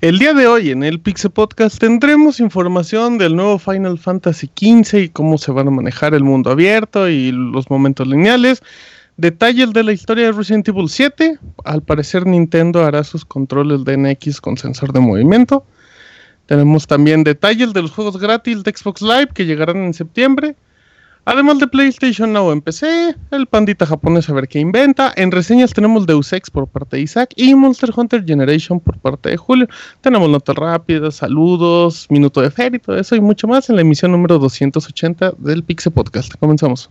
El día de hoy en el Pixel Podcast tendremos información del nuevo Final Fantasy XV y cómo se van a manejar el mundo abierto y los momentos lineales. Detalles de la historia de Resident Evil 7. Al parecer Nintendo hará sus controles de NX con sensor de movimiento. Tenemos también detalles de los juegos gratis de Xbox Live que llegarán en septiembre. Además de PlayStation Now en PC, el pandita japonés a ver qué inventa. En reseñas tenemos Deus Ex por parte de Isaac y Monster Hunter Generation por parte de Julio. Tenemos notas rápidas, saludos, minuto de feria y todo eso y mucho más en la emisión número 280 del Pixel Podcast. Comenzamos.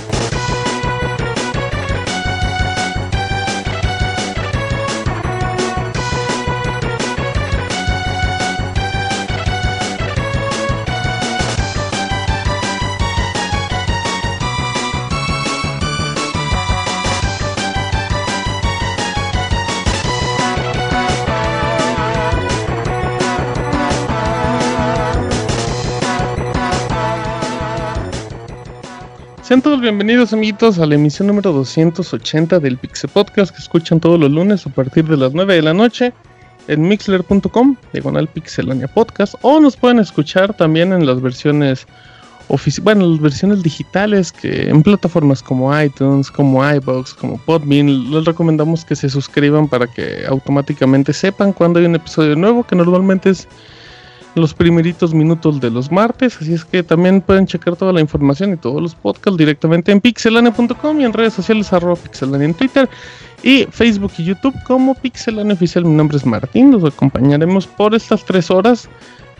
Sean todos bienvenidos, amiguitos, a la emisión número 280 del Pixel Podcast que escuchan todos los lunes a partir de las 9 de la noche en mixler.com, diagonal pixelania podcast, o nos pueden escuchar también en las versiones bueno, las versiones digitales que en plataformas como iTunes, como iBox, como Podbean, les recomendamos que se suscriban para que automáticamente sepan cuando hay un episodio nuevo, que normalmente es los primeritos minutos de los martes, así es que también pueden checar toda la información y todos los podcasts directamente en pixelane.com y en redes sociales arroba pixelane en Twitter y Facebook y YouTube como Pixelane Oficial. Mi nombre es Martín, los acompañaremos por estas tres horas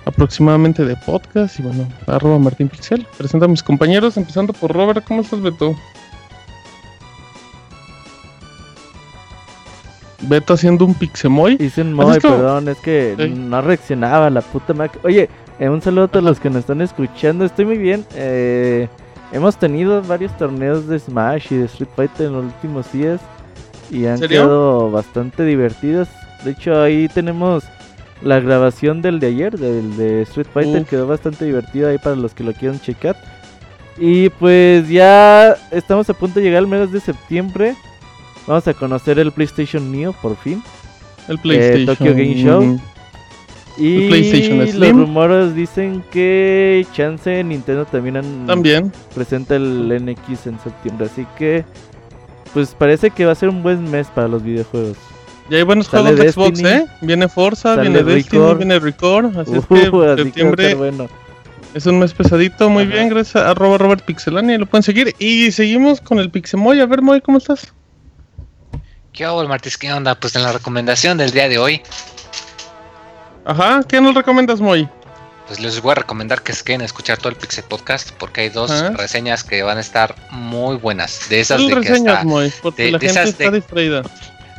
aproximadamente de podcast y bueno, arroba Martín Pixel. Presento a mis compañeros, empezando por Robert, ¿cómo estás Beto? Beto haciendo un pixemoy. Hice un moy, perdón, es que Sí. no reaccionaba la puta máquina. Oye, eh, un saludo a todos los que nos están escuchando, estoy muy bien. eh, hemos tenido varios torneos de Smash y de Street Fighter en los últimos días y han serio? quedado bastante divertidos. De hecho, ahí tenemos la grabación del de ayer, del de Street Fighter, Uf. quedó bastante divertido ahí para los que lo quieran checar. Y pues ya estamos a punto de llegar al mes de septiembre. Vamos a conocer el PlayStation Neo por fin. El PlayStation. Tokyo Game Show. Y El PlayStation los rumores dicen que chance Nintendo también han- También. presenta el NX en septiembre, así que pues parece que va a ser un buen mes para los videojuegos. Y hay buenos Sale juegos de Xbox, Destiny. ¿eh? Viene Forza, viene Destiny, Record. viene Record. Así es Uh, que septiembre bueno. es un mes pesadito. Muy Ajá. bien, gracias a arroba Robert Pixelani. Lo pueden seguir. Y seguimos con el Pixemoy. A ver, Moy, ¿cómo estás? ¿Qué hago, Martis? ¿Qué onda? Pues en la recomendación del día de hoy, Ajá, ¿qué nos recomiendas, Moy? pues les voy a recomendar que se queden a escuchar todo el Pixel Podcast porque hay dos Ajá. reseñas que van a estar muy buenas. De esas ¿Cuál de que reseñas, hasta, Moy? Porque de- la de gente esas está de- distraída.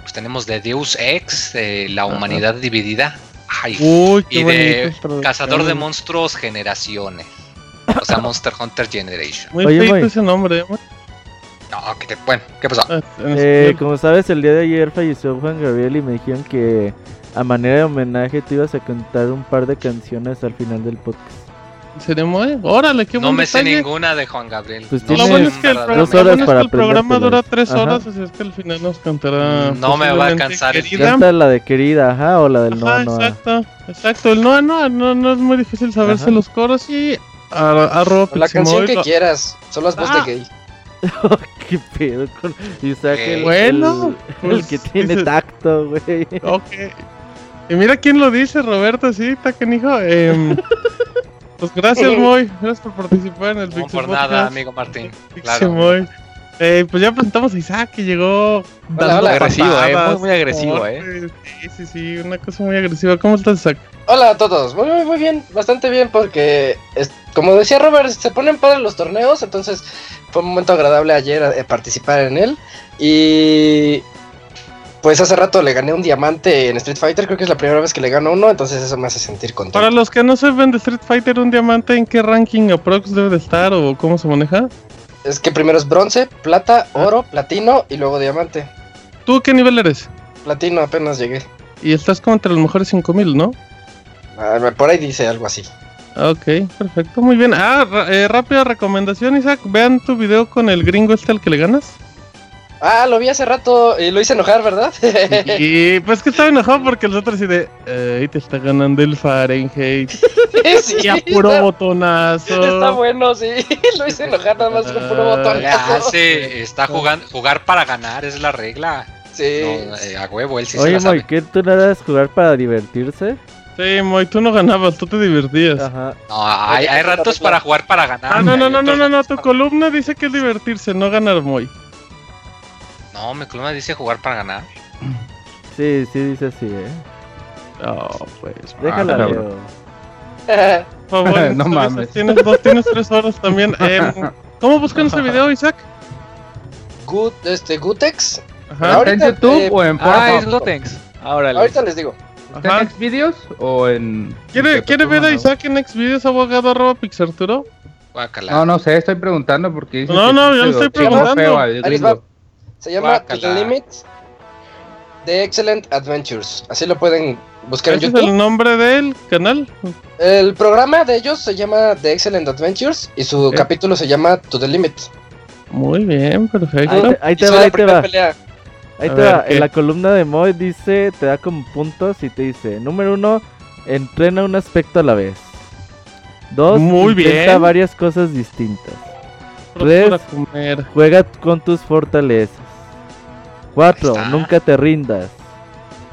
pues tenemos de Deus Ex, de La Ajá. Humanidad Dividida, ay, Uy, qué y de. Cazador de Monstruos Generaciones. O sea, Monster Hunter Generation. Muy Oye, ese nombre, ¿eh, Moy? No, que te, bueno, ¿qué pasó? Ah, Eh, español. como sabes, el día de ayer falleció Juan Gabriel y me dijeron que a manera de homenaje te ibas a cantar un par de canciones al final del podcast. ¿En serio, Moy? Órale, qué No me sé detalle. ninguna de Juan Gabriel. Pues No Lo tienes sé bueno es que el verdadero dos programa, horas lo bueno es para que el programa dura tres Ajá. horas, así es que al final nos cantará. Mm, no me va a cansar. Canta la de querida, ajá, o la del no, Ajá, no. exacto, exacto. El no, no, no, no es muy difícil saberse Ajá. los coros y a- O la canción que quieras, solo las voz Ah. de gay. ¿Qué pedo con Isaac? Eh, el, bueno, el, el pues, que tiene dices- tacto, güey. Ok. Y mira quién lo dice, Roberto, sí, está canijo. Em, pues gracias, Moy. Gracias por participar en el No Pixel por nada, Podcast. amigo Martín. Claro. Moy. Eh, pues ya presentamos a Isaac que llegó Hola, dando hola. Agresivo, eh, muy, muy agresivo, eh. Sí, sí, sí, una cosa muy agresiva. ¿Cómo estás, Isaac? Hola a todos, muy, muy, muy bien, bastante bien porque, es- como decía Robert, se ponen padres los torneos, entonces fue un momento agradable ayer eh, participar en él y pues hace rato le gané un diamante en Street Fighter, creo que es la primera vez que le gano uno, entonces eso me hace sentir contento. Para los que no saben de Street Fighter, un diamante, ¿en qué ranking aprox debe de estar o cómo se maneja? Es que primero es bronce, plata, oro, platino y luego diamante. ¿Tú qué nivel eres? Platino apenas llegué. Y estás como entre los mejores 5000, ¿no? Ah, por ahí dice algo así. Ok, perfecto, muy bien. Ah, eh, rápida recomendación, Isaac. Vean tu video con el gringo este al que le ganas. Ah, lo vi hace rato y lo hice enojar, ¿verdad? Y pues que estaba enojado porque los otros así de, "Ay, te está ganando el Fahrenheit. sí, Y a puro está- botonazo. Está bueno, sí. Lo hice enojar nada más con puro Ah. Le hace, está jugando, jugar para ganar es la regla. Sí. No, eh, a huevo, él sí se Oye, la. Moy, ¿qué tú no eras jugar para divertirse? Sí, Moy, tú no ganabas, tú te divertías. Ajá. No, hay, hay ratos para jugar para ganar. Ah, no, no, no, no, no, tu columna dice que es divertirse, no ganar Moy. No, mi columna dice jugar para ganar. Sí, sí, dice así, ¿eh? Oh, pues. Déjala, ah, Leo. Por favor, No mames. Tienes, dos, tienes tres horas también. Em, ¿Cómo buscan ese video, Isaac? Good, este, Gutex. Ajá. Ahorita, ¿Está en YouTube eh, o en Ah, es Pornhub? Gotenks. Ahora Ahorita les digo. ¿Está en Xvideos o en...? ¿Quiere, en ¿quiere ver a Isaac en Xvideos abogado arroba pixarturo? No, no sé, estoy preguntando porque... No, no, yo le estoy preguntando. feo Se llama To Guácala. the Limit The Excellent Adventures. Así lo pueden buscar en ¿Ese es YouTube. el nombre del canal? El programa de ellos se llama The Excellent Adventures y su capítulo se llama To the Limit. Muy bien, perfecto. Ahí te, ahí va, la ahí te va. pelea. Ahí A te ver, va. ¿qué? En la columna de Moy dice, te da como puntos y te dice, número uno, entrena un aspecto a la vez. Dos, Muy intenta bien. varias cosas distintas. Tres. comer. Juega con tus fortalezas. Cuatro, Ahí está. nunca te rindas.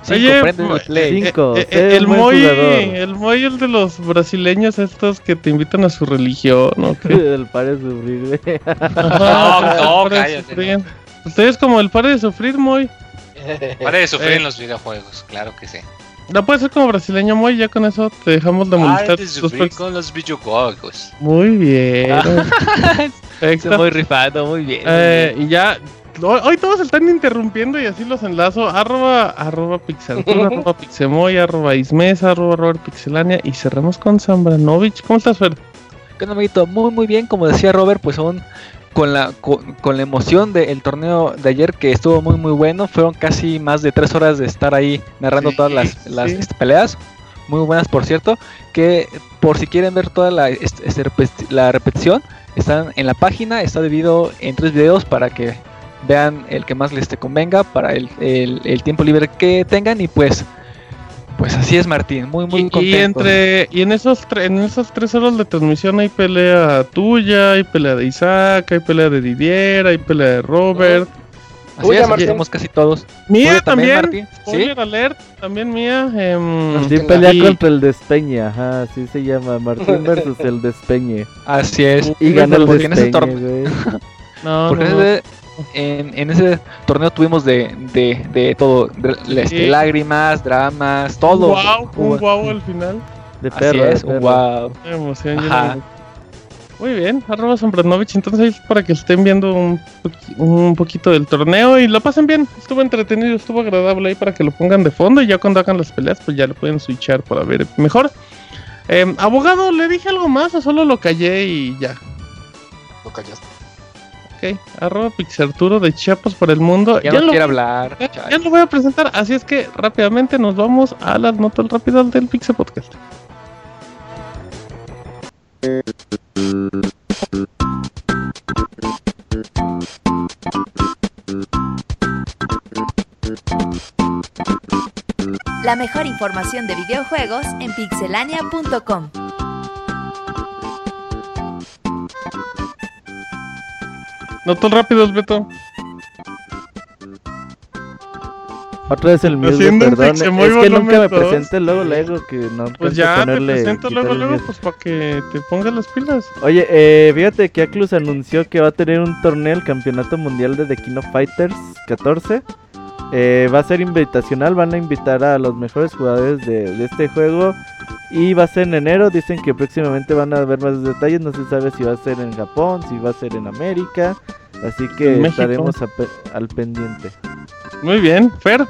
Sí, Oye, play. Cinco, Eh, eh, el Moy, el Moy, el de los brasileños estos que te invitan a su religión, ¿o qué? El pare sufrir, güey. Ajá, no, pare de cállate, sufrir. Ustedes como el pare de sufrir, Moy. Pare de sufrir Eh. en los videojuegos, claro que sí. La puedes ser como brasileño, Moy, ya con eso te dejamos de Pare molestar. de tus sufrir con los videojuegos. Muy bien. Muy rifado, muy bien. muy Eh, bien. y ya, hoy, todos están interrumpiendo y así los enlazo. Arroba, arroba pixeltura, arroba pixemoy, arroba ismesa, arroba Robert pixelania. Y cerramos con Zambranovich. ¿Cómo estás, Fer? ¿Qué onda, amiguito? Muy, muy bien. Como decía Robert, pues aún con la, con, con la emoción del torneo de ayer que estuvo muy, muy bueno. Fueron casi más de tres horas de estar ahí narrando Sí, todas las, las sí. este, peleas. Muy buenas, por cierto. Que por si quieren ver toda la, este, este, la repetición, están en la página. Está dividido en tres videos para que vean el que más les te convenga para el, el- el tiempo libre que tengan. Y pues, pues así es, Martín. Muy, muy Y, y contento. entre y en esos tre- en esas tres horas de transmisión hay pelea tuya, hay pelea de Isaac, hay pelea de Didier, hay pelea de Robert. Así Tuya, es, somos casi todos. Mía Tuya también. Martín. ¿Sí? Alert, también mía. em, Sí, pelea y- contra el despeñe, ajá, así se llama, Martín versus el despeñe. Así es. Y gana el en ese despeñe, torneo- no, Porque no, no. En, en ese torneo tuvimos de, de, de todo, de- este, Sí. lágrimas, dramas, todo. Un wow, un wow al final. De Así perro, es, perro. wow. Qué emoción. Ajá. Muy bien, arroba Zambranovich. Entonces ahí es para que estén viendo un, un poquito del torneo y lo pasen bien. Estuvo entretenido, estuvo agradable ahí para que lo pongan de fondo y ya cuando hagan las peleas pues ya lo pueden switchar para ver mejor. Em, abogado, ¿le dije algo más o solo lo callé y ya? Lo callaste. Ok, arroba Pixarturo de Chiapas por el mundo. Ya, no lo, quiere hablar. ya- ya lo voy a presentar, así es que rápidamente nos vamos a las notas rápidas del Pixel Podcast. La mejor información de videojuegos en pixelania.com. Notas rápidas, Beto. Otra vez el un perdón. Es que nunca me presente luego, luego que no Pues ya, te ponerle, presento quitar luego, luego, pues para que te pongas las pilas. Oye, eh, fíjate que Aclus anunció que va a tener un torneo, el Campeonato Mundial de The King of Fighters 14. Eh, va a ser invitacional, van a invitar a los mejores jugadores de, de este juego. Y va a ser en enero, dicen que próximamente van a haber más detalles, no se sabe si va a ser en Japón, si va a ser en América. Así que México. estaremos pe- al pendiente. Muy bien, Fer.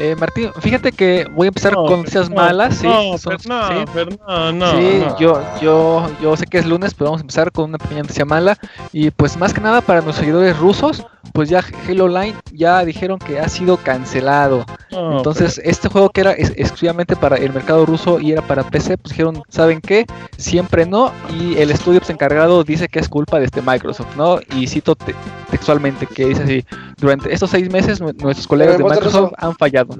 Eh, Martín, fíjate que voy a empezar No, con noticias no, malas. Sí, No, son- Fer, no, sí. Fer, no, no. sí, no. yo, yo, yo sé que es lunes, pero vamos a empezar con una pequeña noticia mala. Y pues más que nada para nuestros seguidores rusos, pues ya Halo Online ya dijeron que ha sido cancelado. Entonces, este juego que era ex- exclusivamente para el mercado ruso y era para PC, pues dijeron, ¿saben qué? Siempre no. Y el estudio pues, encargado dice que es culpa de este Microsoft, ¿no? Y cito te- textualmente que dice así, durante estos seis meses nu- nuestros colegas de Microsoft ruso. han fallado.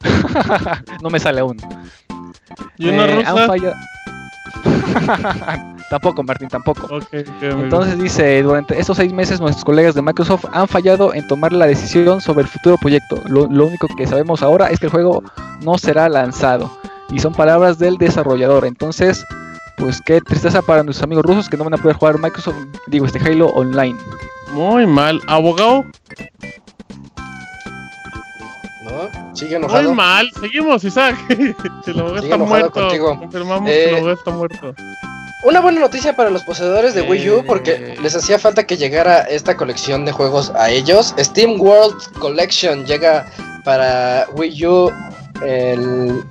no me sale aún. ¿Y una Eh, han fallado. tampoco, Martín, tampoco. Entonces dice, durante estos seis meses nuestros colegas de Microsoft han fallado en tomar la decisión sobre el futuro proyecto. Lo, lo único que sabemos ahora es que el juego no será lanzado. Y son palabras del desarrollador. Entonces, pues qué tristeza para nuestros amigos rusos que no van a poder jugar Microsoft, digo, este Halo Online. Muy mal. Abogado, ¿No? Sigue muy mal. Seguimos, Isaac. El abogado Sigue está muerto. contigo. Confirmamos Eh, que el abogado está muerto. Una buena noticia para los poseedores de Wii U Eh. porque les hacía falta que llegara esta colección de juegos a ellos. Steam World Collection llega para Wii U el,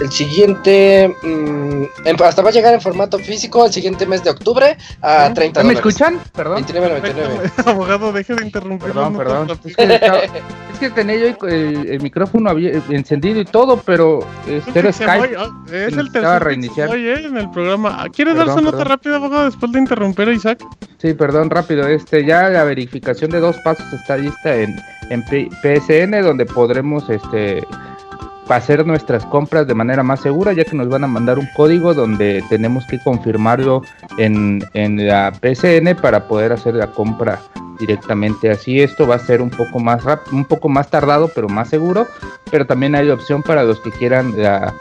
el siguiente... mm, en- hasta va a llegar en formato físico el siguiente mes de octubre a 30 ¿Me dólares. escuchan? Perdón. 29.99. abogado, deje de interrumpir. Perdón, perdón. Es que, estaba- es que tenía yo el, el micrófono encendido y todo, pero este era Skype. Es el tercer reiniciar. Oye, en el programa. ¿Quiere dar Perdón, su nota perdón. rápida, abogado, después de interrumpir a Isaac? Sí, perdón, rápido. Este, ya la verificación de dos pasos está lista en, en PSN, donde podremos este hacer nuestras compras de manera más segura, ya que nos van a mandar un código donde tenemos que confirmarlo en, en la PSN para poder hacer la compra directamente. Así esto va a ser un poco más rap- un poco más tardado, pero más seguro. Pero también hay opción para los que quieran la-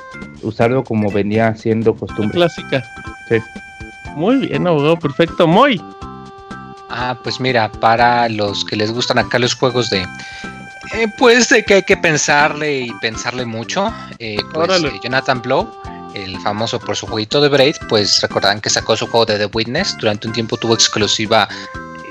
usarlo como venía siendo La costumbre. clásica. Sí. Muy bien, abogado, perfecto. Muy. Ah, pues mira, para los que les gustan acá los juegos de... eh, pues de que hay que pensarle y pensarle mucho. eh, pues eh, Jonathan Blow, el famoso por su jueguito de Braid, pues recordarán que sacó su juego de The Witness. Durante un tiempo tuvo exclusiva,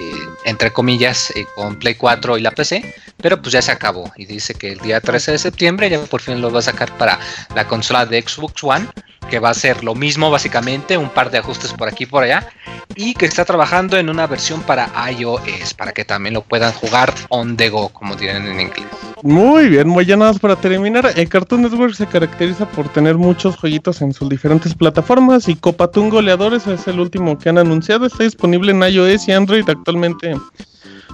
eh, entre comillas, eh, con Play 4 y la PC. Pero pues ya se acabó. Y dice que el día 13 de septiembre ya por fin lo va a sacar para la consola de Xbox One. Que va a ser lo mismo básicamente, un par de ajustes por aquí y por allá y que está trabajando en una versión para iOS para que también lo puedan jugar on the go, como dirán en inglés. Muy bien, muy ya nada más para terminar. El Cartoon Network se caracteriza por tener muchos jueguitos en sus diferentes plataformas y Copatún Goleadores es el último que han anunciado. Está disponible en iOS y Android actualmente.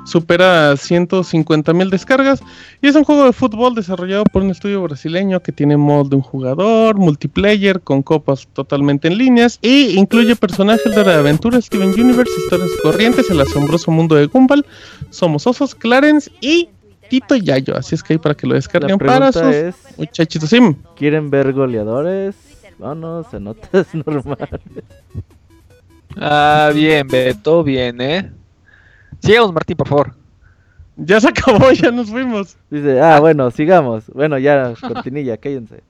Supera 150 mil descargas y es un juego de fútbol desarrollado por un estudio brasileño que tiene modo de un jugador, multiplayer con copas totalmente en líneas y incluye personajes de la aventura Steven Universe, historias corrientes, el asombroso mundo de Gumball, Somos Osos, Clarence y Tito Yayo. Así es que ahí para que lo descarguen para sus es, muchachitos. Sim. ¿quieren ver goleadores? Vámonos, en notas normales. Ah, bien, Beto, bien, ¿eh? Sigamos, Martín, por favor. Ya se acabó, ya nos fuimos. Dice, ah, bueno, sigamos. Bueno, ya, cortinilla, cállense.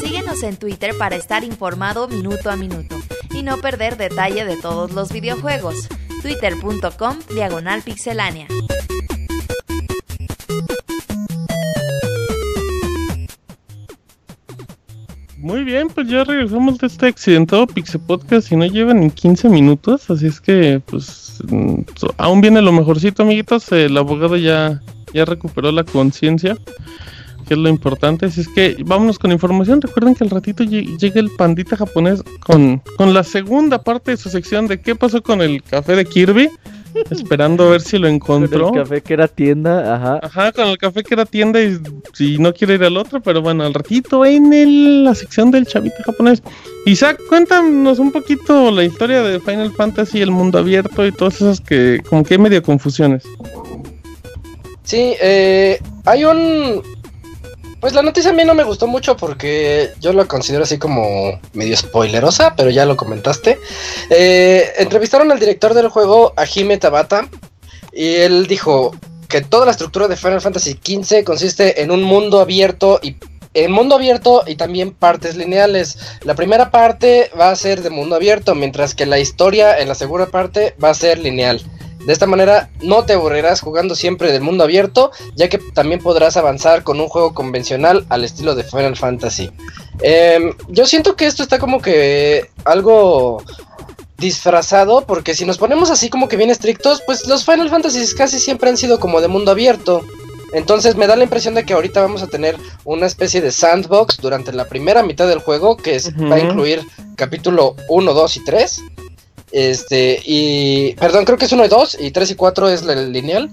Síguenos en Twitter para estar informado minuto a minuto y no perder detalle de todos los videojuegos. Twitter.com Diagonal Pixelánea. Muy bien, pues ya regresamos de este accidentado Pixel Podcast y no llevan ni 15 minutos, así es que pues mm, aún viene lo mejorcito, amiguitos. El abogado ya, ya recuperó la conciencia, que es lo importante. Así es que vámonos con información. Recuerden que al ratito lle- llega el pandita japonés con, con la segunda parte de su sección de qué pasó con el café de Kirby. Esperando a ver si lo Con encontró. el café que era tienda, ajá. Ajá, con el café que era tienda y si no quiere ir al otro, pero bueno, al ratito en el- la sección del chavito japonés. Isaac, cuéntanos un poquito la historia de Final Fantasy, el mundo abierto y todas esas que como que hay medio confusiones. Sí, eh, hay un... Pues la noticia a mí no me gustó mucho porque yo lo considero así como medio spoilerosa, pero ya lo comentaste. Eh, entrevistaron al director del juego, a Hime Tabata, y él dijo que toda la estructura de Final Fantasy XV consiste en un mundo abierto y en mundo abierto y también partes lineales. La primera parte va a ser de mundo abierto, mientras que la historia en la segunda parte va a ser lineal. De esta manera no te aburrirás jugando siempre del mundo abierto, ya que también podrás avanzar con un juego convencional al estilo de Final Fantasy. Em, yo siento que esto está como que algo disfrazado, porque si nos ponemos así como que bien estrictos, pues los Final Fantasy casi siempre han sido como de mundo abierto. Entonces me da la impresión de que ahorita vamos a tener una especie de sandbox durante la primera mitad del juego que es- va a incluir capítulo 1, 2 y 3. Este, y. Perdón, creo que es 1 y 2, y 3 y 4 es el lineal.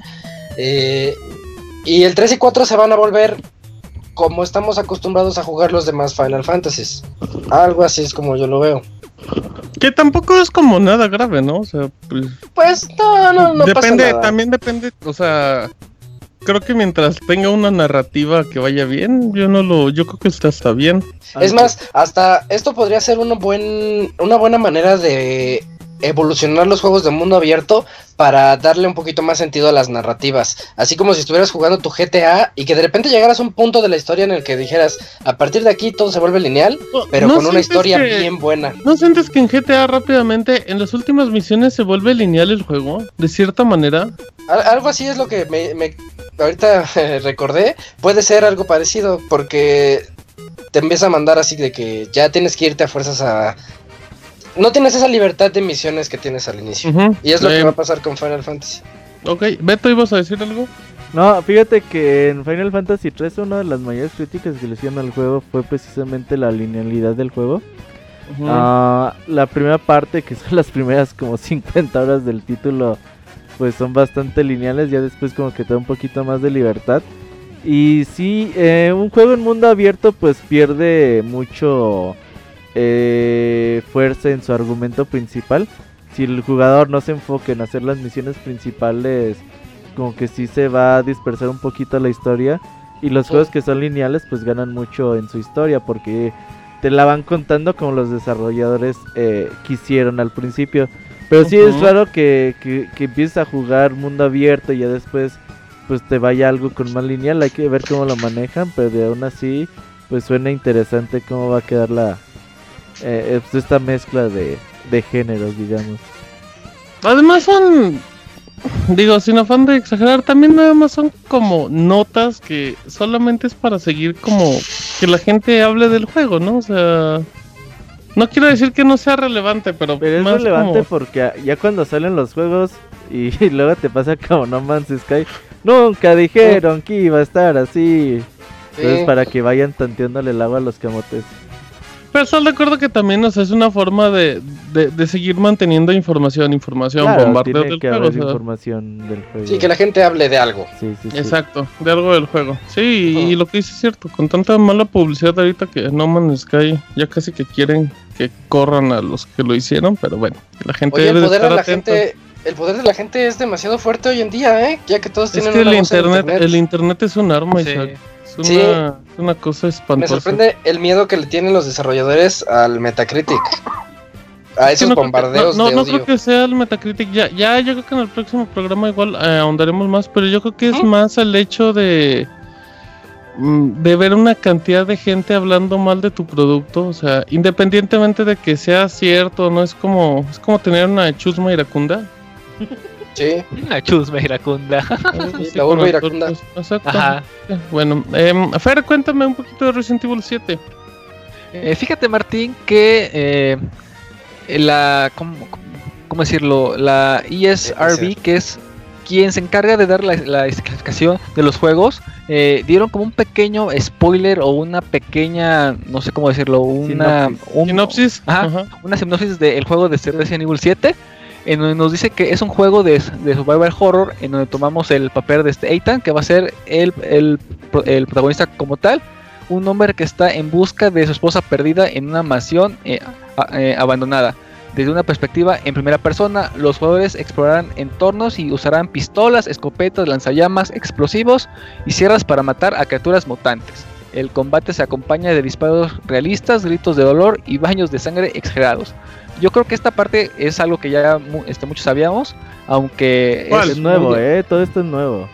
Eh, y el 3 y 4 se van a volver como estamos acostumbrados a jugar los demás Final Fantasies. Algo así es como yo lo veo. Que tampoco es como nada grave, ¿no? O sea, pues, Pues no, no, no pasa depende, nada. también depende, o sea, creo que mientras tenga una narrativa que vaya bien, yo no lo, yo creo que está, está bien. Es más, hasta esto podría ser una, buen, una buena manera de evolucionar los juegos de mundo abierto para darle un poquito más sentido a las narrativas. Así como si estuvieras jugando tu GTA y que de repente llegaras a un punto de la historia en el que dijeras, a partir de aquí todo se vuelve lineal, pero ¿No con una historia que- bien buena. ¿No sientes que en GTA rápidamente, en las últimas misiones se vuelve lineal el juego? De cierta manera. Al- algo así es lo que me, me- ahorita recordé. Puede ser algo parecido porque te empieza a mandar así de que ya tienes que irte a fuerzas a... No tienes esa libertad de misiones que tienes al inicio. Y es lo Eh, que va a pasar con Final Fantasy. Ok, Beto, ¿ibas a decir algo? No, fíjate que en Final Fantasy 3 una de las mayores críticas que le hicieron al juego fue precisamente la linealidad del juego. Ah, la primera parte, que son las primeras como 50 horas del título, pues son bastante lineales, ya después como que te da un poquito más de libertad. Y sí, eh, un juego en mundo abierto pues pierde mucho eh, fuerza en su argumento principal. Si el jugador no se enfoca en hacer las misiones principales, como que sí se va a dispersar un poquito la historia. Y los juegos que son lineales pues ganan mucho en su historia porque te la van contando como los desarrolladores eh, quisieron al principio. Pero sí es raro que, que, que empieces a jugar mundo abierto y ya después pues te vaya algo con más lineal. Hay que ver cómo lo manejan, pero de aún así pues suena interesante cómo va a quedar la eh, pues, esta mezcla de, de géneros, digamos. Además son, digo, sin afán de exagerar, también nada más son como notas que solamente es para seguir como que la gente hable del juego, ¿no? O sea, no quiero decir que no sea relevante, pero, Pero es más relevante como- porque ya cuando salen los juegos y, luego te pasa como No Man's Sky, nunca dijeron que iba a estar así. Entonces Sí. para que vayan tanteándole el agua a los camotes. Pero estoy de acuerdo que también o sea, es una forma de, de, de seguir manteniendo información, información, Claro, bombardeo tiene del que juego. haber o sea, información del juego. Sí, que la gente hable de algo. Sí, sí, sí. Exacto, de algo del juego. Sí, y Ujú. lo que dice es cierto, con tanta mala publicidad ahorita que No Man's Sky ya casi que quieren que corran a los que lo hicieron, pero bueno, la gente Oye, el debe de poder estar de la atenta. gente, el poder de la gente es demasiado fuerte hoy en día, ¿eh? Ya que todos Es tienen que el una voz en internet, el internet es un arma, Sí. Isaac. Es una, Sí. es una cosa Me espantosa. sorprende el miedo que le tienen los desarrolladores al Metacritic. A esos no creo que- bombardeos no, no, de no odio. creo que sea el Metacritic. Ya, ya, yo creo que en el próximo programa igual eh, ahondaremos más, pero yo creo que es más el hecho de mm, de ver una cantidad de gente hablando mal de tu producto, o sea, independientemente de que sea cierto, no es como es como tener una chusma iracunda. Sí. Una chusma iracunda. algo así la el iracunda. Exacto. Ajá. Bueno, em, Fer, cuéntame un poquito de Resident Evil 7. Eh, fíjate, Martín, que eh, la. ¿cómo, cómo decirlo? La ESRB, que es quien se encarga de dar la, la clasificación de los juegos, eh, dieron como un pequeño spoiler o una pequeña. No sé cómo decirlo. Una. Sinopsis. un- Sinopsis. Ajá. Ajá. una sinopsis del juego de Resident Evil 7. En donde nos dice que es un juego de, survival horror en donde tomamos el papel de este Ethan, que va a ser el, el, el protagonista como tal, un hombre que está en busca de su esposa perdida en una mansión eh, eh, abandonada. Desde una perspectiva en primera persona, los jugadores explorarán entornos y usarán pistolas, escopetas, lanzallamas, explosivos y sierras para matar a criaturas mutantes. El combate se acompaña de disparos realistas, gritos de dolor y baños de sangre exagerados. Yo creo que esta parte es algo que ya mu- este, muchos sabíamos, aunque ¿Cuál? Es nuevo, muy- eh, todo esto es nuevo.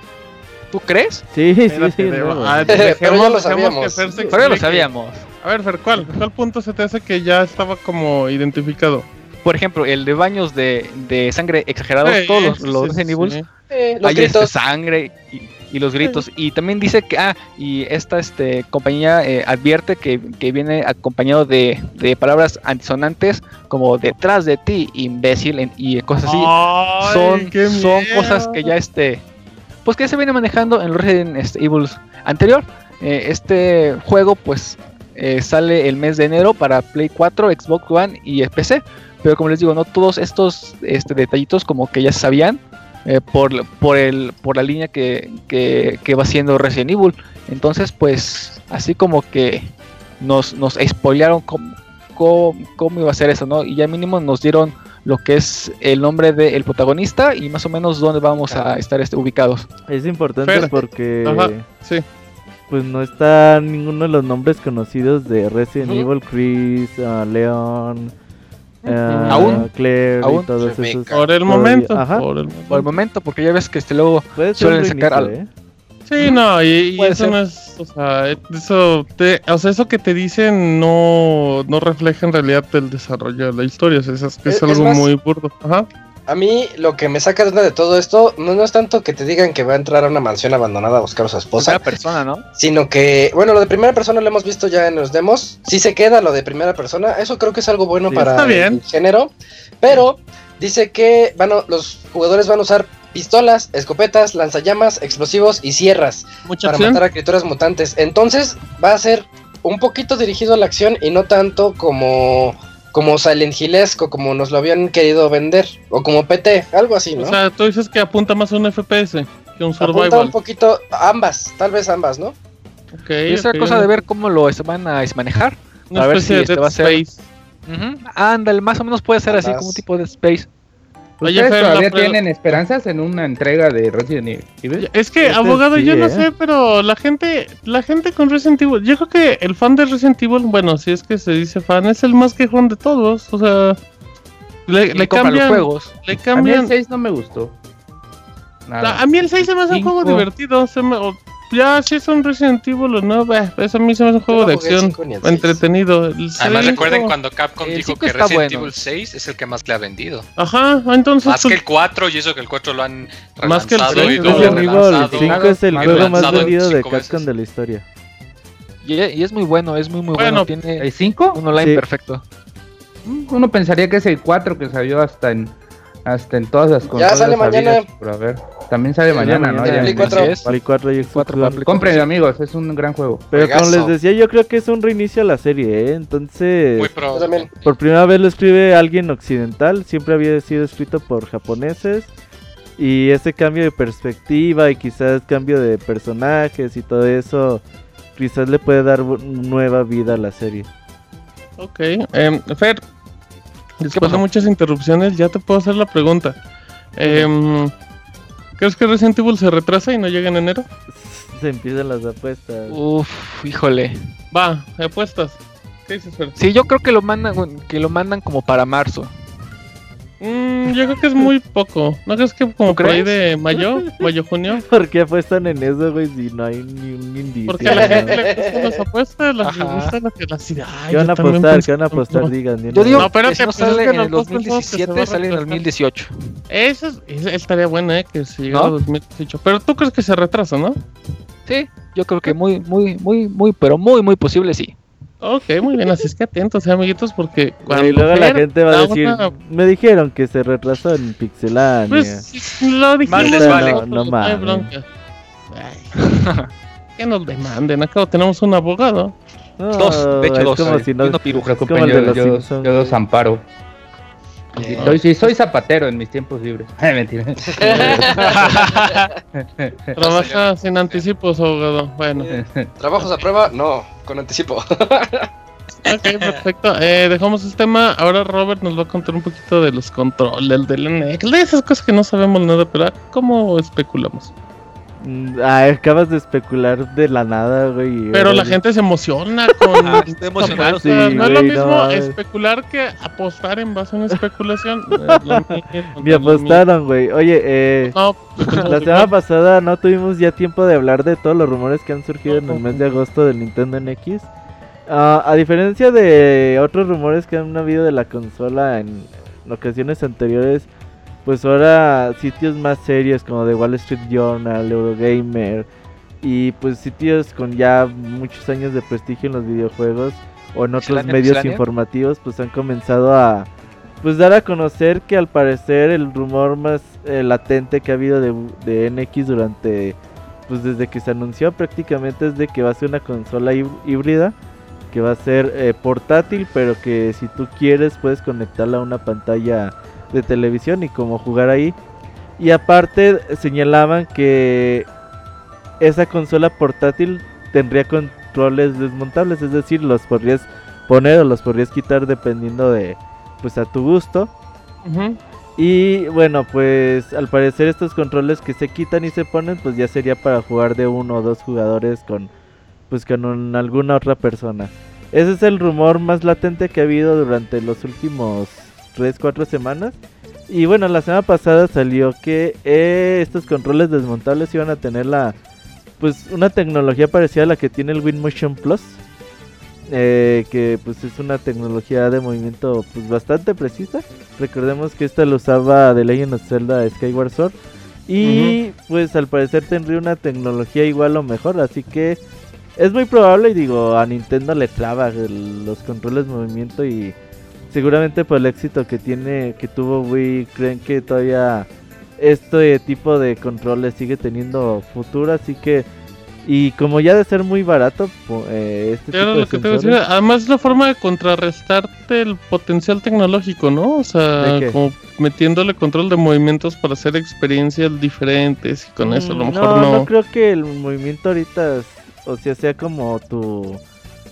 ¿Tú crees? Sí, sí, sí, nuevo. Ah, Pero ya lo sabíamos. Pero ya lo sabíamos. A ver, Fer, ¿cuál? ¿Cuál punto se te hace que ya estaba como identificado? Por ejemplo, el de baños de, de sangre exagerados, Sí, todos los, sí, los sí, Evil sí. Eh, los hay este, gritos. sangre y, y los gritos. Y también dice que, ah, y esta este, compañía eh, advierte que, que viene acompañado de, de palabras antisonantes como detrás de ti, imbécil, en- y cosas así. Ay, son, son cosas que ya este pues que se viene manejando en los Resident este, Evil anterior Eh, este juego pues eh, sale el mes de enero para Play 4 Xbox One y PC pero como les digo no todos estos este, detallitos como que ya se sabían eh, por, por, el, por la línea que, que, que va siendo Resident Evil entonces pues así como que nos, nos spoilearon cómo, cómo, cómo iba a ser eso no y ya mínimo nos dieron lo que es el nombre del protagonista y más o menos dónde vamos a estar este, ubicados. Es importante Fer. porque Ajá, sí. pues no está ninguno de los nombres conocidos de Resident. Evil, Chris, ah, Leon, ah, Aún. Claire Aún. y todos esos. Por el momento. Ajá. Por el Por el momento. momento, porque ya ves que este luego suelen sacar reinicio, al- ¿eh? Sí, no, y, y eso ser. no es, o sea, eso, te, o sea, eso que te dicen no, no refleja en realidad el desarrollo de la historia, o sea, es, es Es- es algo más- muy burdo. Ajá. A mí lo que me saca de de todo esto no, no es tanto que te digan que va a entrar a una mansión abandonada a buscar a su esposa, primera persona, ¿no? sino que, bueno, lo de primera persona lo hemos visto ya en los demos. Si se queda lo de primera persona, eso creo que es algo bueno Sí, para bien. el género. Pero dice que van a- los jugadores van a usar pistolas, escopetas, lanzallamas, explosivos y sierras Mucha para acción. matar a criaturas mutantes. Entonces va a ser un poquito dirigido a la acción y no tanto como como Silent Hillesco, como nos lo habían querido vender, o como PT, algo así, ¿no? O sea, tú dices que apunta más a un FPS que un Apunta survival. un poquito, ambas, tal vez ambas, ¿no? Ok, Y esa ok. cosa de ver cómo lo van a manejar. Una a ver si de este Dead va a ser- Space. Ujú. Ándale, más o menos puede ser así como un tipo de space. Oye, ¿Ustedes Fer, todavía tienen esperanzas en una entrega de Resident Evil? Es que, Este abogado, sí, yo no ¿eh? sé, pero la gente, la gente con Resident Evil, yo creo que el fan de Resident Evil, bueno, si es que se dice fan, es el más quejón de todos, o sea, le, le cambian, los juegos. le A mí el cambian, 6 no me gustó. Nada. a mí el 6 se me hace un juego divertido, se me- o- ya si es un Resident Evil o no, bah, eso a mí se me hace un juego no de el acción, el entretenido. El Además, recuerden no. cuando Capcom El dijo que Resident bueno. Evil 6 es el que más le ha vendido. Ajá, entonces, Más pues, que el 4, y eso que el 4 lo han Más que el relanzado y Evil relanzado. 5 es el juego más vendido de Capcom veces. de la historia. Y, y es muy bueno, es muy, muy Bueno, bueno. Tiene ¿El 5? un online Sí. perfecto. Uno pensaría que es el 4 que salió hasta en hasta en todas las consolas. sale mañana. habidas, Pero a ver, también sale Sí, mañana, ¿no? Ya Play en- 4. Así es. Play 4 y Compren amigos, es un gran juego. Pero como les decía, yo creo que es un reinicio a la serie, ¿eh? Entonces, Muy por primera vez lo escribe alguien occidental, siempre había sido escrito por japoneses. Y ese cambio de perspectiva y quizás cambio de personajes y todo eso, quizás le puede dar nueva vida a la serie. ok, em, Fer, después de muchas interrupciones, ya te puedo hacer la pregunta. Em, ¿Crees que Resident Evil se retrasa y no llega en enero? Se empiezan las apuestas. Uf, híjole. Va, apuestas. ¿Qué dices, Fer? Sí, yo creo que lo mandan que lo mandan como para marzo. Mm, yo creo que es muy poco. ¿No crees que como ¿Tú por ahí de mayo, mayo, junio? ¿Por qué apuestan en eso, güey? Si no hay ni un indicio. Porque a la gente le gustan las apuestas, las le Ajá. gusta lo que las ideas. ¿Qué van a apostar? ¿Qué van a apostar? Digan. Yo digo. No, espérate, que si no sale que en los el dos pensamos que se va a 2017, sale en el retrasar. 2018. Eso, es- eso estaría bueno, ¿eh? Que se llegara ¿No? a 2018. Pero tú crees que se retrasa, ¿no? Sí, yo creo que muy, muy, muy, muy, pero muy, muy posible sí. Ok, muy bien. Así es que atentos, eh, amiguitos, porque cuando. Y luego la gente va a decir, una- me dijeron que se retrasó en Pixelania. Pues lo dijimos. Más les vale. nosotros, No, no hay mames. bronca. Ay, que nos demanden. Acá tenemos un abogado. No, Dos, de hecho, es dos. como Ay, si no, uno es piruja. como el de yo, los yo, yo los amparo. Sí, soy, sí, soy zapatero en mis tiempos libres. Mentira. Trabaja sin anticipos, abogado. Bueno, ¿Trabajos a prueba? No, con anticipo. ok, perfecto. Eh, dejamos este tema. Ahora Robert nos va a contar un poquito de los controles del NX, de esas cosas que no sabemos nada, pero ¿cómo especulamos? Mm, ah, acabas de especular de la nada, güey. Pero la gente se emociona con Ah, está emocionado. O sea, Sí, no es lo mismo no, especular que apostar en base a una especulación. Me apostaron, güey. Oye, eh. No, La semana pasada no tuvimos ya tiempo de hablar de todos los rumores que han surgido en el mes de agosto del Nintendo NX. Ah, a diferencia de otros rumores que han habido de la consola en ocasiones anteriores, pues ahora sitios más serios como The Wall Street Journal, Eurogamer y pues sitios con ya muchos años de prestigio en los videojuegos o en otros medios informativos pues han comenzado a pues dar a conocer que al parecer el rumor más eh, latente que ha habido de, de NX durante pues desde que se anunció prácticamente es de que va a ser una consola hí- híbrida que va a ser eh, portátil pero que si tú quieres puedes conectarla a una pantalla de televisión y como jugar ahí. Y aparte señalaban que esa consola portátil tendría controles desmontables es decir los podrías poner o los podrías quitar dependiendo de pues a tu gusto. Y bueno, pues al parecer estos controles que se quitan y se ponen, pues ya sería para jugar de uno o dos jugadores con pues con un- alguna otra persona. Ese es el rumor más latente que ha habido durante los últimos 3 4 semanas. Y bueno, la semana pasada salió que eh, estos controles desmontables iban a tener la pues una tecnología parecida a la que tiene el Winmotion Plus. eh, que pues es una tecnología de movimiento pues bastante precisa. Recordemos que esta lo usaba The Legend of Zelda Skyward Sword. Y pues al parecer tendría una tecnología igual o mejor. Así que es muy probable. Y digo, a Nintendo le el- los controles de movimiento. Y seguramente por el éxito que tiene, que tuvo Wii, creen que todavía este tipo de controles sigue teniendo futuro. Así que, y como ya de ser muy barato, eh, este tipo de lo que te iba a decir. sensores- Además, es la forma de contrarrestarte el potencial tecnológico, ¿no? O sea, como metiéndole control de movimientos para hacer experiencias diferentes y con eso a lo Mm, mejor no, no. no creo que el movimiento ahorita, es- o sea, sea como tu,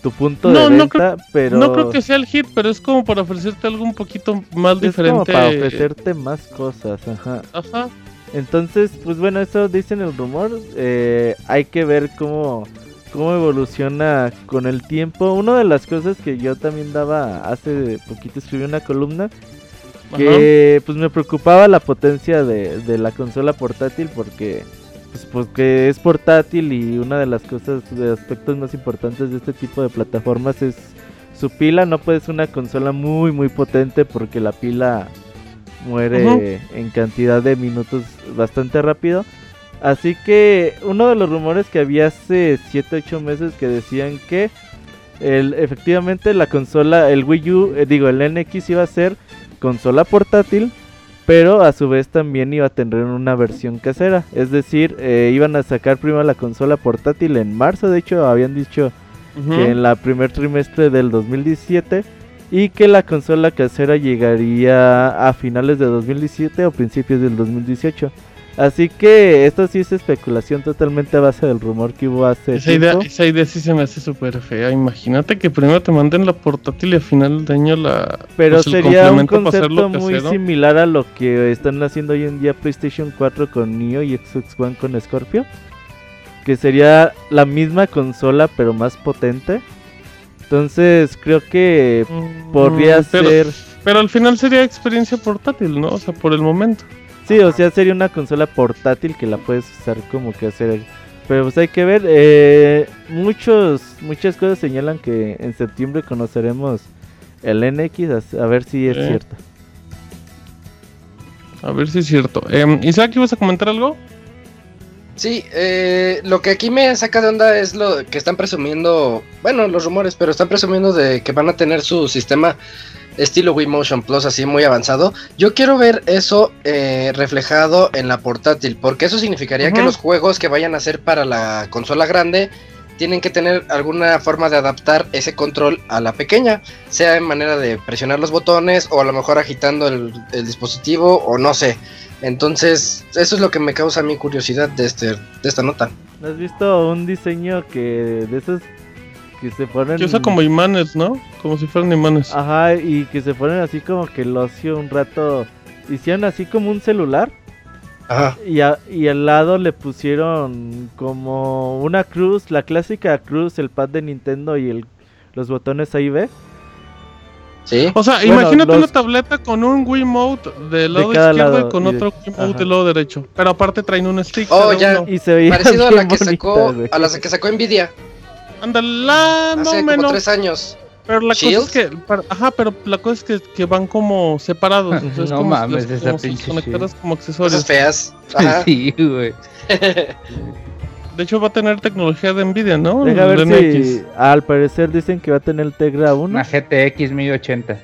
tu punto No, de no venta, pero No creo que sea el hit, pero es como para ofrecerte algo un poquito más es diferente. como para ofrecerte más cosas, ajá. Ajá. Entonces, pues bueno, eso dicen el rumor. eh, hay que ver cómo, cómo evoluciona con el tiempo. Una de las cosas que yo también daba hace poquito, escribí una columna que pues me preocupaba la potencia de, de la consola portátil porque pues porque es portátil y una de las cosas de aspectos más importantes de este tipo de plataformas es su pila. No puede ser una consola muy muy potente porque la pila muere en cantidad de minutos bastante rápido. Así que uno de los rumores que había hace 7 8 meses que decían que el, efectivamente la consola el Wii U eh, digo el NX iba a ser consola portátil, pero a su vez también iba a tener una versión casera. Es decir, eh, iban a sacar primero la consola portátil en marzo, de hecho habían dicho que en la primer trimestre del 2017 y que la consola casera llegaría a finales de 2017 o principios del 2018. Así que esto sí es especulación totalmente a base del rumor que hubo hace Esa idea, esa idea sí se me hace súper fea. Imagínate que primero te manden la portátil y al final de año la. Pero pues, sería un concepto muy casero. similar a lo que están haciendo hoy en día PlayStation 4 con Neo y Xbox One con Scorpio. Que sería la misma consola pero más potente. Entonces creo que podría Mm, pero, ser... Pero al final sería experiencia portátil, ¿no? O sea, por el momento. Sí, o sea, sería una consola portátil que la puedes usar como que hacer... Pero pues hay que ver. eh, muchos, muchas cosas señalan que en septiembre conoceremos el NX. A, a ver si es cierto. A ver si es cierto. Eh, Isaac, ¿ibas a comentar algo? Sí, eh, lo que aquí me saca de onda es lo que están presumiendo, bueno, los rumores, pero están presumiendo de que van a tener su sistema estilo Wii Motion Plus así muy avanzado. Yo quiero ver eso eh, reflejado en la portátil, porque eso significaría que los juegos que vayan a ser para la consola grande tienen que tener alguna forma de adaptar ese control a la pequeña, sea en manera de presionar los botones o a lo mejor agitando el, el dispositivo o no sé. Entonces, eso es lo que me causa mi curiosidad de, este, de esta nota. ¿Has visto un diseño que de esos que se ponen... Que usa como imanes, ¿no? Como si fueran imanes. Ajá, y que se ponen así como que el ocio un rato... Hicieron así como un celular. Ajá. Y, a- y al lado le pusieron como una cruz, la clásica cruz, el pad de Nintendo y el, los botones A y B. ¿Sí? O sea, Bueno, imagínate los- una tableta con un Wiimote del lado izquierdo lado y con y de- otro Wiimote del lado derecho. Pero aparte traen un stick. Oh, ya. uno. Y se veía Parecido a la que sacó, bonita, a la que sacó Nvidia Ándala, no hace como menos. tres años. Pero la ¿Shield? cosa es que, para- ajá, pero la cosa es que, que van como separados. entonces No como si mames, las- esa como pinche conectaras como Cosas accesorios. feas. Ajá. Sí, güey. De hecho va a tener tecnología de Nvidia, ¿no? Deja ver NX. si al parecer dicen que va a tener el Tegra 1. Una GTX 1080.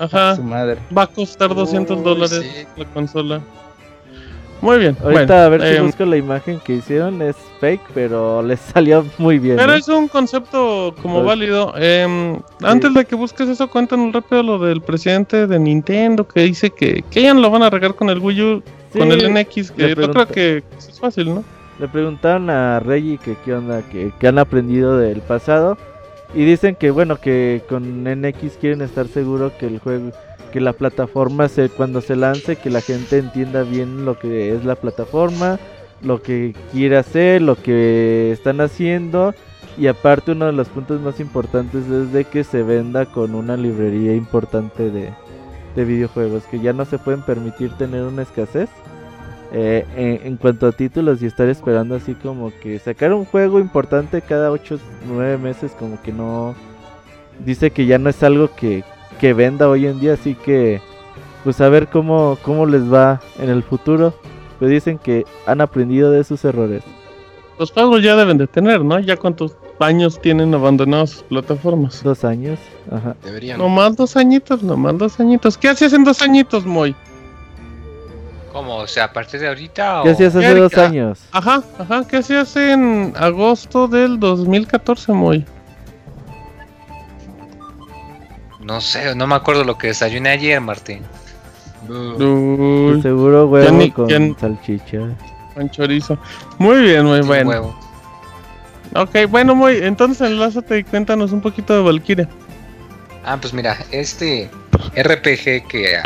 Ajá. Su madre. Va a costar 200 Uy, dólares sí. la consola. Muy bien. Ahorita bueno, a ver si em, busco la imagen que hicieron, es fake, pero les salió muy bien. Pero ¿eh? es un concepto como Pues- válido. Em, Antes de que busques eso, cuéntanos rápido lo del presidente de Nintendo que dice que, que ya no lo van a regar con el Wii U, con el NX, que no creo que es fácil, ¿no? Le preguntaron a Reggie que qué onda, que, que han aprendido del pasado. Y dicen que bueno, que con NX quieren estar seguros que el juego, que la plataforma se, cuando se lance, que la gente entienda bien lo que es la plataforma, lo que quiere hacer, lo que están haciendo. Y aparte uno de los puntos más importantes es de que se venda con una librería importante de, de videojuegos, que ya no se pueden permitir tener una escasez. Eh, en, en cuanto a títulos y estar esperando así como que sacar un juego importante cada 8 9 meses como que no dice que ya no es algo que, que venda hoy en día así que pues a ver cómo, cómo les va en el futuro pero dicen que han aprendido de sus errores Los juegos ya deben de tener, ¿no? Ya cuántos años tienen abandonadas sus plataformas. dos años ajá Deberían. Nomás dos añitos, nomás dos añitos. ¿Qué hacías en dos añitos, Moy? ¿Cómo? O sea, a partir de ahorita o... ¿qué hacías hace Erika. dos años? Ajá, ajá. ¿Qué hacías en agosto del 2014, Moy? No sé, no me acuerdo lo que desayuné ayer, Martín. Uy, seguro huevo ni- con ya salchicha con chorizo. Muy bien, muy bueno. huevo. Ok, bueno, muy. Entonces enlázate y cuéntanos un poquito de Valkyria. Ah, pues mira, este RPG que a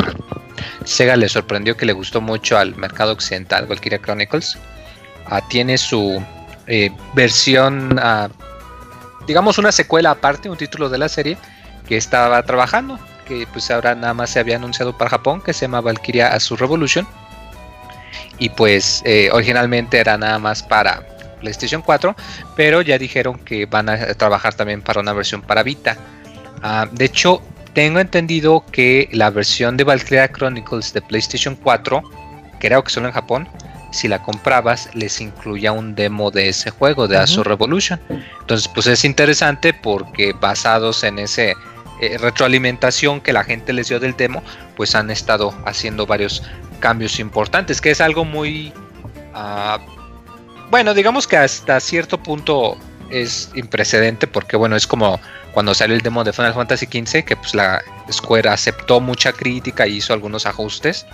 Sega le sorprendió que le gustó mucho al mercado occidental, Valkyria Chronicles, ah, tiene su eh, versión, ah, digamos una secuela aparte, un título de la serie que estaba trabajando, que pues ahora nada más se había anunciado para Japón, que se llama Valkyria Azure Revolution. Y pues eh, originalmente era nada más para PlayStation 4, pero ya dijeron que van a trabajar también para una versión para Vita. Ah, de hecho, tengo entendido que la versión de Valkyria Chronicles de PlayStation 4, creo que solo en Japón, si la comprabas, les incluía un demo de ese juego, de Ujú. Azure Revolution. Entonces, pues es interesante porque basados en ese eh, retroalimentación que la gente les dio del demo, pues han estado haciendo varios cambios importantes, que es algo muy... ah, bueno, digamos que hasta cierto punto es imprecedente porque bueno, es como cuando salió el demo de Final Fantasy XV, que pues la Square aceptó mucha crítica y hizo algunos ajustes.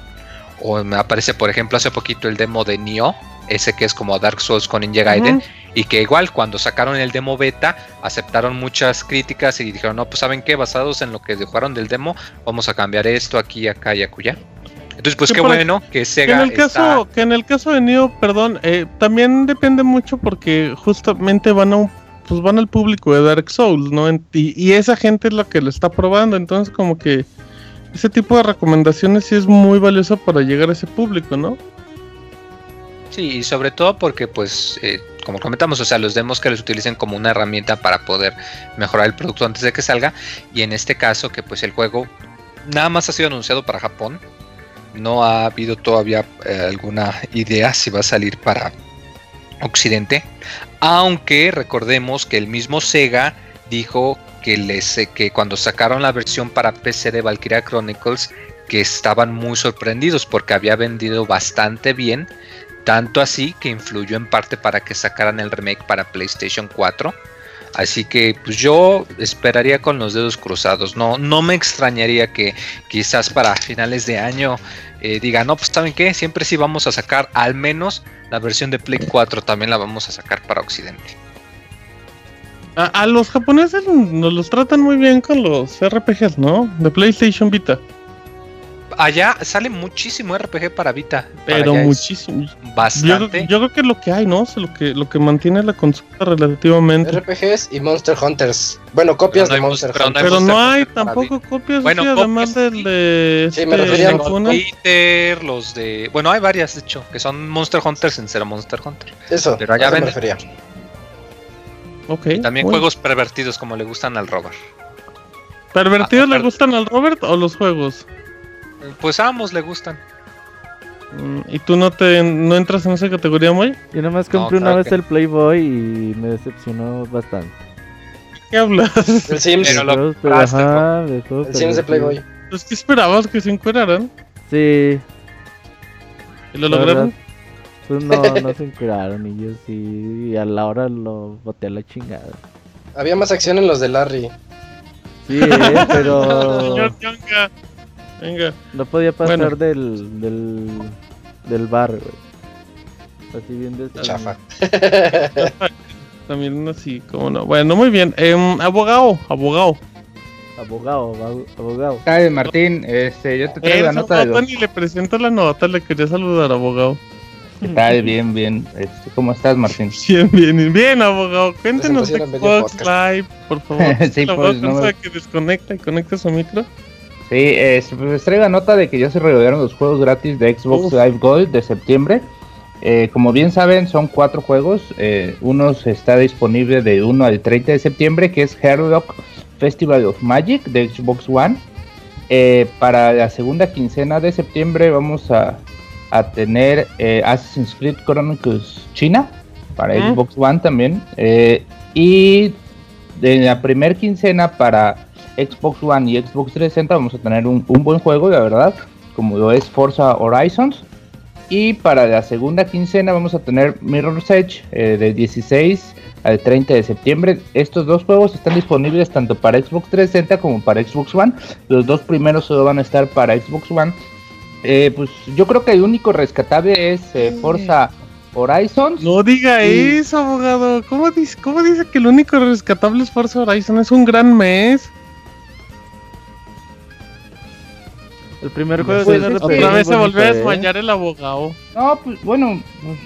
O me aparece, por ejemplo, hace poquito el demo de Nioh, ese que es como Dark Souls con Ninja Gaiden. Y que igual cuando sacaron el demo beta aceptaron muchas críticas y dijeron, no, pues saben qué, basados en lo que dejaron del demo, vamos a cambiar esto aquí, acá y acullá. Entonces, pues qué bueno que Que en Sega el caso, que en el caso de Neo, perdón, eh, también depende mucho porque justamente van a un, pues van al público de Dark Souls, ¿no? En- y, y esa gente es la que lo está probando, entonces como que ese tipo de recomendaciones sí es muy valioso para llegar a ese público, ¿no? Sí, y sobre todo porque, pues, eh, como comentamos, o sea, los demos que los utilicen como una herramienta para poder mejorar el producto antes de que salga. Y en este caso, que pues el juego nada más ha sido anunciado para Japón. No ha habido todavía eh, alguna idea si va a salir para Occidente. Aunque recordemos que el mismo Sega dijo que, les, eh, que cuando sacaron la versión para PC de Valkyria Chronicles, que estaban muy sorprendidos porque había vendido bastante bien tanto así que influyó en parte para que sacaran el remake para PlayStation 4. Así que pues yo esperaría con los dedos cruzados. No, no me extrañaría que quizás para finales de año eh, digan, no, pues saben qué, siempre sí vamos a sacar al menos la versión de Play 4, también la vamos a sacar para Occidente. A, a los japoneses nos los tratan muy bien con los RPGs, ¿no? De PlayStation Vita. Allá sale muchísimo RPG para Vita. para Pero es muchísimo. Bastante. yo creo que es lo que hay, ¿no? Es lo que, lo que mantiene la consola relativamente. RPGs y Monster Hunters. Bueno, copias no de Monster mus- pero no Hunters. Pero no hay para tampoco copias, Bueno, sí, además copias, del de Sí, me este, refería a-. Peter, los de. Bueno, hay varias, de hecho, que son Monster Hunters en ser Monster Hunter. Eso, Pero allá me venden. refería. Ok. Y también juegos pervertidos como le gustan al Robert. ¿Pervertidos Ah, le per- gustan al Robert o los juegos? Pues a ambos le gustan. Mm, ¿Y tú no te no entras en esa categoría, muy? Yo nada más No, compré una vez que- el Playboy y me decepcionó bastante. ¿Qué hablas? El Sims, Pero lo Juegos, pero ajá, el Sims de. Playboy. Pues que esperabas que se encueraran Sí, y lo La lograron. pues no, no se encuraron y yo sí, y a la hora lo boté a la chingada. Había más acción en los de Larry. Sí, eh, pero Señor Yonga. Venga. no podía pasar Bueno. del, del, del bar, güey. Así bien de Chafa. También así, como no. Bueno, muy bien. Em, abogado, abogado. Abogado, abog- abogado. Ay, Martín, este, yo te traigo la Eso, nota de nota, los... ni le presento la nota, le quería saludar, abogado. ¿Qué tal? Bien, bien. Este, ¿Cómo estás, Martín? Bien, bien, bien, abogado. Cuéntenos de Xbox podcast. Live, por favor. Sí, la pues, voz no me- sabe que desconecta y conecta su micro. Sí, este, pues traigo nota de que ya se regalaron los juegos gratis de Xbox Uf. Live Gold de septiembre. Eh, como bien saben, son cuatro juegos. Eh, uno está disponible de 1 al 30 de septiembre, que es Herlock Festival of Magic de Xbox One. Eh, para la segunda quincena de septiembre vamos a, a tener eh, Assassin's Creed Chronicles China para Mm. Xbox One también. Eh, y de la primer quincena para Xbox One y Xbox 360 vamos a tener un, un buen juego, la verdad, como lo es Forza Horizons. Y para la segunda quincena vamos a tener Mirror's Edge eh, del 16 al 30 de septiembre. Estos dos juegos están disponibles tanto para Xbox 360 como para Xbox One. Los dos primeros solo van a estar para Xbox One. Eh, pues yo creo que el único rescatable es eh, Forza Horizons. No diga eso, abogado. ¿Cómo dice, ¿Cómo dice que el único rescatable es Forza Horizon? Es un gran mes. El primer juego Pues, RPG Otra vez se volvió a ¿eh? desmayar el abogado. No, pues bueno,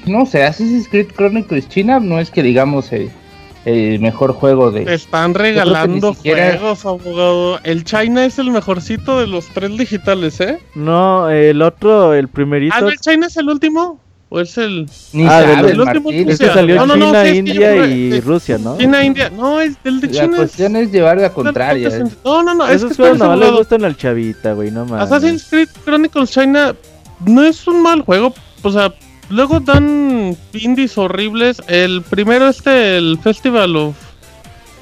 no sé, Assassin's Creed Chronicles China no es que digamos el, el mejor juego Te de... están regalando siquiera- juegos, abogado. El China es el mejorcito de los tres digitales, ¿eh? No, el otro, el primerito. Ah, ¿no, ¿el China es el último? ¿O es el Ni Ah, sabes, del último. Es que Rusia. salió No, no, no, China, sí, es que yo India y sí. Rusia, ¿no? China, India? No, el, el de La China cuestión es... es llevar la contraria. ¿eh? No, no, no, es que Esos juegos espérense, no le gustan al chavita, güey, no mames. Assassin's Creed Chronicles China no es un mal juego. O sea, luego dan indies horribles. El primero este, el Festival of,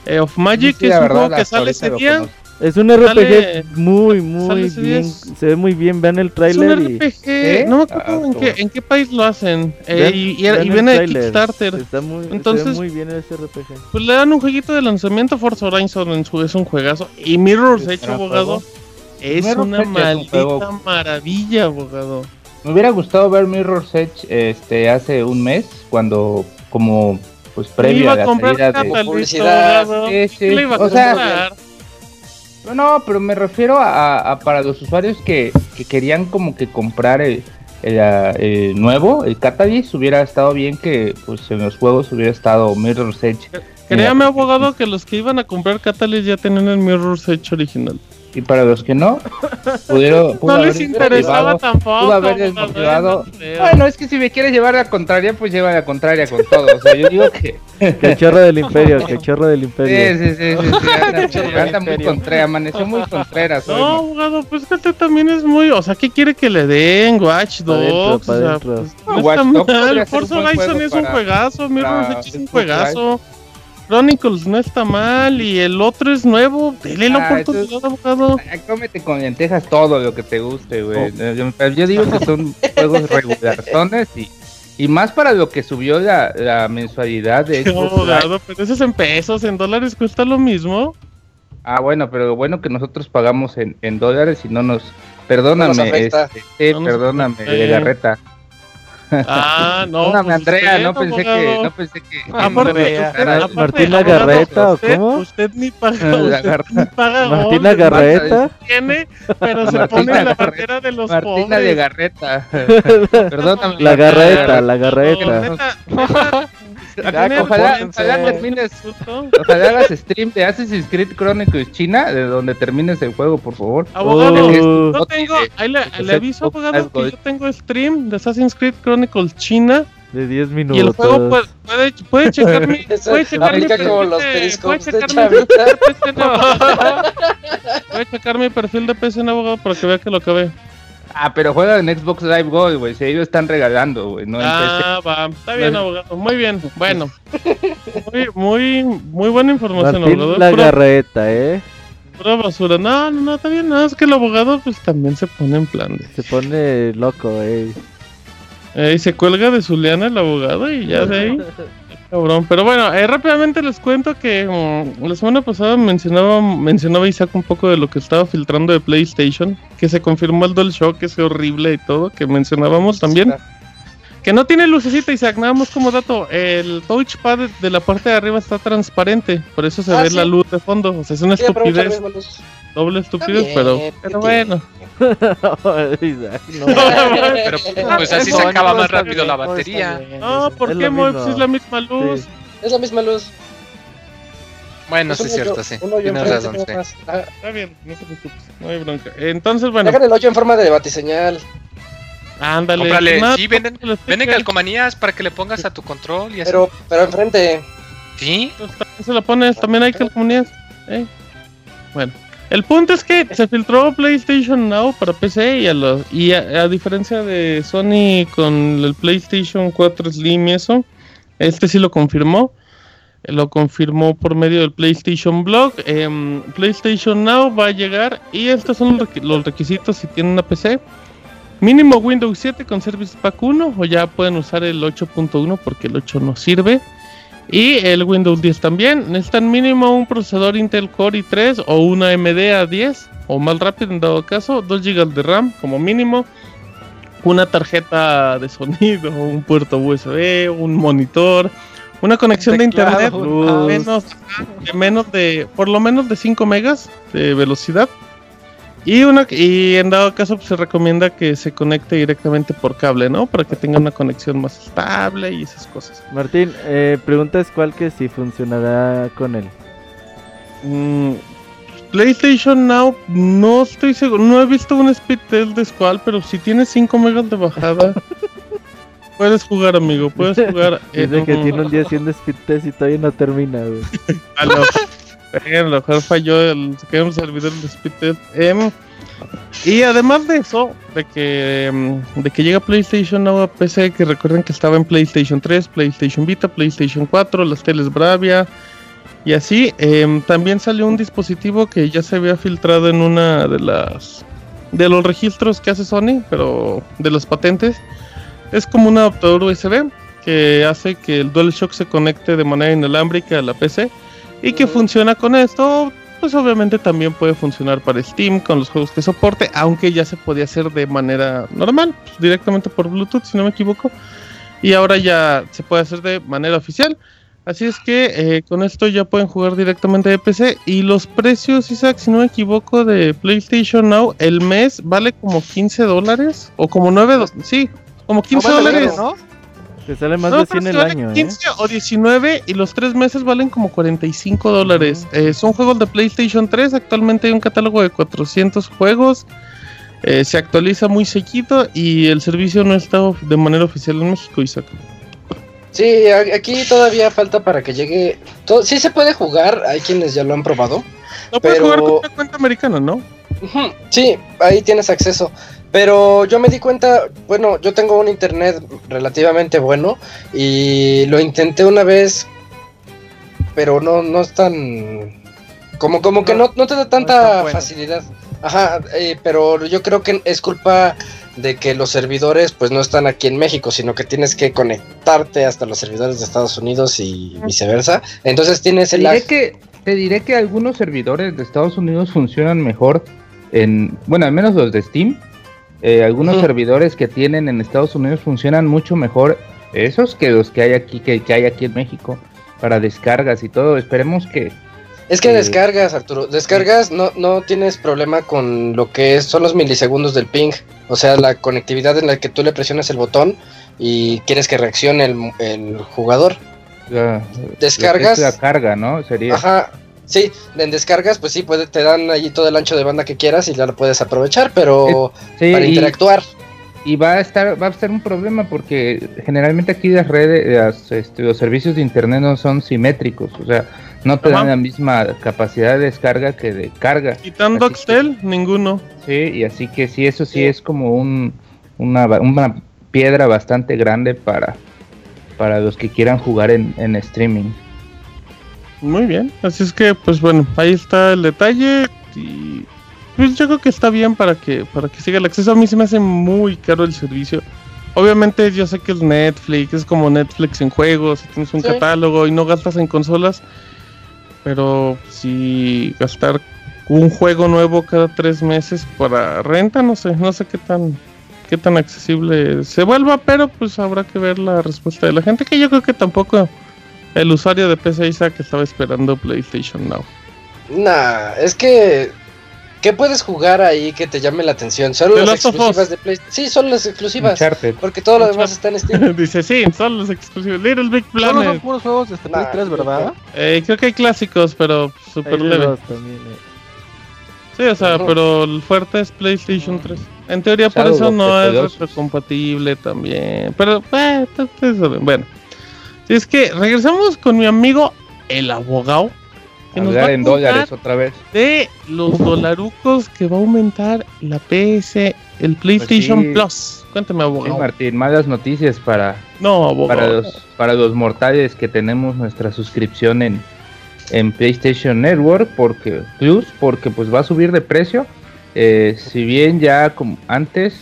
eh, of Magic, Sí, es la un verdad, juego que sale ese día. conozco. Es un RPG Sale- muy, muy bien. Se ve muy bien. Vean el Es un tráiler y. RPG. No me acuerdo Ah, en, qué, en qué país lo hacen. Eh, vean- y, y, vean y el viene de. Kickstarter. Está muy, se Entonces- ve muy bien ese RPG. Pues le dan un jueguito de lanzamiento. Forza Horizon en su, es un juegazo. Y Mirror's Edge, abogado. Es una Edge es un maldita maravilla, abogado. Me hubiera gustado ver Mirror's Edge este, hace un mes, cuando como pues previo a la salida de... Publicidad. Sí, sí. ¿Qué le iba a O sea, comprar? No, pero me refiero a, a para los usuarios que, que querían como que comprar el, el, ah, el nuevo, el Catalyst, hubiera estado bien que pues en los juegos hubiera estado Mirror's Edge. Créame, abogado, que los que iban a comprar Catalyst ya tenían el Mirror's Edge original. Y para los que no, pudieron... pudo No les interesaba tampoco. pudo haber desmotivado. Bueno, es que si me quieres llevar la contraria, pues lleva la contraria con todo. O sea, yo digo que... Que chorro del imperio, que chorro del Sí, imperio. sí, sí, sí, sí, anda, Chorro anda muy imperio. contreras, amaneció muy contreras hoy, No, abogado, pues que usted también es muy. O sea, ¿qué quiere que le den? Watch Dogs. pa' o sea, pues, No, no Watch está Dogs Forza Horizon es un juegazo. Mirror's Edge es un juegazo. Chronicles no está mal. Y el otro es nuevo. Dele la Ah, oportunidad, abogado. Ay, Cómete con lentejas todo lo que te guste, güey. Yo, yo digo que son juegos regularzones y, Y más para lo que subió la, la mensualidad de Xbox Live. abogado, pero eso es en pesos, en dólares cuesta lo mismo. Ah, bueno, pero lo bueno que nosotros pagamos en, en dólares y no nos... Perdóname, No nos afecta. este, sí, No nos perdóname, de Garreta. Ah, no. Perdóname, pues Andrea, usted, no pensé que... No pensé que... Aparte, usted- Mar- aparte, Garreta, ¿o usted- cómo? Usted ni paga, usted ni paga Martina gol, Garreta. tiene, pero se Martina pone en la bandera de los Martina pobres. de Garreta. Perdóname. La garreta, la No, garreta. neta, neta, Ojalá, ojalá, termines, ojalá hagas stream de Assassin's Creed Chronicles China, de donde termines el juego, por favor. Abogado, Uh. yo tengo, ahí le, que le aviso, abogado, que yo tengo stream de Assassin's Creed Chronicles China De 10 y minutos. el juego puede, puede, puede checar mi, Eso puede puede de checar mi perfil de PC, Voy a checar mi perfil de PC en abogado para que vea que lo acabé. Ah, pero juega en Xbox Live Gold, güey. Si ellos están regalando, güey. No en Ah, va, está bien, No. abogado. Muy bien, bueno. Muy, muy, muy buena información, Martín abogado. la Pura, garreta, ¿eh? pura basura. No, no, no, está bien. Nada, es que el abogado, pues también se pone en plan de. Se pone loco, eh. Eh, y se cuelga de su liana el abogado y ya de ahí. Cabrón. Pero bueno, eh, rápidamente les cuento que mm, la semana pasada mencionaba, mencionaba Isaac un poco de lo que estaba filtrando de PlayStation. Que se confirmó el DualShock, ese horrible y todo, que mencionábamos también. Que no tiene lucecita, Isaac, nada más como dato. El touchpad de- de la parte de arriba está transparente, por eso se Ah, ve sí. la luz de fondo. O sea, es una Sí, estupidez, doble estupidez, bien, pero, ¿qué pero bueno. No. Pero pues así se acaba no, más rápido bien, la batería. bien, No, ¿por es qué. Pues es la misma luz. Sí. Es la misma luz. Bueno, sí es cierto, sí. Tienes razón. Ah, Está bien, no te preocupes, no hay bronca. Entonces, bueno, Hagan el hoyo en forma de batiseñal. Ándale. Cómprale, sí, venden- Venden calcomanías para que le pongas a tu control y así. Pero, pero enfrente. Sí, Pues, se la pones, también hay calcomanías. ¿eh? Bueno, el punto es que se filtró PlayStation Now para PC y a, los- y a, a diferencia de Sony con el PlayStation 4 Slim y eso, este sí lo confirmó. Lo confirmó por medio del PlayStation Blog. Em, PlayStation Now va a llegar y estos son los requisitos si tienen una PC. Mínimo Windows 7 con Service Pack 1 o ya pueden usar el 8.1 porque el 8 no sirve. Y el Windows 10 también. Necesitan mínimo un procesador Intel Core i3 o una AMD A10 o más rápido en dado caso, 2 GB de RAM como mínimo, una tarjeta de sonido, un puerto USB, un monitor, una conexión de internet menos, de menos de por lo menos de 5 megas de velocidad. Y una y en dado caso pues, se recomienda que se conecte directamente por cable, ¿no? Para que tenga una conexión más estable y esas cosas. Martín, eh, pregunta es cuál que si funcionará con él. Mm, PlayStation Now, no estoy seguro, no he visto un speed test de Squall, pero si tienes 5 megas de bajada, puedes jugar, amigo, puedes jugar. en Dice que un- tiene un día haciendo speed test y todavía no termina, güey. A lo, eh, lo mejor falló el, se servidor de speed y además de eso, de que, em, de que llega PlayStation Now a PC, que recuerden que estaba en PlayStation 3, PlayStation Vita, PlayStation 4, las teles Bravia y así, em, también salió un dispositivo que ya se había filtrado en una de las de los registros que hace Sony, pero de las patentes. Es como un adaptador USB que hace que el DualShock se conecte de manera inalámbrica a la PC y que funciona con esto. Pues obviamente también puede funcionar para Steam con los juegos que soporte, aunque ya se podía hacer de manera normal, pues, directamente por Bluetooth, si no me equivoco. Y ahora ya se puede hacer de manera oficial. Así es que eh, con esto ya pueden jugar directamente de PC. Y los precios, Isaac, si no me equivoco, de PlayStation Now, el mes vale como 15 dólares. O como 9 dólares. Sí, como 15 vale dólares. ¿no? Te sale más No, de pero 100 si el vale año, ¿eh? 15 o 19 y los tres meses valen como 45 dólares. Eh, son juegos de PlayStation 3. Actualmente hay un catálogo de 400 juegos. Eh, se actualiza muy seguido y el servicio no está de manera oficial en México, Isaac. Sí, aquí todavía falta para que llegue. to- sí se puede jugar, hay quienes ya lo han probado. No puedes Pero- jugar con una cuenta americana, ¿no? Ujú, Sí, ahí tienes acceso. Pero yo me di cuenta, bueno, yo tengo un internet relativamente bueno y lo intenté una vez, pero no, no es tan... Como, como que no, no te da no tanta bueno. facilidad. Ajá, eh, pero yo creo que es culpa de que los servidores pues no están aquí en México, sino que tienes que conectarte hasta los servidores de Estados Unidos y viceversa. Entonces tienes Te el diré lag. que, te diré que algunos servidores de Estados Unidos funcionan mejor en, bueno, al menos los de Steam. Eh, algunos servidores que tienen en Estados Unidos funcionan mucho mejor esos que los que hay aquí, que, que hay aquí en México para descargas y todo. Esperemos que Es que Eh, descargas, Arturo. Descargas, no, no tienes problema con lo que es, son los milisegundos del ping. O sea, la conectividad en la que tú le presionas el botón y quieres que reaccione el, el jugador. la, Descargas. la carga, ¿no? Sería. Ajá. Sí, en descargas, pues sí, puede, te dan allí todo el ancho de banda que quieras y ya lo puedes aprovechar, pero Sí, para y- interactuar. Y va a estar, va a ser un problema porque generalmente aquí las redes, las, este, los servicios de internet no son simétricos, o sea, no te Ajá. dan la misma capacidad de descarga que de carga. Quitando Axtel, ninguno. Sí, y así que sí, eso sí, Sí. es como un, una, ba- una piedra bastante grande para, para los que quieran jugar en, en streaming. Muy bien. Así es que, pues bueno, ahí está el detalle. Y pues yo creo que está bien para que, para que siga el acceso. A mí se me hace muy caro el servicio. Obviamente yo sé que es Netflix, es como Netflix en juegos, tienes un Sí. catálogo y no gastas en consolas. Pero si gastar un juego nuevo cada tres meses para renta, no sé, no sé qué tan, qué tan accesible se vuelva, pero pues habrá que ver la respuesta de la gente, que yo creo que tampoco el usuario de PC Isaac estaba esperando PlayStation Now. Nah, es que. ¿Qué puedes jugar ahí que te llame la atención? Solo las exclusivas de PlayStation. Sí, solo las exclusivas. Uncharted. Porque todo lo demás está en Steam. Dice, sí, son los exclusivos. Little Big Solo son Planet. puros juegos de Play Nah, 3, ¿verdad? Eh, creo que hay clásicos, pero super leve. también, eh. Sí, o sea, pero el fuerte es PlayStation 3. En teoría por eso no es retrocompatible también. Pero, eh, bueno. Si es que regresamos con mi amigo el abogado. Que nos va Hablar a en dólares otra vez. de los dolarucos que va a aumentar la PS, el PlayStation sí. Plus. Cuéntame, Sí, abogado. Martín, malas noticias para, no, abogado. para los para los mortales que tenemos nuestra suscripción en, en PlayStation Network porque Plus porque pues va a subir de precio Eh, si bien ya como antes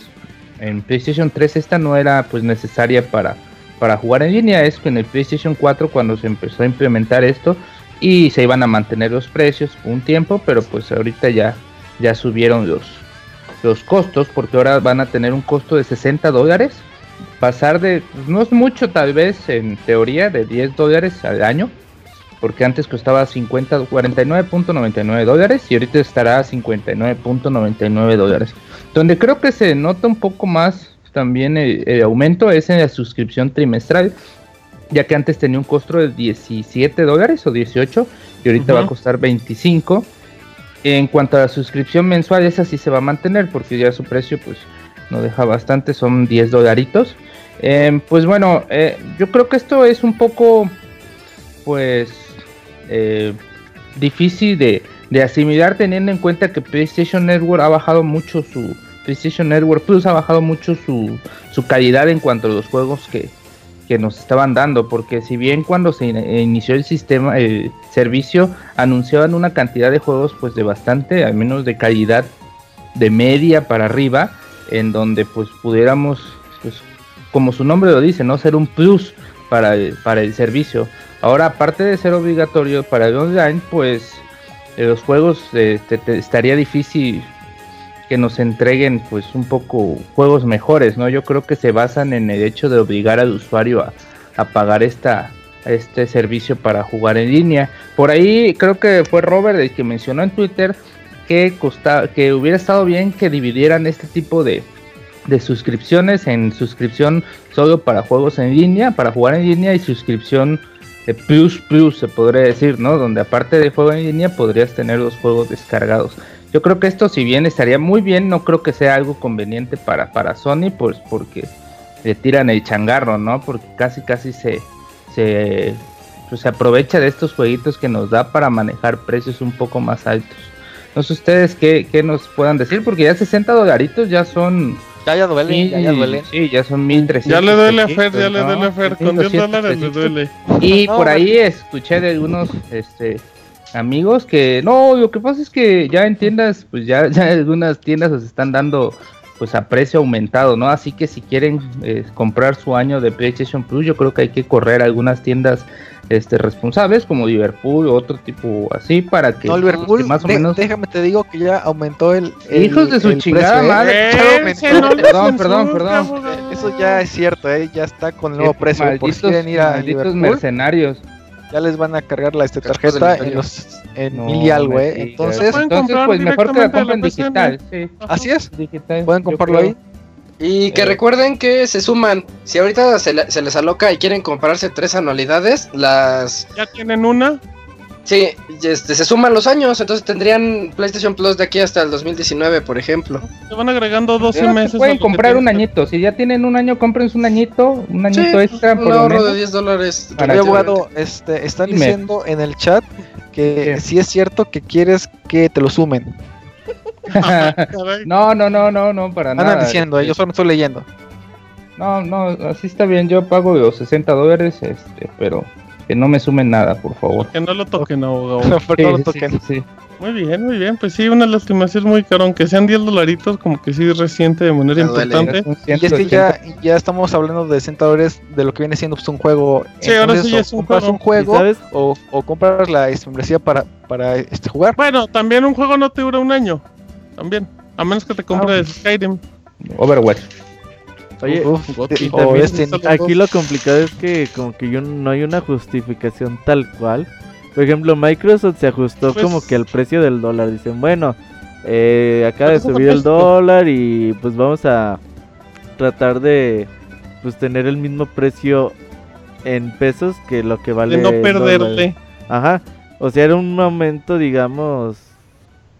en PlayStation 3 esta no era pues necesaria para para jugar en línea es que en el PlayStation 4 cuando se empezó a implementar esto y se iban a mantener los precios un tiempo pero pues ahorita ya ya subieron los los costos porque ahora van a tener un costo de 60 dólares pasar de, no es mucho tal vez en teoría, de 10 dólares al año, porque antes costaba 50, 49.99 dólares y ahorita estará a 59.99 dólares. Donde creo que se nota un poco más también el, el aumento es en la suscripción trimestral, ya que antes tenía un costo de 17 dólares o 18 y ahorita va a costar 25. En cuanto a la suscripción mensual, esa sí se va a mantener porque ya su precio pues no deja bastante, son 10 dolaritos. Em, pues bueno, eh, yo creo que esto es un poco, pues, eh, difícil de, de asimilar teniendo en cuenta que PlayStation Network ha bajado mucho su, PlayStation Network Plus ha bajado mucho su, su calidad en cuanto a los juegos que, que nos estaban dando, porque si bien cuando se in- inició el sistema, el servicio, anunciaban una cantidad de juegos pues de bastante, al menos de calidad de media para arriba, en donde pues pudiéramos, pues como su nombre lo dice, no ser un plus para el, para el servicio. Ahora aparte de ser obligatorio para el online, pues eh, los juegos eh, te- estaría difícil que nos entreguen pues un poco juegos mejores, ¿no? Yo creo que se basan en el hecho de obligar al usuario a, a pagar esta este servicio para jugar en línea. Por ahí creo que fue Robert el que mencionó en Twitter que que hubiera estado bien que dividieran este tipo de, de suscripciones en suscripción solo para juegos en línea, para jugar en línea y suscripción de Plus Plus se podría decir, ¿no? Donde aparte de juego en línea podrías tener los juegos descargados. Yo creo que esto si bien estaría muy bien, no creo que sea algo conveniente para, para Sony, pues porque le tiran el changarro, ¿no? Porque casi casi se, se, pues, se aprovecha de estos jueguitos que nos da para manejar precios un poco más altos. No sé ustedes qué, qué nos puedan decir, porque ya 60 dolaritos ya son... Ya, ya duele, ya, ya duele. Sí, ya son 1300. Ya le duele a Fer, ya le duele a Fer. Con 10 1200 dólares le duele. Y No, por ahí escuché de algunos este amigos que no, lo que pasa es que ya en tiendas, pues ya, ya algunas tiendas los están dando pues a precio aumentado, ¿no? Así que si quieren eh, comprar su año de PlayStation Plus, yo creo que hay que correr a algunas tiendas este responsables como Liverpool o otro tipo así para que, No, Liverpool, que más o de- menos déjame te digo que ya aumentó el. el- Hijos de su el chingada precio, ¿eh? madre. Ya Ese aumentó. no le Perdón, perdón, perdón. Eso ya es cierto, ¿eh? ya está con el nuevo precio. Por si malditos, quieren ir a malditos Liverpool, mercenarios. Ya les van a cargar la este, del tarjeta en, los, en No, mil y algo, me ¿eh? Entonces, Entonces, pues mejor que la compren la digital. Sí, así es. digital. Pueden comprarlo ahí. Y que Eh. recuerden que se suman. Si ahorita se, le- se les aloca y quieren comprarse tres anualidades, las. Ya tienen una. Sí, este, se suman los años. Entonces tendrían PlayStation Plus de aquí hasta el 2019, por ejemplo. Se van agregando 12 Pero se meses. pueden comprar un añito. Si ya tienen un año, cómprense un añito. Un añito Sí, extra un por ahorro menos. de 10 dólares. Abogado, este, están Dime. diciendo en el chat que si es cierto que quieres que te lo sumen. No, no, no, no, no, para Andan nada. diciendo, Este, yo solo estoy leyendo. No, no, así está bien. Yo pago los 60 dólares, este, pero que no me sumen nada, por favor. Que no lo toquen, abogado. Favor, Sí, toquen. sí, sí. Muy bien, muy bien. Pues sí, una es muy caro. Aunque sean 10 dolaritos, como que sí reciente de manera importante. Y es que 180. ya, ya estamos hablando de 60 dólares de lo que viene siendo pues, un juego. Sí, ahora sí ya o es un compras juego. un juego ¿Y sabes? o, o compras la membresía para, para este, jugar. Bueno, también un juego no te dura un año. También. A menos que te compres Skyrim. Overwatch. Oye, Uf, y también Destiny. aquí lo complicado es que como que yo no hay una justificación tal cual. Por ejemplo, Microsoft se ajustó Pues- como que al precio del dólar. Dicen, bueno, eh, acaba de Pues eso subir el dólar y pues vamos a tratar de pues tener el mismo precio en pesos que lo que vale De no el dólar". perderle. Ajá. O sea, era un aumento, digamos,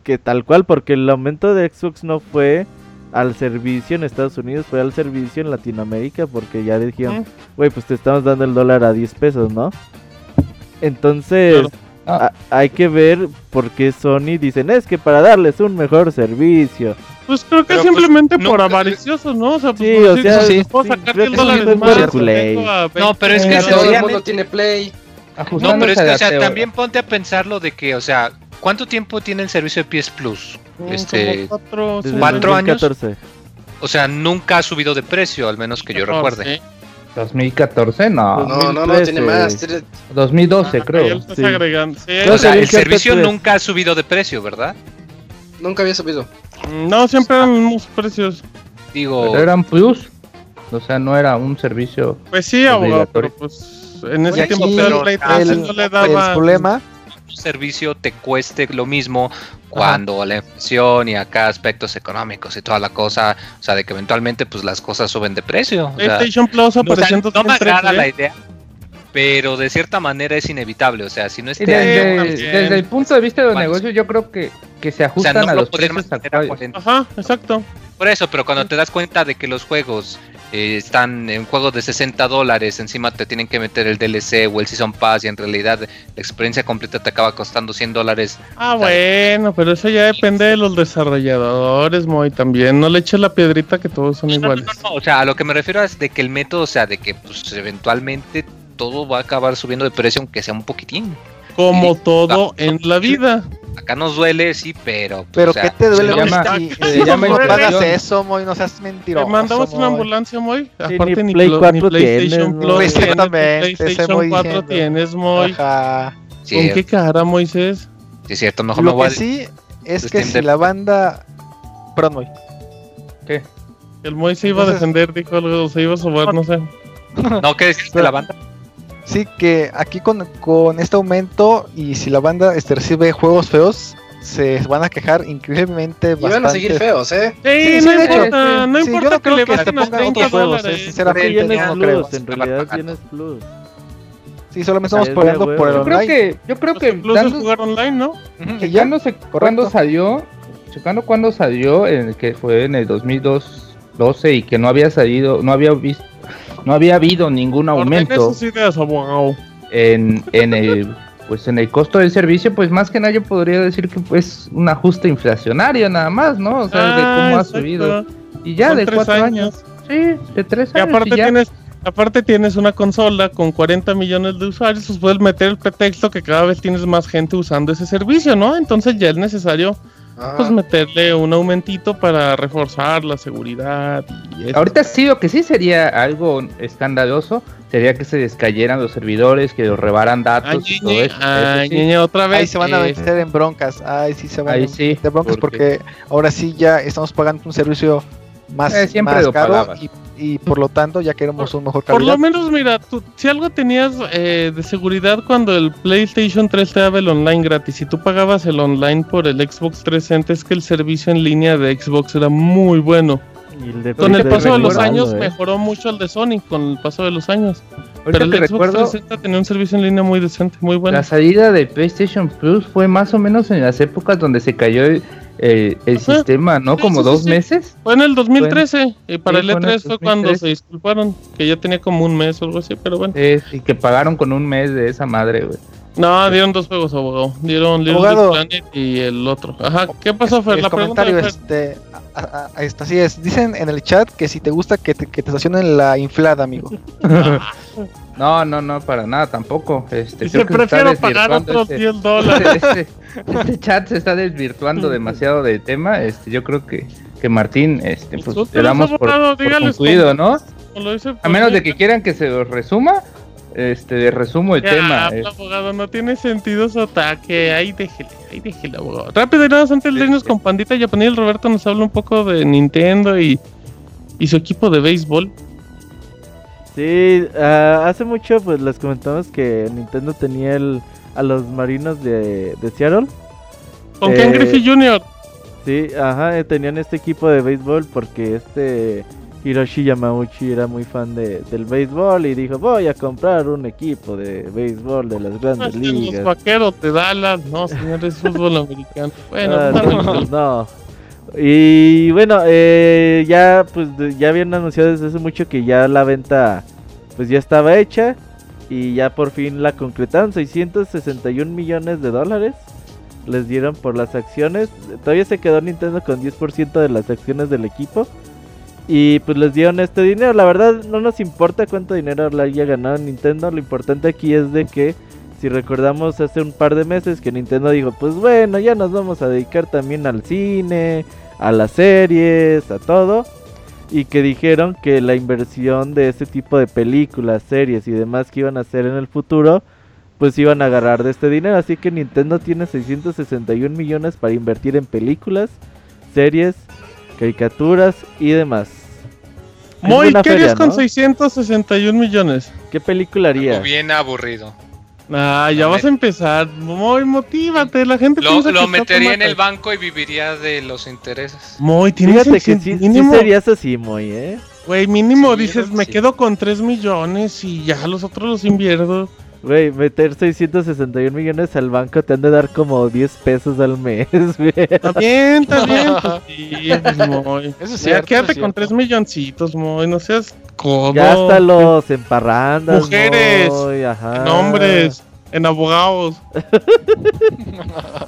que tal cual, porque el aumento de Xbox no fue al servicio en Estados Unidos, fue al servicio en Latinoamérica, porque ya dijeron, güey, pues te estamos dando el dólar a 10 pesos, ¿no? Entonces, Claro. Ah. a- hay que ver por qué Sony dicen, es que para darles un mejor servicio. Pues creo que Pero, pues, simplemente por nunca- avariciosos, ¿no? O sea, pues, Sí, o sea, sí, puedo sí, sacar creo 10 que dólares sí, más. No, pero es que todo el mundo tiene Play. No, pero es que, o sea, también ponte a pensarlo de que, o sea, ¿cuánto tiempo tiene el servicio de PS Plus? Mm, Este, como cuatro, Desde cinco ¿Cuatro años? 2014. o sea, nunca ha subido de precio, al menos que yo recuerde. 2014, no. No, no, no, 2013. tiene más. tiene- 2012, Ah, creo. estás sí. agregando. Sí, O sea, el servicio 3. nunca ha subido de precio, ¿verdad? Nunca había subido. no, siempre eran los mismos precios. Digo, Pero eran plus. O sea, no era un servicio. Pues sí, abogado, pero pues en ese Oye, tiempo el Play 3 el, no le el problema servicio te cueste lo mismo cuando la inflación y acá aspectos económicos y toda la cosa, o sea, de que eventualmente pues las cosas suben de precio. O sea, PlayStation Plus no, o sea, apareció en no me agrada 2013. la idea, pero de cierta manera es inevitable, o sea, si no este desde, año, también. desde el punto de vista de los Bueno, negocios, yo creo que, que se o sea, ajustan no a lo los precios actuales. 40. Ajá, exacto. Por eso, pero cuando te das cuenta de que los juegos eh, están en juegos de 60 dólares, encima te tienen que meter el DLC o el Season Pass y en realidad la experiencia completa te acaba costando 100 dólares. Ah, bueno, pero eso ya depende de los desarrolladores, Moy, también. No le eches la piedrita que todos son No, no, iguales. no, no, o sea, a lo que me refiero es de que el método, o sea, de que pues eventualmente todo va a acabar subiendo de precio aunque sea un poquitín. Como Sí. todo en la vida. Acá nos duele, sí, pero... Pero o sea, ¿qué te duele? no- llama- Si- se si llama no pagas eso, Moy, no seas Te mentiroso. mandamos una ambulancia, Moy. Sí, Aparte, ni ni, Play Plo- 4 ni PlayStation tienes, Plus. tienes, Exactamente, ese PlayStation Moy 4 diciendo. tienes, Moy. Ajá. sí, ¿Con qué cara, Moisés? sí, es cierto, mejor me Lo voy que a... sí es que si la banda... Perdón, Moy. ¿Qué? El Moy se iba a defender, dijo algo, se iba a sobar, no sé. No, ¿qué decís de la banda? Sí, que aquí con, con este aumento y si la banda este, recibe juegos feos, se van a quejar increíblemente Y van a bastante. seguir feos, ¿eh? Sí, Sí, sí, no de hecho, importa, no Sí, yo importa no que creo le que a pongan 30 otros juegos, eh, sinceramente tienes no plus, creo. en realidad tienes plus. Sí, solamente estamos Es peleando por el. Yo creo online. que, yo creo que es dando- jugar online, ¿no? Y ya. checándose cuando salió, checando cuando salió, en el que fue en el 2012 y que no había salido, no había visto, no había habido ningún aumento ideas, en, en el pues en el costo del servicio, pues más que nada yo podría decir que pues un ajuste inflacionario nada más, ¿no? O sea, de Ah, cómo ha exacto. subido. Y ya Son de cuatro años. Sí, de tres Y años. aparte y ya. tienes, aparte tienes una consola con 40 millones de usuarios, pues puedes meter el pretexto que cada vez tienes más gente usando ese servicio, ¿no? Entonces ya es necesario Ajá. pues meterle un aumentito para reforzar la seguridad y eso. Ahorita sí, lo que sí sería algo escandaloso sería que se descayeran los servidores, que los rebaran datos Ay, y todo eso. ay, Eso sí. ñe, otra vez. Ahí se van a eh, meter en broncas. Ay, sí se van Ahí a sí, meter en broncas porque- porque ahora sí ya estamos pagando un servicio más, Eh, siempre más lo caro pagabas. y, y por lo tanto ya queremos un mejor Por calidad. lo menos, mira, tú, si algo tenías eh, de seguridad cuando el PlayStation 3 te daba el online gratis y tú pagabas el online por el Xbox 360, es que el servicio en línea de Xbox era muy bueno. Y el de Con el paso de los recuerdo, años eh. mejoró mucho el de Sony, con el paso de los años. Ahorita Pero el Xbox recuerdo, 360 tenía un servicio en línea muy decente, muy bueno. la salida de PlayStation Plus fue más o menos en las épocas donde se cayó el, el- el Ajá. sistema, ¿no? Sí, Como sí, dos sí. meses. Fue en el 2013 y para el fue en el E3 fue cuando 2013. se disculparon, que ya tenía como un mes o algo así, pero bueno. eh, y que pagaron con un mes de esa madre, güey. No, dieron dos juegos, abogado. Dieron Little Abogado. Big Planet y el otro. Ajá, ¿qué pasó, Fer? el La pregunta comentario de Fer. este, a- a- a- este, así es. Dicen en el chat que si te gusta que te, que te estacionen la inflada, amigo. No, no, no, para nada tampoco. Este, Dice, prefiero pagar otros este- 10 dólares. este, este chat se está desvirtuando demasiado del tema. Este, yo creo que, que Martín, este, pues Nosotros, le damos por, abogado, por concluido, ¿no? A menos de que quieran que se los resuma, este, de resumo el Ya, tema. habla, abogado, no tiene sentido su ataque. Ahí déjele, ahí déjele, abogado. Rápido, nada más antes de irnos con Pandita Japonés, el Roberto nos habla un poco de Nintendo y, y su equipo de béisbol. Sí, ah, hace mucho pues les comentamos que Nintendo tenía el, a los marinos de, de Seattle. Con Eh, Ken Griffey Jr. Sí, ajá, eh, tenían este equipo de béisbol porque este Hiroshi Yamauchi era muy fan de, del béisbol y dijo voy a comprar un equipo de béisbol de las Ah, grandes Los ligas. vaqueros de Dallas. No, señores, fútbol americano. Bueno, Ah, no. Y bueno, eh, ya pues ya habían anunciado desde hace mucho que ya la venta pues ya estaba hecha y ya por fin la concretaron, 661 millones de dólares les dieron por las acciones. Todavía se quedó Nintendo con 10% de las acciones del equipo. Y pues les dieron este dinero. La verdad no nos importa cuánto dinero le haya ganado Nintendo. Lo importante aquí es de que si recordamos hace un par de meses que Nintendo dijo, pues bueno, ya nos vamos a dedicar también al cine, a las series, a todo. Y que dijeron que la inversión de ese tipo de películas, series y demás que iban a hacer en el futuro, pues iban a agarrar de este dinero. Así que Nintendo tiene 661 millones para invertir en películas, series, caricaturas y demás. Buena ¿qué feria, harías con ¿no? 661 millones? ¿Qué película haría? Algo bien aburrido. Ah, ya vas a empezar. Moy, motívate. La gente Lo, piensa que lo metería en el banco y viviría de los intereses. Moy, tienes Fíjate que 600 sí, sí mínimo. serías así, muy, ¿eh? Güey, mínimo Sí, dices, me sí. quedo con 3 millones y ya los otros los invierto. Güey, meter 661 millones al banco te han de dar como 10 pesos al mes, güey. Está bien. Pues sí, pues, Moy. Eso es Ya cierto. quédate eso es con cierto. 3 milloncitos, Moy. No seas codo. Gástalos en parrandas, Mujeres, Moy, ajá. En hombres, en abogados.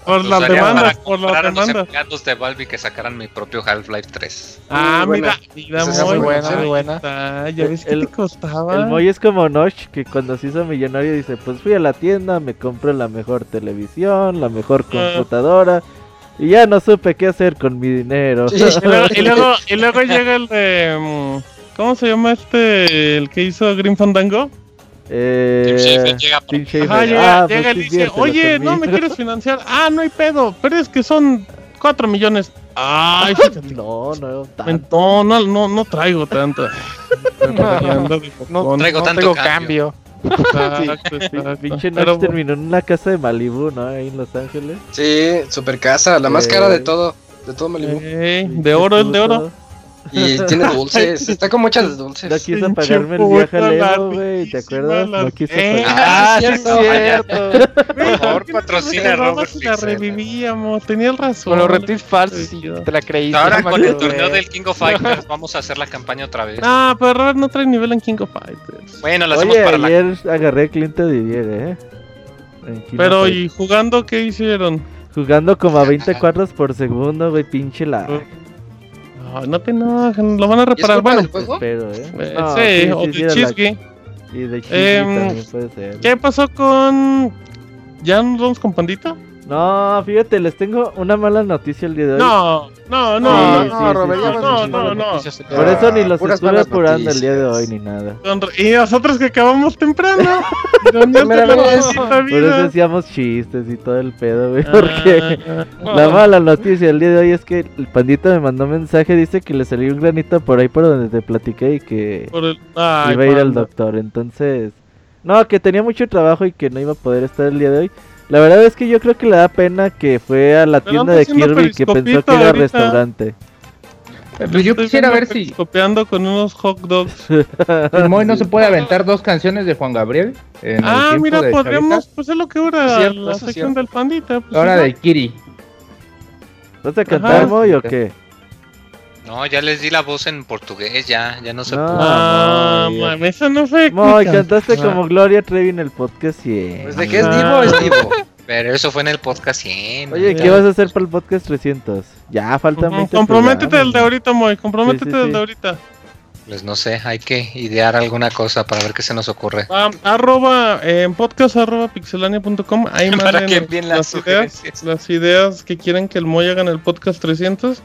por Los las demandas, por las los demandas. empleados de Valve y que sacaran mi propio Half-Life 3. Ah, Muy mira, mira, Moy, muy buena, muy buena. está, Ya ves que El- te costaba. El Moy es como Nosh, que cuando se hizo millonario dice, pues fui a la tienda, me compré la mejor televisión, la mejor Ah. computadora, y ya no supe qué hacer con mi dinero. Sí. Y luego, y luego, y luego llega el de. mm, ¿Cómo se llama este? El que hizo Green Fandango. Eh, Tim Schafer llega por-. Ajá, llega, Ah, llega pues y dice: Oye, no me conmigo". quieres financiar. Ah, no hay pedo, pero es que son 4 millones. Ay. No, no, tanto. No, no, no, no traigo tanto. No focón. Traigo no tanto tengo cambio. cambio. Exacto, exacto. Pinche Nosh terminó en una casa de Malibu, ¿no? Ahí en Los Ángeles. Sí, super casa, la más Eh. cara de todo, de todo Malibu. ey, de oro, el de oro. Y tiene dulces, está con muchas No dulces. quiso Pinche pagarme el viaje a Levo, güey, ¿te acuerdas? No quiso Eh, pagar. Ah, sí, es cierto. Por favor, ¿Por qué no patrocina a Robert La revivíamos, tenías razón. Con los reptiles falsos, te la creíste. Ahora no con el torneo del King of Fighters vamos a hacer la campaña otra vez. Ah, pero Robert no trae nivel en King of Fighters. Bueno, lo hacemos para la ayer agarré a Clint Didier, eh. En Kino Pero, Fight. ¿y jugando qué hicieron? Jugando como a 20 cuadros por segundo, güey, pinche la. No te enojes, lo van a ¿Y es reparar. Bueno, del juego? Espero, ¿eh? eh, No, sí, o de. Y de Em, también puede ser. ¿Qué pasó con. ¿Ya nos vamos con Pandita? No, fíjate, les tengo una mala noticia el día de hoy. No, no, no, Sí, no, sí, no, sí, Robert, sí, no, no, no. Por eso ni los puras estuve apurando el día de hoy ni nada. Y nosotros que acabamos temprano. ¿Dónde Primera está la vez. maldita Por eso hacíamos chistes y todo el pedo, güey. Porque Ah, la mala noticia del día de hoy es que el pandita me mandó un mensaje. Dice que le salió un granito por ahí por donde te platiqué y que por el- Ay, iba a ir al doctor. Entonces, no, que tenía mucho trabajo y que no iba a poder estar el día de hoy. La verdad es que yo creo que le da pena que fue a la Pero tienda de Kirby que pensó que era ahorita. restaurante. Pero yo Estoy quisiera ver si Periscopeando con unos hot dogs. el Moy no se puede aventar dos canciones de Juan Gabriel. En el Ah, tiempo mira, de podríamos. Chavita. Pues es lo que Cierto, la sección cierto. del pandita. Pues, Ahora del Kiri. ¿Vas a cantar. Moy, o qué? No, ya les di la voz en portugués, ya, ya no se No. pudo. Ah, no, mames, eso no fue. Moy, cantaste Ah. como Gloria Trevi en el podcast 100. Pues de que es Ah. Divo, es Divo. Pero eso fue en el podcast 100. Oye, Ya. ¿qué vas a hacer para el podcast 300? Ya, faltan Ujú, 20 Comprométete programas. del de ahorita, Moy. Comprométete Sí, sí, del sí. de ahorita. Pues no sé, hay que idear alguna cosa para ver qué se nos ocurre. Ah, arroba, eh, en podcast arroba pixelania.com. Ahí manden las las ideas, las ideas que quieren que el Moy haga en el podcast 300.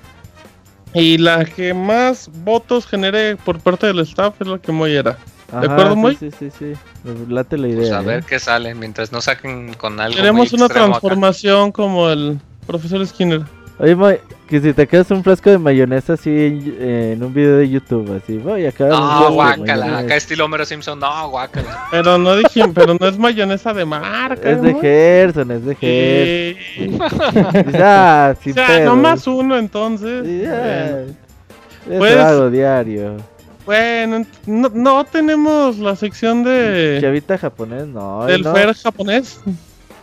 Y la que más votos genere por parte del staff es la que Moy era. Ajá, ¿De acuerdo, sí, Moy? Sí, sí, sí. Me late la idea. Pues a ver ¿eh? qué sale, mientras no saquen con algo. Queremos muy una acá. transformación como el profesor Skinner. Oye, Moy, que si te quedas un frasco de mayonesa así en, en un video de YouTube, así, voy a acabar un No, guácala, acá estilo Homero Simpson, no, guácala. Pero no dije, pero no es mayonesa de marca. Es de. Gerson, es de Gerson. Sí. Dice, ah, O sin sea, pedos. nomás uno entonces. Ya. Eso Pues- hago diario. Bueno, no, no tenemos la sección de Chavita japonés, no. del no. Fer japonés.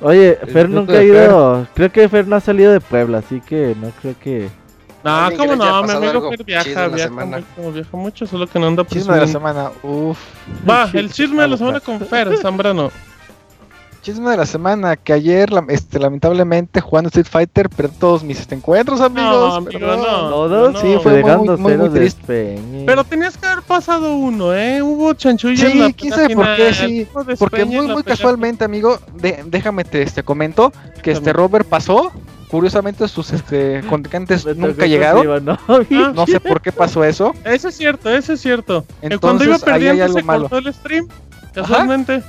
Oye, El Fer nunca ha ido. Creo que Fer no ha salido de Puebla, así que no creo que. No, le haya no, mi amigo Fer viaja, viaja mucho, viaja mucho, solo que no anda Chisme de la semana, uff. Va, el chisme de la semana con Fer, Zambrano. Chisme de la semana, que ayer, este, lamentablemente, jugando Street Fighter, perdí todos mis este, encuentros, amigos. No, amigo, perdón. no. ¿Todos? no. Sí, fue muy, Dejando muy, muy, cero muy triste. Pero tenías que haber pasado uno, ¿eh? Hubo chanchullo Sí, en la quién sabe por qué, sí. hubo despeñe Porque muy, muy casualmente, amigo, de- déjame te este, comento que este Robert pasó. Curiosamente, sus este, contrincantes nunca llegaron. Ivanovich. Ah, No sé por qué pasó eso. Eso es cierto, eso es cierto. Que cuando iba Entonces, ahí hay perdiendo algo se malo. cortó el stream, casualmente.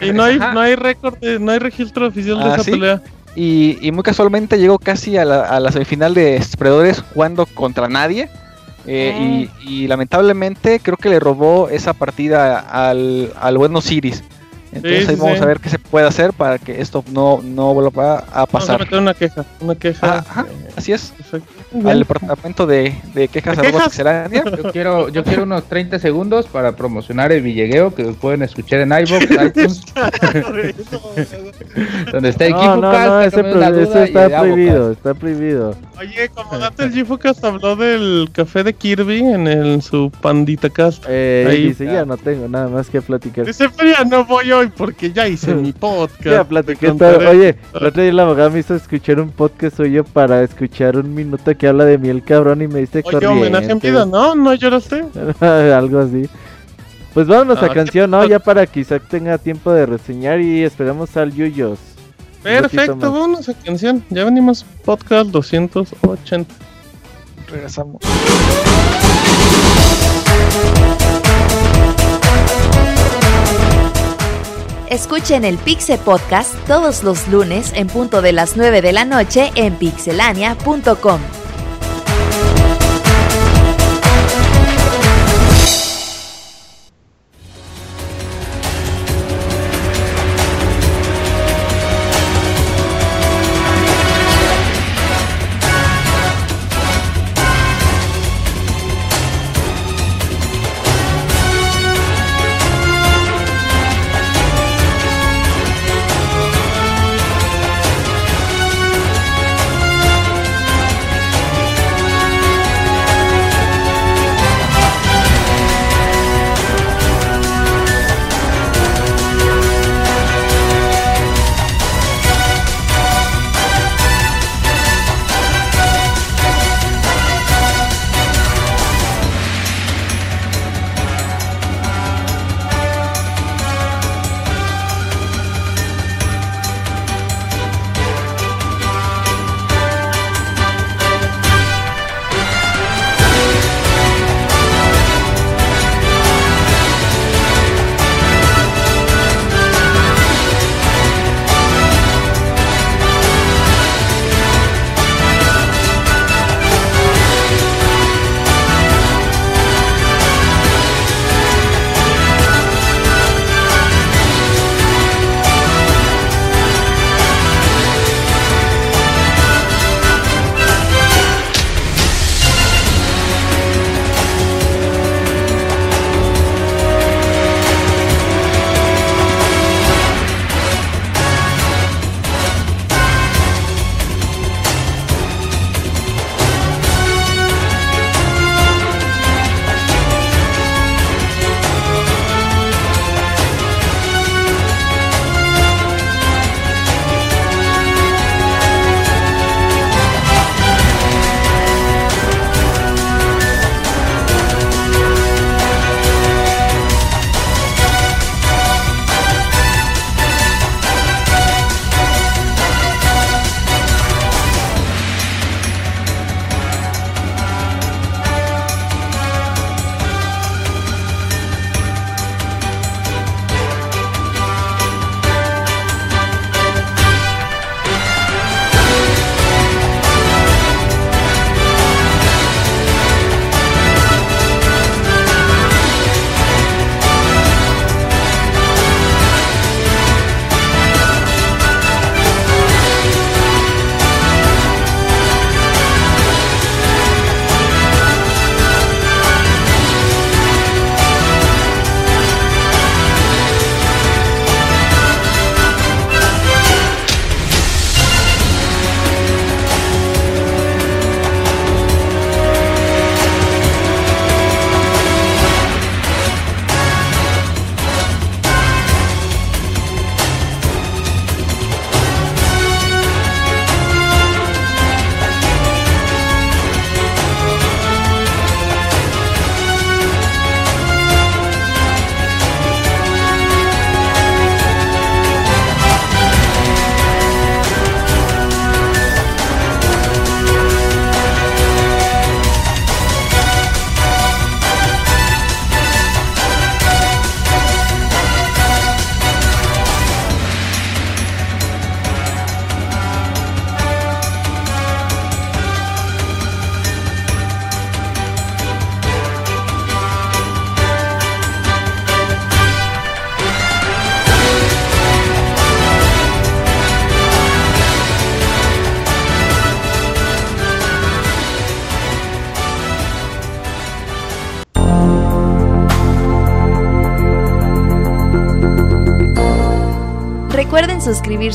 Y no hay, Ajá. no hay récord, de- no hay registro oficial de Ah, esa ¿sí? pelea. Y, y muy casualmente llegó casi a la, a la semifinal de Predadores jugando contra nadie. Eh, y, y lamentablemente creo que le robó esa partida al, al bueno Osiris. Entonces Sí, ahí sí, vamos sí. a ver qué se puede hacer para que esto no, no vuelva a Vamos a pasar. meter una queja, una queja. Ajá, eh, Así es. perfecto. Al departamento de, de quejas ¿De quejas? Yo quiero, yo quiero unos 30 segundos para promocionar el Villegueo que pueden escuchar en iVoox, iTunes, donde está el No, no, Gifucast, no, ese, eso está prohibido, está prohibido. Oye, como dato, el Gifucast habló del café de Kirby en el, su Pandita Cast. Eh, Ahí. dice, ya no tengo nada más que platicar. Dice, pero ya no voy hoy porque ya hice mi podcast. Ya platiqué, oye, el otro día la abogada me hizo escuchar un podcast suyo para escuchar un minuto que habla de miel cabrón y me dice Oye, homenaje en vida, ¿no? ¿No lloraste? Algo así. Pues vámonos Ah, a ¿qué canción, ¿no? Ya para que Isaac tenga tiempo de reseñar y esperamos al Yuyos. Perfecto, vámonos a canción. Ya venimos, podcast 280. Regresamos. Escuchen el Pixe Podcast todos los lunes en punto de las 9 de la noche en pixelania.com.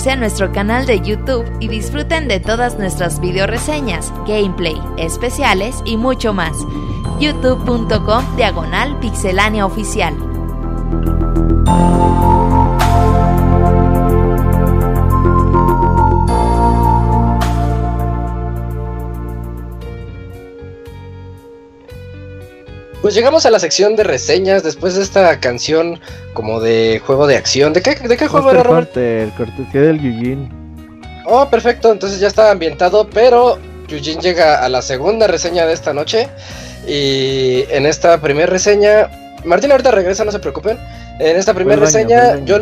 a nuestro canal de YouTube y disfruten de todas nuestras video reseñas, gameplay, especiales y mucho más. youtube.com diagonal pixelania oficial. Pues llegamos a la sección de reseñas después de esta canción como de juego de acción. ¿De qué, de qué juego era, Robert? Hunter, cortesía del Yujin. Oh, perfecto, entonces ya está ambientado, pero Yujin llega a la segunda reseña de esta noche. Y en esta primera reseña, Martín ahorita regresa, no se preocupen. En esta primera reseña, yo...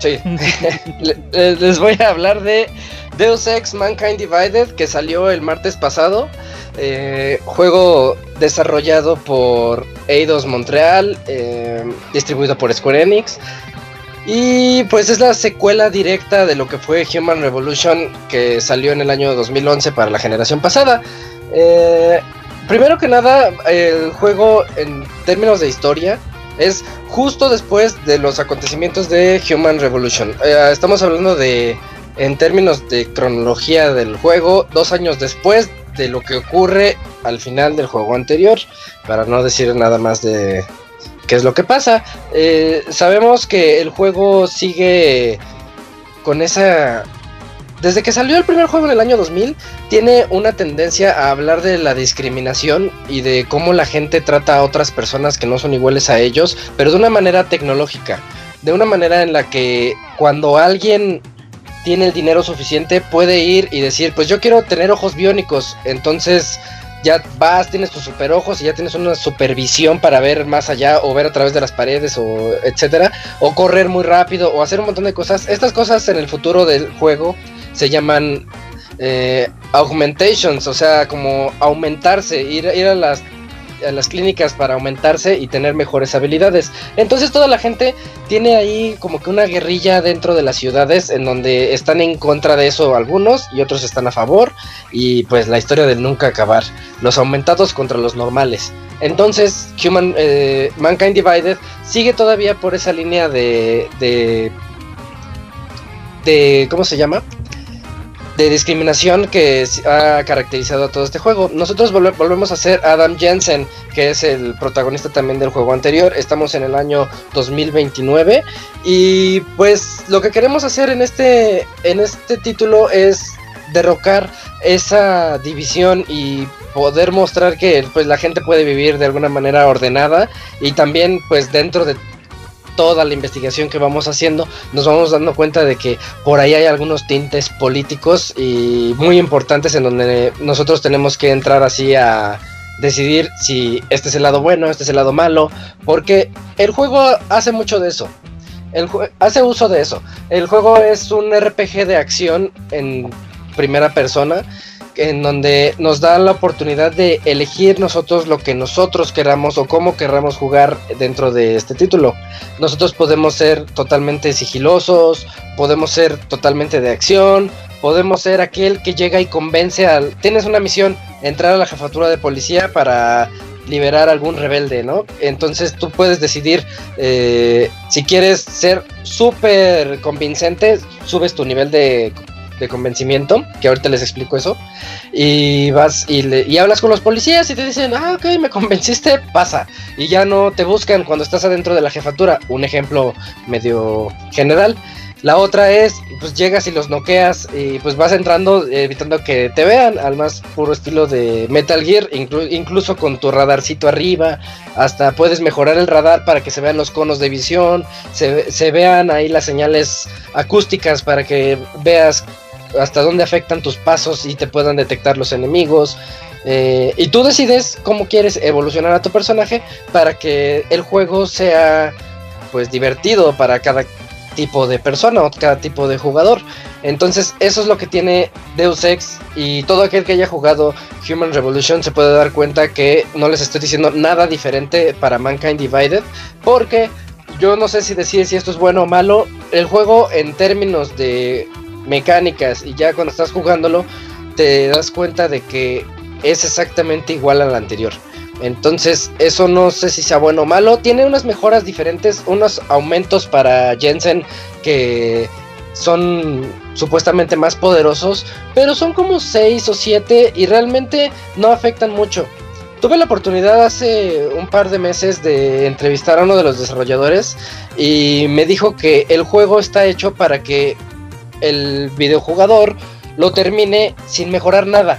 Sí, Le- les voy a hablar de Deus Ex Mankind Divided, que salió el martes pasado. Eh, juego desarrollado por Eidos Montreal, eh, distribuido por Square Enix. Y pues es la secuela directa de lo que fue Human Revolution que salió en el año 2011 para la generación pasada. Eh, primero que nada, el juego en términos de historia es justo después de los acontecimientos de Human Revolution. Eh, estamos hablando de, en términos de cronología del juego, dos años después de lo que ocurre al final del juego anterior, para no decir nada más de qué es lo que pasa. Eh, sabemos que el juego sigue con esa... Desde que salió el primer juego en el año 2000, tiene una tendencia a hablar de la discriminación y de cómo la gente trata a otras personas que no son iguales a ellos, pero de una manera tecnológica. De una manera en la que cuando alguien tiene el dinero suficiente puede ir y decir, pues yo quiero tener ojos biónicos, entonces ya vas, tienes tus super ojos y ya tienes una supervisión para ver más allá o ver a través de las paredes o etcétera, o correr muy rápido o hacer un montón de cosas. Estas cosas en el futuro del juego se llaman eh, augmentations, o sea, como aumentarse, ir, ir a las a las clínicas para aumentarse y tener mejores habilidades. Entonces toda la gente tiene ahí como que una guerrilla dentro de las ciudades en donde están en contra de eso algunos y otros están a favor y pues la historia del nunca acabar, los aumentados contra los normales. Entonces Human eh, Mankind Divided sigue todavía por esa línea de de de ¿cómo se llama? De discriminación que ha caracterizado a todo este juego. Nosotros volve- volvemos a ser Adam Jensen, que es el protagonista también del juego anterior. Estamos en el año 2029 y pues lo que queremos hacer en este en este título es derrocar esa división y poder mostrar que pues la gente puede vivir de alguna manera ordenada y también pues dentro de toda la investigación que vamos haciendo nos vamos dando cuenta de que por ahí hay algunos tintes políticos y muy importantes en donde nosotros tenemos que entrar así a decidir si este es el lado bueno, este es el lado malo, porque el juego hace mucho de eso. El hace uso de eso. El juego es un RPG de acción en primera persona en donde nos da la oportunidad de elegir nosotros lo que nosotros queramos o cómo querramos jugar dentro de este título. Nosotros podemos ser totalmente sigilosos, podemos ser totalmente de acción, podemos ser aquel que llega y convence al... Tienes una misión, entrar a la jefatura de policía para liberar a algún rebelde, ¿no? Entonces tú puedes decidir eh, si quieres ser súper convincente, subes tu nivel de, de convencimiento, que ahorita les explico eso, y vas y, le- y hablas con los policías y te dicen, ah, ok, me convenciste, pasa, y ya no te buscan cuando estás adentro de la jefatura, un ejemplo medio general. La otra es, pues llegas y los noqueas y pues vas entrando evitando que te vean al más puro estilo de Metal Gear, inclu- incluso con tu radarcito arriba, hasta puedes mejorar el radar para que se vean los conos de visión, se vean ahí las señales acústicas para que veas hasta dónde afectan tus pasos y te puedan detectar los enemigos. Eh, y tú decides cómo quieres evolucionar a tu personaje para que el juego sea pues divertido para cada tipo de persona o cada tipo de jugador. Entonces eso es lo que tiene Deus Ex y todo aquel que haya jugado Human Revolution se puede dar cuenta que no les estoy diciendo nada diferente para Mankind Divided porque yo no sé si decir si esto es bueno o malo. El juego en términos de mecánicas y ya cuando estás jugándolo te das cuenta de que es exactamente igual al anterior. Entonces, eso no sé si sea bueno o malo. Tiene unas mejoras diferentes, unos aumentos para Jensen que son supuestamente más poderosos, pero son como 6 o 7 y realmente no afectan mucho. Tuve la oportunidad hace un par de meses de entrevistar a uno de los desarrolladores y me dijo que el juego está hecho para que el videojugador lo termine sin mejorar nada.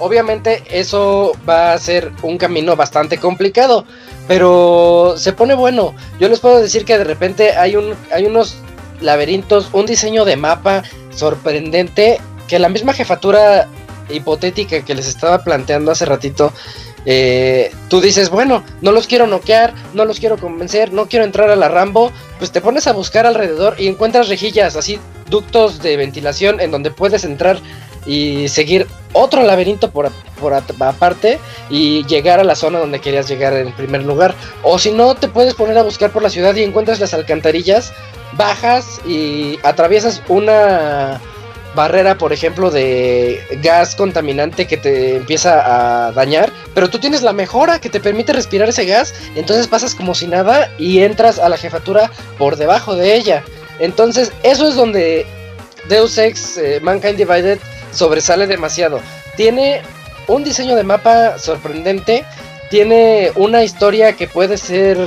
Obviamente eso va a ser un camino bastante complicado, pero se pone bueno. Yo les puedo decir que de repente hay, un, hay unos laberintos, un diseño de mapa sorprendente que la misma jefatura hipotética que les estaba planteando hace ratito, eh, tú dices, bueno, no los quiero noquear, no los quiero convencer, no quiero entrar a la Rambo, pues te pones a buscar alrededor y encuentras rejillas, así ductos de ventilación en donde puedes entrar y seguir otro laberinto por, por aparte y llegar a la zona donde querías llegar en primer lugar. O si no, te puedes poner a buscar por la ciudad y encuentras las alcantarillas, bajas y atraviesas una barrera, por ejemplo, de gas contaminante que te empieza a dañar, pero tú tienes la mejora que te permite respirar ese gas, entonces pasas como si nada y entras a la jefatura por debajo de ella. Entonces, eso es donde Deus Ex eh, Mankind Divided sobresale demasiado. Tiene un diseño de mapa sorprendente, tiene una historia que puede ser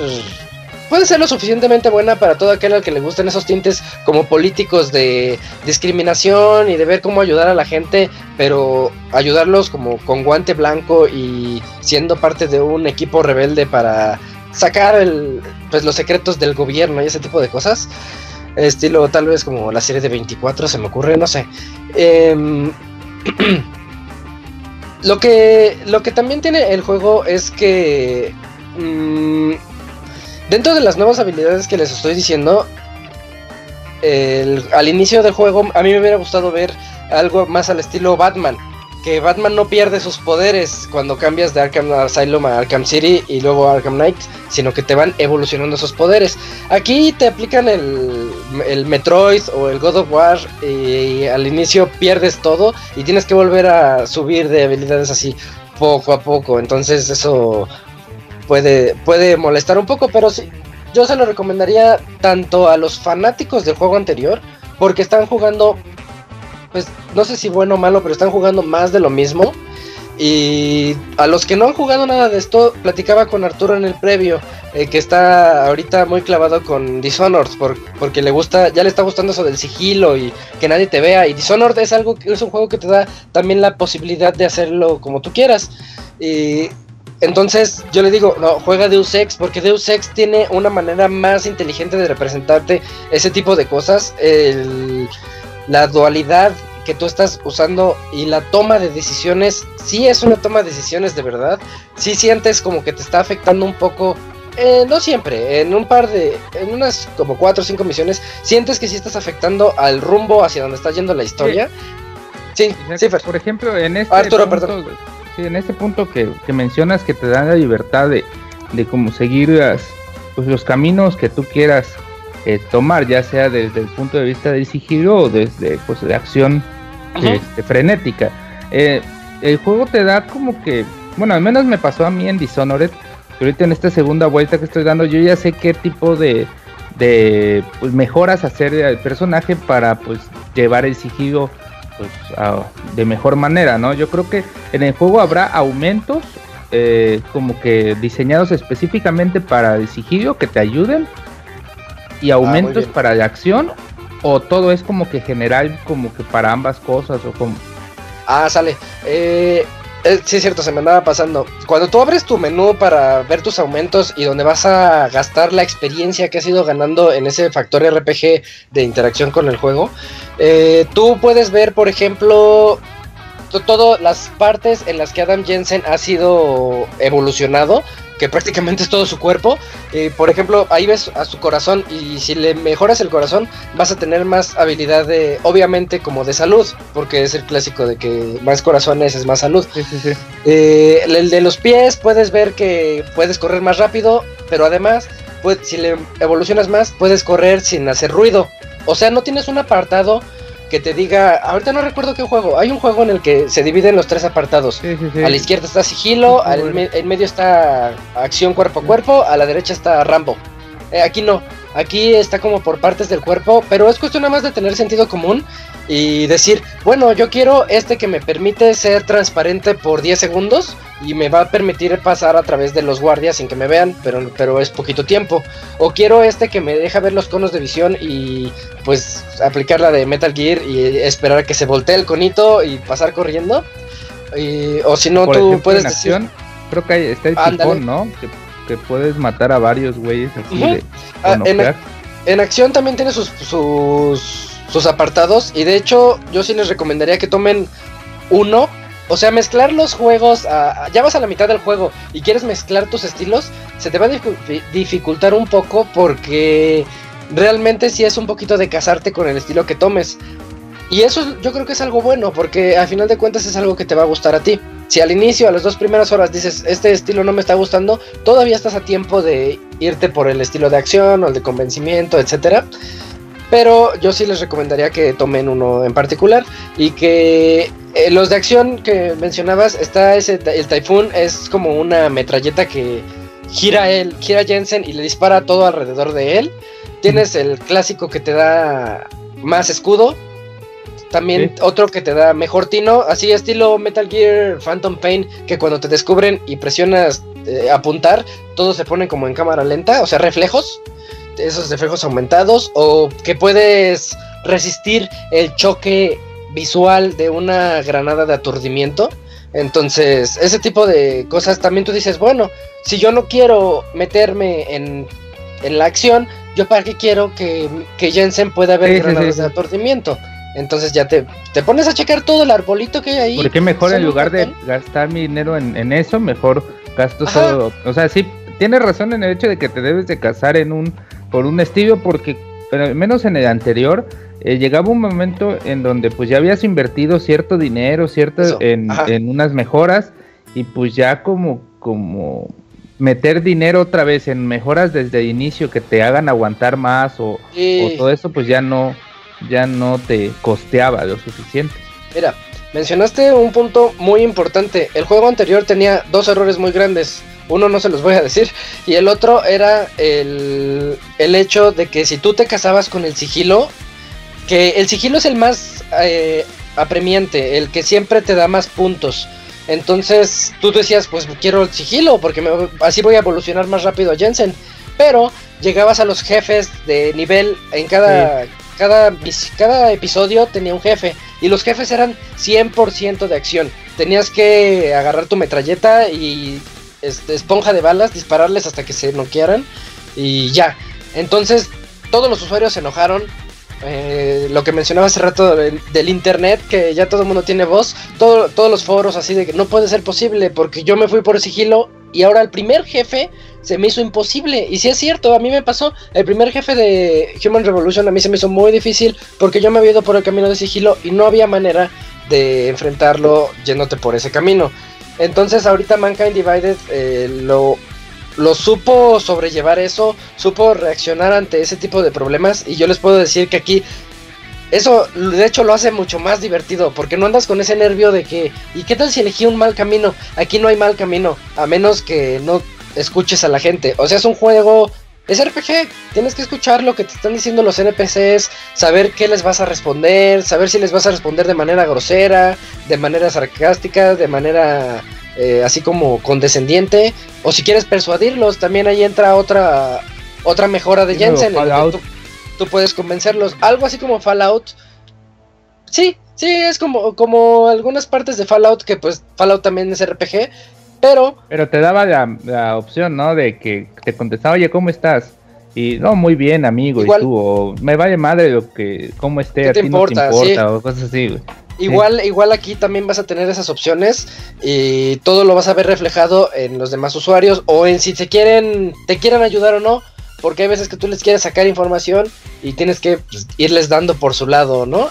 puede ser lo suficientemente buena para todo aquel al que le gusten esos tintes como políticos de discriminación y de ver cómo ayudar a la gente, pero ayudarlos como con guante blanco y siendo parte de un equipo rebelde para sacar el, pues, los secretos del gobierno y ese tipo de cosas. Estilo tal vez como la serie de 24 se me ocurre, no sé. Em, lo, que, lo que también tiene el juego es que... Mm, dentro de las nuevas habilidades que les estoy diciendo, al inicio del juego a mí me hubiera gustado ver algo más al estilo Batman que Batman no pierde sus poderes cuando cambias de Arkham Asylum a Arkham City y luego a Arkham Knight, sino que te van evolucionando esos poderes. Aquí te aplican el, el Metroid o el God of War y, al inicio pierdes todo y tienes que volver a subir de habilidades así poco a poco. Entonces eso puede, puede molestar un poco, pero sí, yo se lo recomendaría tanto a los fanáticos del juego anterior porque están jugando pues no sé si bueno o malo, pero están jugando más de lo mismo. Y a los que no han jugado nada de esto, platicaba con Arturo en el previo, eh, que está ahorita muy clavado con Dishonored, porque le gusta, ya le está gustando eso del sigilo y que nadie te vea. Y Dishonored es algo es un juego que te da también la posibilidad de hacerlo como tú quieras. Y entonces yo le digo, no, juega Deus Ex, porque Deus Ex tiene una manera más inteligente de representarte ese tipo de cosas. El la dualidad que tú estás usando y la toma de decisiones, sí es una toma de decisiones de verdad, sí sientes como que te está afectando un poco, eh, no siempre, en un par de, en unas como cuatro o cinco misiones, sientes que sí estás afectando al rumbo hacia donde está yendo la historia. Sí, sí, Por ejemplo, en este Arturo, punto, perdón. Sí, en este punto que, mencionas que te dan la libertad de, de como seguir las, pues, los caminos que tú quieras eh, tomar, ya sea desde el punto de vista del sigilo o desde pues de acción este, frenética. Eh, el juego te da como que, bueno, al menos me pasó a mí en Dishonored, que ahorita en esta segunda vuelta que estoy dando, yo ya sé qué tipo de, de pues, mejoras hacer al personaje para pues llevar el sigilo pues, de mejor manera, ¿no? Yo creo que en el juego habrá aumentos eh, como que diseñados específicamente para el sigilo que te ayuden y ah, aumentos para la acción o todo es como que general como que para ambas cosas o como ah sale eh, eh, sí es cierto se me andaba pasando. Cuando tú abres tu menú para ver tus aumentos y donde vas a gastar la experiencia que has ido ganando en ese factor RPG de interacción con el juego eh, tú puedes ver por ejemplo todas las partes en las que Adam Jensen ha sido evolucionado que prácticamente es todo su cuerpo. Eh, por ejemplo, ahí ves a su corazón y si le mejoras el corazón vas a tener más habilidad de, obviamente como de salud, porque es el clásico de que más corazones es más salud. Eh, el de los pies puedes ver que puedes correr más rápido, pero además, pues, si le evolucionas más, puedes correr sin hacer ruido. O sea, no tienes un apartado que te diga, ahorita no recuerdo qué juego, hay un juego en el que se dividen los tres apartados. Sí, sí, sí. A la izquierda está sigilo, al bueno. me- en medio está acción cuerpo a cuerpo, a la derecha está Rambo. Eh, aquí no, aquí está como por partes del cuerpo, pero es cuestión nada más de tener sentido común y decir, bueno, yo quiero este que me permite ser transparente por 10 segundos y me va a permitir pasar a través de los guardias sin que me vean, pero, pero es poquito tiempo. O quiero este que me deja ver los conos de visión y pues aplicar la de Metal Gear y esperar a que se voltee el conito y pasar corriendo. Y- o si no, tú ejemplo, puedes en decir... acción, creo que hay, está el tifón, ¿no? Que, que puedes matar a varios güeyes así de Ah, en acción también tiene sus, sus, sus apartados y de hecho yo sí les recomendaría que tomen uno. O sea, mezclar los juegos, ya vas a la mitad del juego y quieres mezclar tus estilos, se te va a dificu- dificultar un poco porque realmente sí es un poquito de casarte con el estilo que tomes. Y eso es- yo creo que es algo bueno porque al final de cuentas es algo que te va a gustar a ti. Si al inicio, a las dos primeras horas dices, este estilo no me está gustando, todavía estás a tiempo de irte por el estilo de acción o el de convencimiento, etcétera. Pero yo sí les recomendaría que tomen uno en particular y que eh, los de acción que mencionabas, está ese, el Typhoon es como una metralleta que gira él, gira Jensen y le dispara todo alrededor de él. Tienes el clásico que te da más escudo. También Sí. otro que te da mejor tino, así estilo Metal Gear Phantom Pain, que cuando te descubren y presionas eh, apuntar, todo se pone como en cámara lenta, o sea, reflejos, esos reflejos aumentados, o que puedes resistir el choque visual de una granada de aturdimiento. Entonces, ese tipo de cosas también tú dices, bueno, si yo no quiero meterme en, en la acción, yo para qué quiero que, que Jensen pueda ver Sí, granadas sí, de aturdimiento. Entonces ya te, te pones a checar todo el arbolito que hay ahí. ¿Por qué mejor en lugar de gastar mi dinero en, en eso, mejor gasto Ajá. todo? O sea, sí, tienes razón en el hecho de que te debes de casar en un por un estilo porque pero al menos en el anterior eh, llegaba un momento en donde pues ya habías invertido cierto dinero, cierto en, en unas mejoras y pues ya como como meter dinero otra vez en mejoras desde el inicio que te hagan aguantar más o, o todo eso pues ya no ya no te costeaba lo suficiente. Mira, mencionaste un punto muy importante. El juego anterior tenía dos errores muy grandes. Uno no se los voy a decir. Y el otro era el, el hecho de que si tú te casabas con el sigilo, que el sigilo es el más eh, apremiante, el que siempre te da más puntos. Entonces tú decías, pues quiero el sigilo, porque me- así voy a evolucionar más rápido a Jensen. Pero llegabas a los jefes de nivel en cada, cada, cada episodio tenía un jefe. Y los jefes eran 100% de acción. Tenías que agarrar tu metralleta y este, esponja de balas, dispararles hasta que se noquearan. Y ya. Entonces todos los usuarios se enojaron. Eh, lo que mencionaba hace rato del, del internet, que ya todo el mundo tiene voz, todo- todos los foros así de que no puede ser posible porque yo me fui por sigilo y ahora el primer jefe se me hizo imposible. Y si es cierto, a mí me pasó, el primer jefe de Human Revolution a mí se me hizo muy difícil porque yo me había ido por el camino de sigilo y no había manera de enfrentarlo yéndote por ese camino. Entonces ahorita Mankind Divided eh, lo supo sobrellevar eso, supo reaccionar ante ese tipo de problemas y yo les puedo decir que aquí eso de hecho lo hace mucho más divertido porque no andas con ese nervio de que ¿y qué tal si elegí un mal camino? Aquí no hay mal camino, a menos que no escuches a la gente. O sea, es un juego es RPG, tienes que escuchar lo que te están diciendo los NPCs, saber qué les vas a responder, saber si les vas a responder de manera grosera, de manera sarcástica, de manera eh, así como condescendiente, o si quieres persuadirlos, también ahí entra otra otra mejora de Jensen, tú, puedes convencerlos, algo así como Fallout. Sí, sí, es como como algunas partes de Fallout que pues Fallout también es RPG, pero Pero te daba la, la opción, ¿no? De que te contestaba, oye, ¿cómo estás? Y no, muy bien, amigo. Igual- y tú, o me vale madre lo que, cómo esté, ¿Qué a ti no te importa? o cosas así, güey. Igual, igual aquí también vas a tener esas opciones y todo lo vas a ver reflejado en los demás usuarios o en si te quieren, te quieren ayudar o no, porque hay veces que tú les quieres sacar información y tienes que pues, irles dando por su lado, ¿no?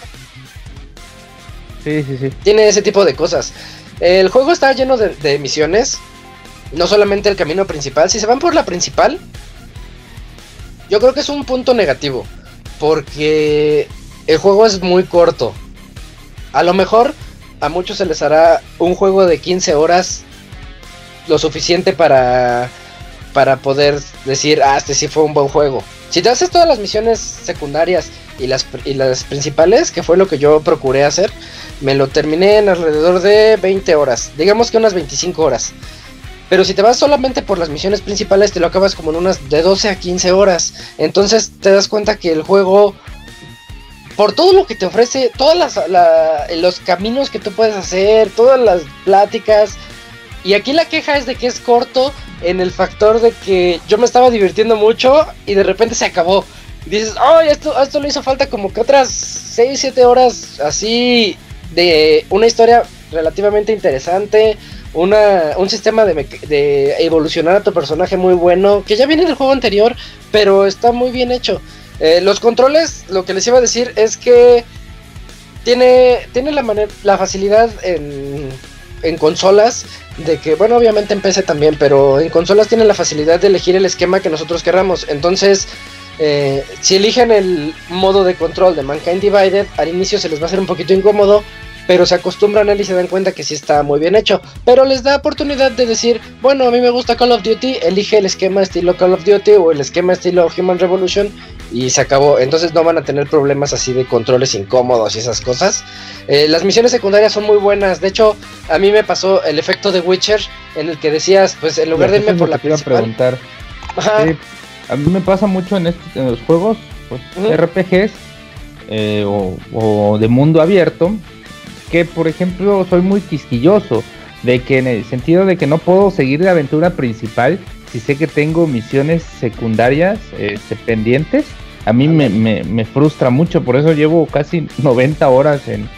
Sí, sí, sí. Tiene ese tipo de cosas. El juego está lleno de, de misiones, no solamente el camino principal. Si se van por la principal, yo creo que es un punto negativo, porque el juego es muy corto. A lo mejor a muchos se les hará un juego de 15 horas lo suficiente para para poder decir, ah, este sí fue un buen juego. Si te haces todas las misiones secundarias y las, y las principales, que fue lo que yo procuré hacer, me lo terminé en alrededor de 20 horas, digamos que unas 25 horas. Pero si te vas solamente por las misiones principales, te lo acabas como en unas de 12 a 15 horas. Entonces te das cuenta que el juego, por todo lo que te ofrece, todos los caminos que tú puedes hacer, todas las pláticas. Y aquí la queja es de que es corto en el factor de que yo me estaba divirtiendo mucho y de repente se acabó. Y dices, oh, esto, esto le hizo falta como que otras 6, 7 horas así de una historia relativamente interesante, una, un sistema de, de, evolucionar a tu personaje muy bueno, que ya viene del juego anterior, pero está muy bien hecho. Eh, los controles, lo que les iba a decir es que tiene, tiene la, la facilidad en, en consolas de que, bueno, obviamente en PC también, pero en consolas tienen la facilidad de elegir el esquema que nosotros querramos. Entonces, eh, si eligen el modo de control de Mankind Divided, al inicio se les va a hacer un poquito incómodo, pero se acostumbran a él y se dan cuenta que sí está muy bien hecho. Pero les da oportunidad de decir, bueno, a mí me gusta Call of Duty, elige el esquema estilo Call of Duty o el esquema estilo Human Revolution y se acabó. Entonces no van a tener problemas así de controles incómodos y esas cosas. Eh, las misiones secundarias son muy buenas. De hecho, a mí me pasó el efecto de Witcher en el que decías, pues en lugar de irme por la preguntar. a mí me pasa mucho en, este, los juegos, pues, RPGs eh, o, o de mundo abierto que por ejemplo soy muy quisquilloso, de que en el sentido de que no puedo seguir la aventura principal si sé que tengo misiones secundarias este, pendientes. A mí me, me, frustra mucho, por eso llevo casi 90 horas en,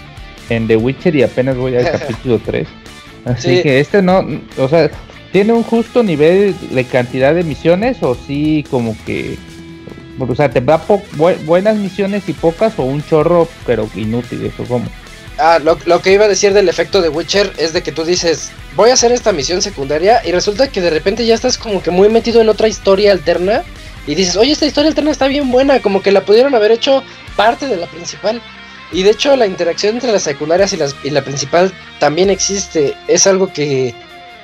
en The Witcher y apenas voy al capítulo 3. Así que este no, o sea, ¿tiene un justo nivel de cantidad de misiones o sí como que... O sea, ¿te da buenas misiones y pocas o un chorro pero inútil? Eso como... Ah, lo, que iba a decir del efecto de Witcher es de que tú dices, voy a hacer esta misión secundaria y resulta que de repente ya estás como que muy metido en otra historia alterna y dices, oye, esta historia alterna está bien buena, como que la pudieron haber hecho parte de la principal. Y de hecho la interacción entre las secundarias y, la principal también existe, es algo que,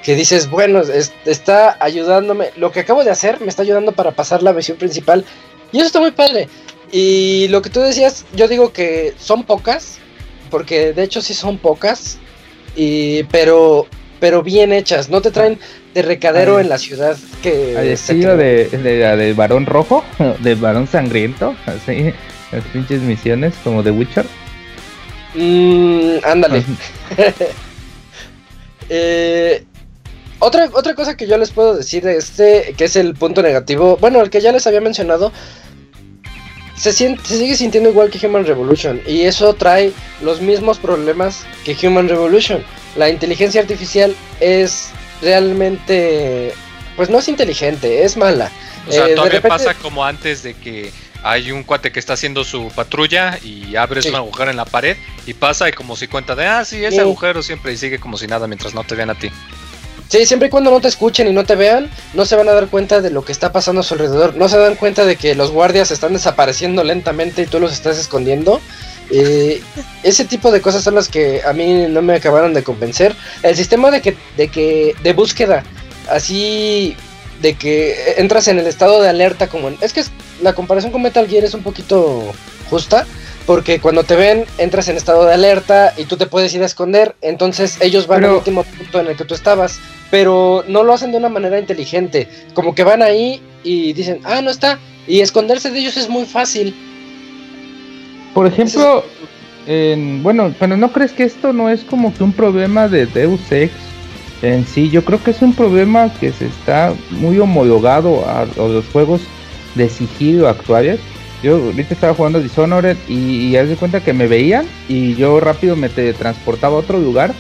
que dices, bueno, está ayudándome, lo que acabo de hacer me está ayudando para pasar la misión principal y eso está muy padre. Y lo que tú decías, yo digo que son pocas, porque de hecho sí son pocas, y, pero, pero bien hechas, no te traen de recadero en la ciudad que... Al estilo de, de, varón rojo, de varón sangriento, así, las pinches misiones como de Witcher. Mmm, ándale. eh, otra, otra cosa que yo les puedo decir de este, que es el punto negativo, bueno, el que ya les había mencionado, se, sigue sintiendo igual que Human Revolution y eso trae los mismos problemas que Human Revolution. La inteligencia artificial es realmente, pues no es inteligente, es mala. O sea, eh, todavía pasa como antes de que hay un cuate que está haciendo su patrulla y abres un agujero en la pared y pasa y como si cuenta de, ah, sí, ese agujero siempre y sigue como si nada mientras no te vean a ti. Sí, siempre y cuando no te escuchen y no te vean, no se van a dar cuenta de lo que está pasando a su alrededor. No se dan cuenta de que los guardias están desapareciendo lentamente y tú los estás escondiendo. Eh, ese tipo de cosas son las que a mí no me acabaron de convencer. El sistema de que, de que, de búsqueda, así de que entras en el estado de alerta como es que la comparación con Metal Gear es un poquito justa porque cuando te ven entras en estado de alerta y tú te puedes ir a esconder entonces ellos van al último punto en el que tú estabas pero no lo hacen de una manera inteligente. Como que van ahí y dicen, ah, no está. Y esconderse de ellos es muy fácil. Por ejemplo, bueno, pero ¿no crees que esto no es como que un problema de Deus Ex en sí? Yo creo que es un problema que se está muy homologado a, los juegos de sigilo actuales. Yo ahorita estaba jugando Dishonored y, y haz de cuenta que me veían y yo rápido me transportaba a otro lugar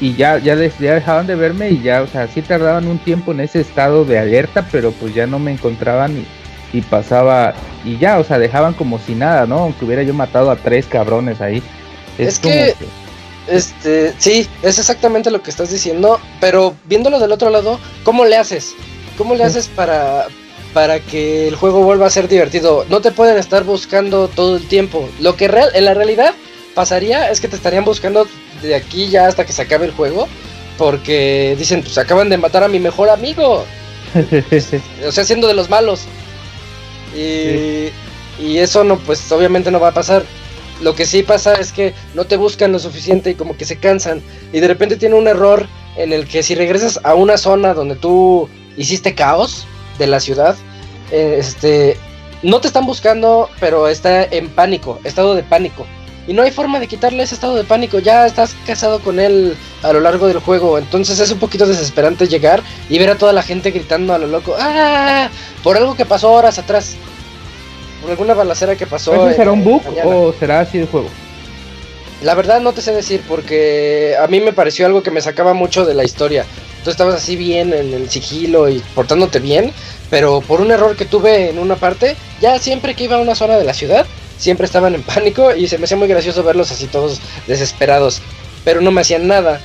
y ya, ya, ya dejaban de verme y ya, o sea, sí tardaban un tiempo en ese estado de alerta, pero pues ya no me encontraban y, pasaba, y ya, o sea, dejaban como si nada, ¿no? Aunque hubiera yo matado a tres cabrones ahí. Es, que, este, sí, es exactamente lo que estás diciendo, pero viéndolo del otro lado, ¿cómo le haces? ¿Cómo le haces para, para que el juego vuelva a ser divertido. No te pueden estar buscando todo el tiempo. Lo que real, en la realidad pasaría es que te estarían buscando de aquí ya hasta que se acabe el juego. Porque dicen, pues acaban de matar a mi mejor amigo. o sea, siendo de los malos. Y, y eso no, pues obviamente no va a pasar. Lo que sí pasa es que no te buscan lo suficiente y como que se cansan. Y de repente tiene un error en el que si regresas a una zona donde tú hiciste caos de la ciudad, este, no te están buscando, pero está en pánico, estado de pánico. Y no hay forma de quitarle ese estado de pánico, ya estás casado con él a lo largo del juego, entonces es un poquito desesperante llegar y ver a toda la gente gritando a lo loco, ¡ah! Por algo que pasó horas atrás. Por alguna balacera que pasó. ¿Eso será en- un bug mañana. o será así el juego? La verdad no te sé decir porque a mí me pareció algo que me sacaba mucho de la historia. Tú estabas así bien en el sigilo y portándote bien, pero por un error que tuve en una parte, ya siempre que iba a una zona de la ciudad, siempre estaban en pánico y se me hacía muy gracioso verlos así todos desesperados, pero no me hacían nada.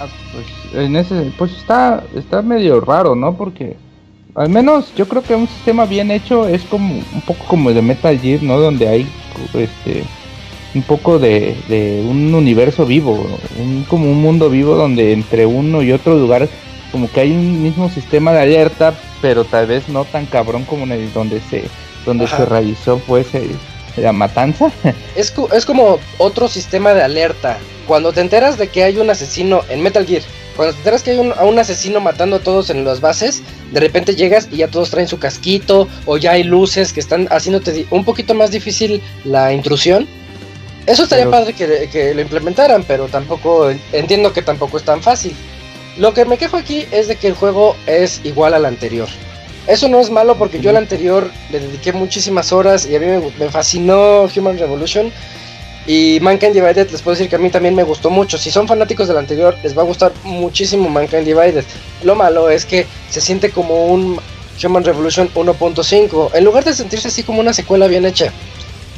Ah, pues en ese, pues está, está medio raro, ¿no? Porque al menos yo creo que un sistema bien hecho es como un poco como el de Metal Gear, ¿no? Donde hay este un poco de, de un universo vivo, un, como un mundo vivo donde entre uno y otro lugar como que hay un mismo sistema de alerta, pero tal vez no tan cabrón como en el donde se donde Ajá. se realizó pues el- la matanza. Es, es como otro sistema de alerta. Cuando te enteras de que hay un asesino en Metal Gear, cuando te enteras que hay un, a un asesino matando a todos en las bases, de repente llegas y ya todos traen su casquito, o ya hay luces que están haciéndote un poquito más difícil la intrusión. Eso estaría Pero- padre que, que lo implementaran, pero tampoco entiendo que tampoco es tan fácil. Lo que me quejo aquí es de que el juego es igual al anterior. Eso no es malo porque yo al anterior le dediqué muchísimas horas y a mí me, me fascinó Human Revolution. Y Mankind Divided les puedo decir que a mí también me gustó mucho. Si son fanáticos del anterior, les va a gustar muchísimo Mankind Divided. Lo malo es que se siente como un Human Revolution 1.5, en lugar de sentirse así como una secuela bien hecha.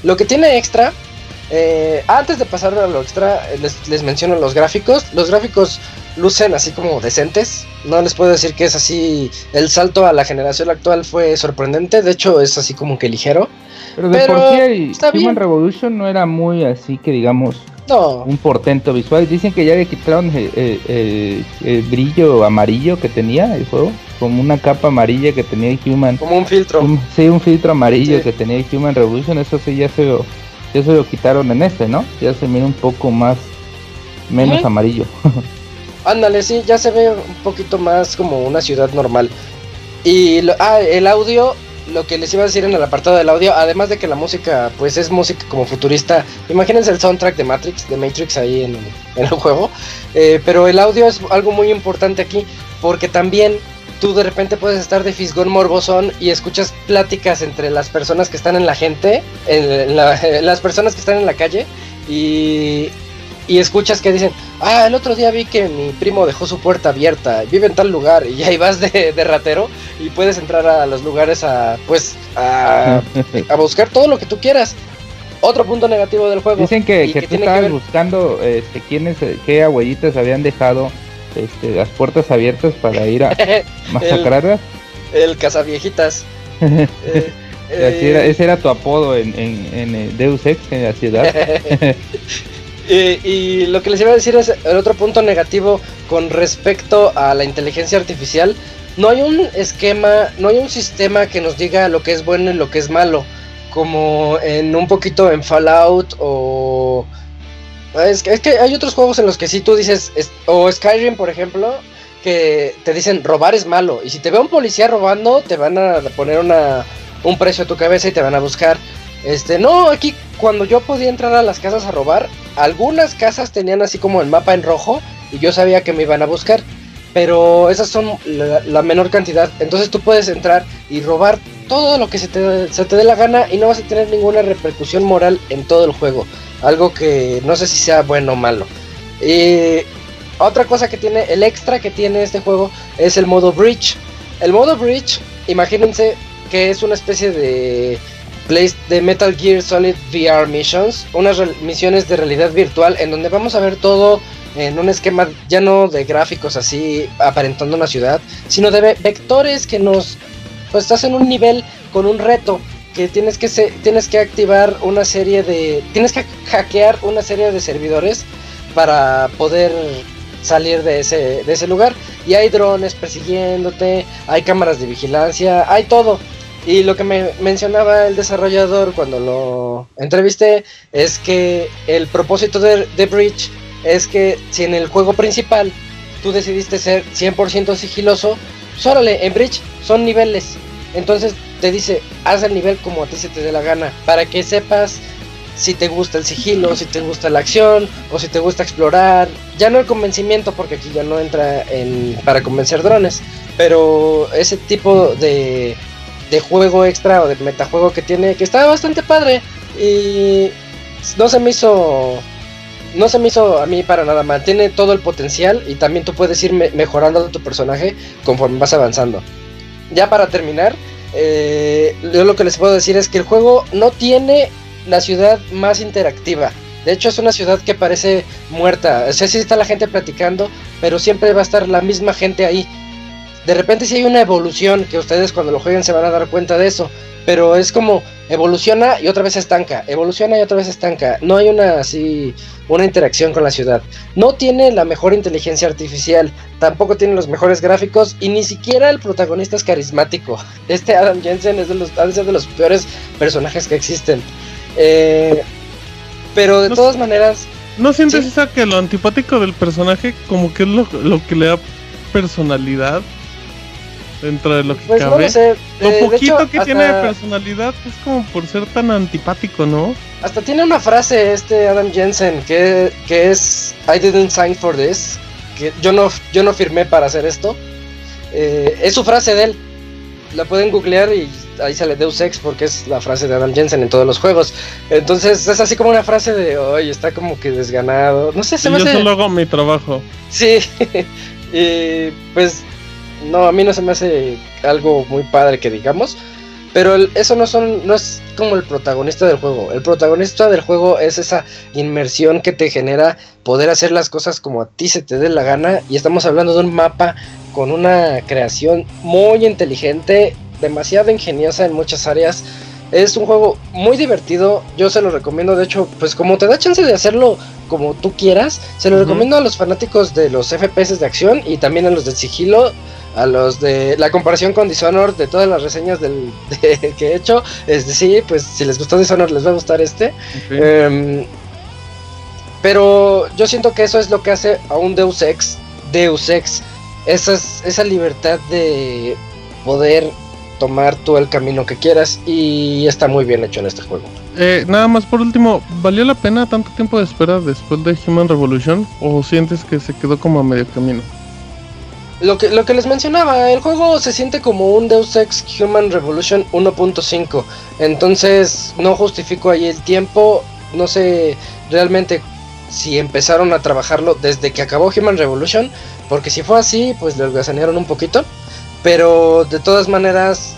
Lo que tiene extra, eh, antes de pasar a lo extra, les, les menciono los gráficos. Los gráficos lucen así como decentes. No les puedo decir que es así. El salto a la generación actual fue sorprendente. De hecho, es así como que ligero. Pero de Pero por sí el Human bien. Revolution no era muy así que digamos No, un portento visual. Dicen que ya le quitaron el, el- el- el brillo amarillo que tenía el juego, como una capa amarilla que tenía el Human. como un filtro. un- sí, un filtro amarillo Sí. que tenía el Human Revolution. Eso sí ya se lo, ya se lo quitaron en este, ¿no? Ya se mira un poco más menos Ujú. amarillo. Ándale, sí, ya se ve un poquito más como una ciudad normal. Y lo- ah, el audio, lo que les iba a decir en el apartado del audio, además de que la música, pues es música como futurista. Imagínense el soundtrack de Matrix, de Matrix ahí en, en el juego. Eh, pero el audio es algo muy importante aquí, porque también tú de repente puedes estar de fisgón morbosón y escuchas pláticas entre las personas que están en la gente, en la- en las personas que están en la calle, y, y escuchas que dicen, ah, el otro día vi que mi primo dejó su puerta abierta, vive en tal lugar, y ahí vas de, de ratero y puedes entrar a los lugares a, pues, a, a buscar todo lo que tú quieras. Otro punto negativo del juego. Dicen que, que que tú que buscando este, quiénes, qué abuelitas habían dejado este, las puertas abiertas para ir a masacrarlas. el cazaviejitas. Eh, era- eh, ese era tu apodo en, en, en el Deus Ex en la ciudad. Eh, y lo que les iba a decir es el otro punto negativo con respecto a la inteligencia artificial. No hay un esquema, no hay un sistema que nos diga lo que es bueno y lo que es malo. Como en un poquito en Fallout o... Es que, es que hay otros juegos en los que sí tú dices, es- o Skyrim por ejemplo, que te dicen robar es malo. Y si te ve un policía robando, te van a poner una, un precio a tu cabeza y te van a buscar. Este, no, aquí cuando yo podía entrar a las casas a robar, algunas casas tenían así como el mapa en rojo y yo sabía que me iban a buscar. Pero esas son la, la menor cantidad. Entonces tú puedes entrar y robar todo lo que se te, se te dé la gana y no vas a tener ninguna repercusión moral en todo el juego. Algo que no sé si sea bueno o malo. Y otra cosa que tiene, el extra que tiene este juego es el modo Bridge. El modo Bridge, imagínense que es una especie de Place de Metal Gear Solid VR Missions, unas misiones de realidad virtual en donde vamos a ver todo en un esquema ya no de gráficos así aparentando una ciudad, sino de vectores que nos pues estás en un nivel con un reto que tienes que tienes que activar una serie de tienes que hackear una serie de servidores para poder salir de ese de ese lugar y hay drones persiguiéndote, hay cámaras de vigilancia, hay todo. Y lo que me mencionaba el desarrollador cuando lo entrevisté es que el propósito de, de Bridge es que si en el juego principal tú decidiste ser 100% sigiloso, sórale, pues en Bridge son niveles. Entonces te dice, haz el nivel como a ti se te dé la gana, para que sepas si te gusta el sigilo, si te gusta la acción o si te gusta explorar. Ya no el convencimiento, porque aquí ya no entra en para convencer drones, pero ese tipo de, de juego extra o de metajuego que tiene, que está bastante padre y no se me hizo no se me hizo a mí para nada mal. Tiene todo el potencial y también tú puedes ir mejorando tu personaje conforme vas avanzando. Ya para terminar, eh, yo lo que les puedo decir es que el juego no tiene la ciudad más interactiva. De hecho, es una ciudad que parece muerta. O sea, sí está la gente platicando, pero siempre va a estar la misma gente ahí. De repente sí hay una evolución que ustedes cuando lo jueguen se van a dar cuenta de eso. Pero es como evoluciona y otra vez estanca, evoluciona y otra vez estanca. No hay una así una interacción con la ciudad. No tiene la mejor inteligencia artificial, tampoco tiene los mejores gráficos y ni siquiera el protagonista es carismático. Este Adam Jensen es de los, de los peores personajes que existen. Eh, pero de todas maneras... ¿No sientes esa que lo antipático del personaje como que es lo, lo que le da personalidad? Dentro de lo que pues cabe. lo eh, poquito que tiene de personalidad es como por ser tan antipático, ¿no? Hasta tiene una frase este Adam Jensen que, que es I didn't sign for this, que yo no yo no firmé para hacer esto. Eh, es su frase de él. La pueden googlear y ahí sale Deus Ex porque es la frase de Adam Jensen en todos los juegos. Entonces es así como una frase de, oye, está como que desganado. No sé, se me yo solo hago mi trabajo. Sí, y pues no, a mí no se me hace algo muy padre que digamos. Pero eso no son, no es como el protagonista del juego. El protagonista del juego es esa inmersión que te genera poder hacer las cosas como a ti se te dé la gana. Y estamos hablando de un mapa con una creación muy inteligente, demasiado ingeniosa en muchas áreas. Es un juego muy divertido, yo se lo recomiendo, de hecho, pues como te da chance de hacerlo como tú quieras, se lo recomiendo a los fanáticos de los FPS de acción y también a los del sigilo a los de la comparación con Dishonored de todas las reseñas del, que he hecho es decir pues si les gustó Dishonored les va a gustar este. Em, pero yo siento que eso es lo que hace a un Deus Ex Deus Ex esa, esa libertad de poder tomar tú el camino que quieras y está muy bien hecho en este juego. Eh, nada más por último, ¿valió la pena tanto tiempo de espera después de Human Revolution o sientes que se quedó como a medio camino? Lo que, lo que les mencionaba, el juego se siente como un Deus Ex Human Revolution 1.5. Entonces no justifico ahí el tiempo. No sé realmente si empezaron a trabajarlo desde que acabó Human Revolution. Porque si fue así, pues le holgazanearon un poquito. Pero de todas maneras,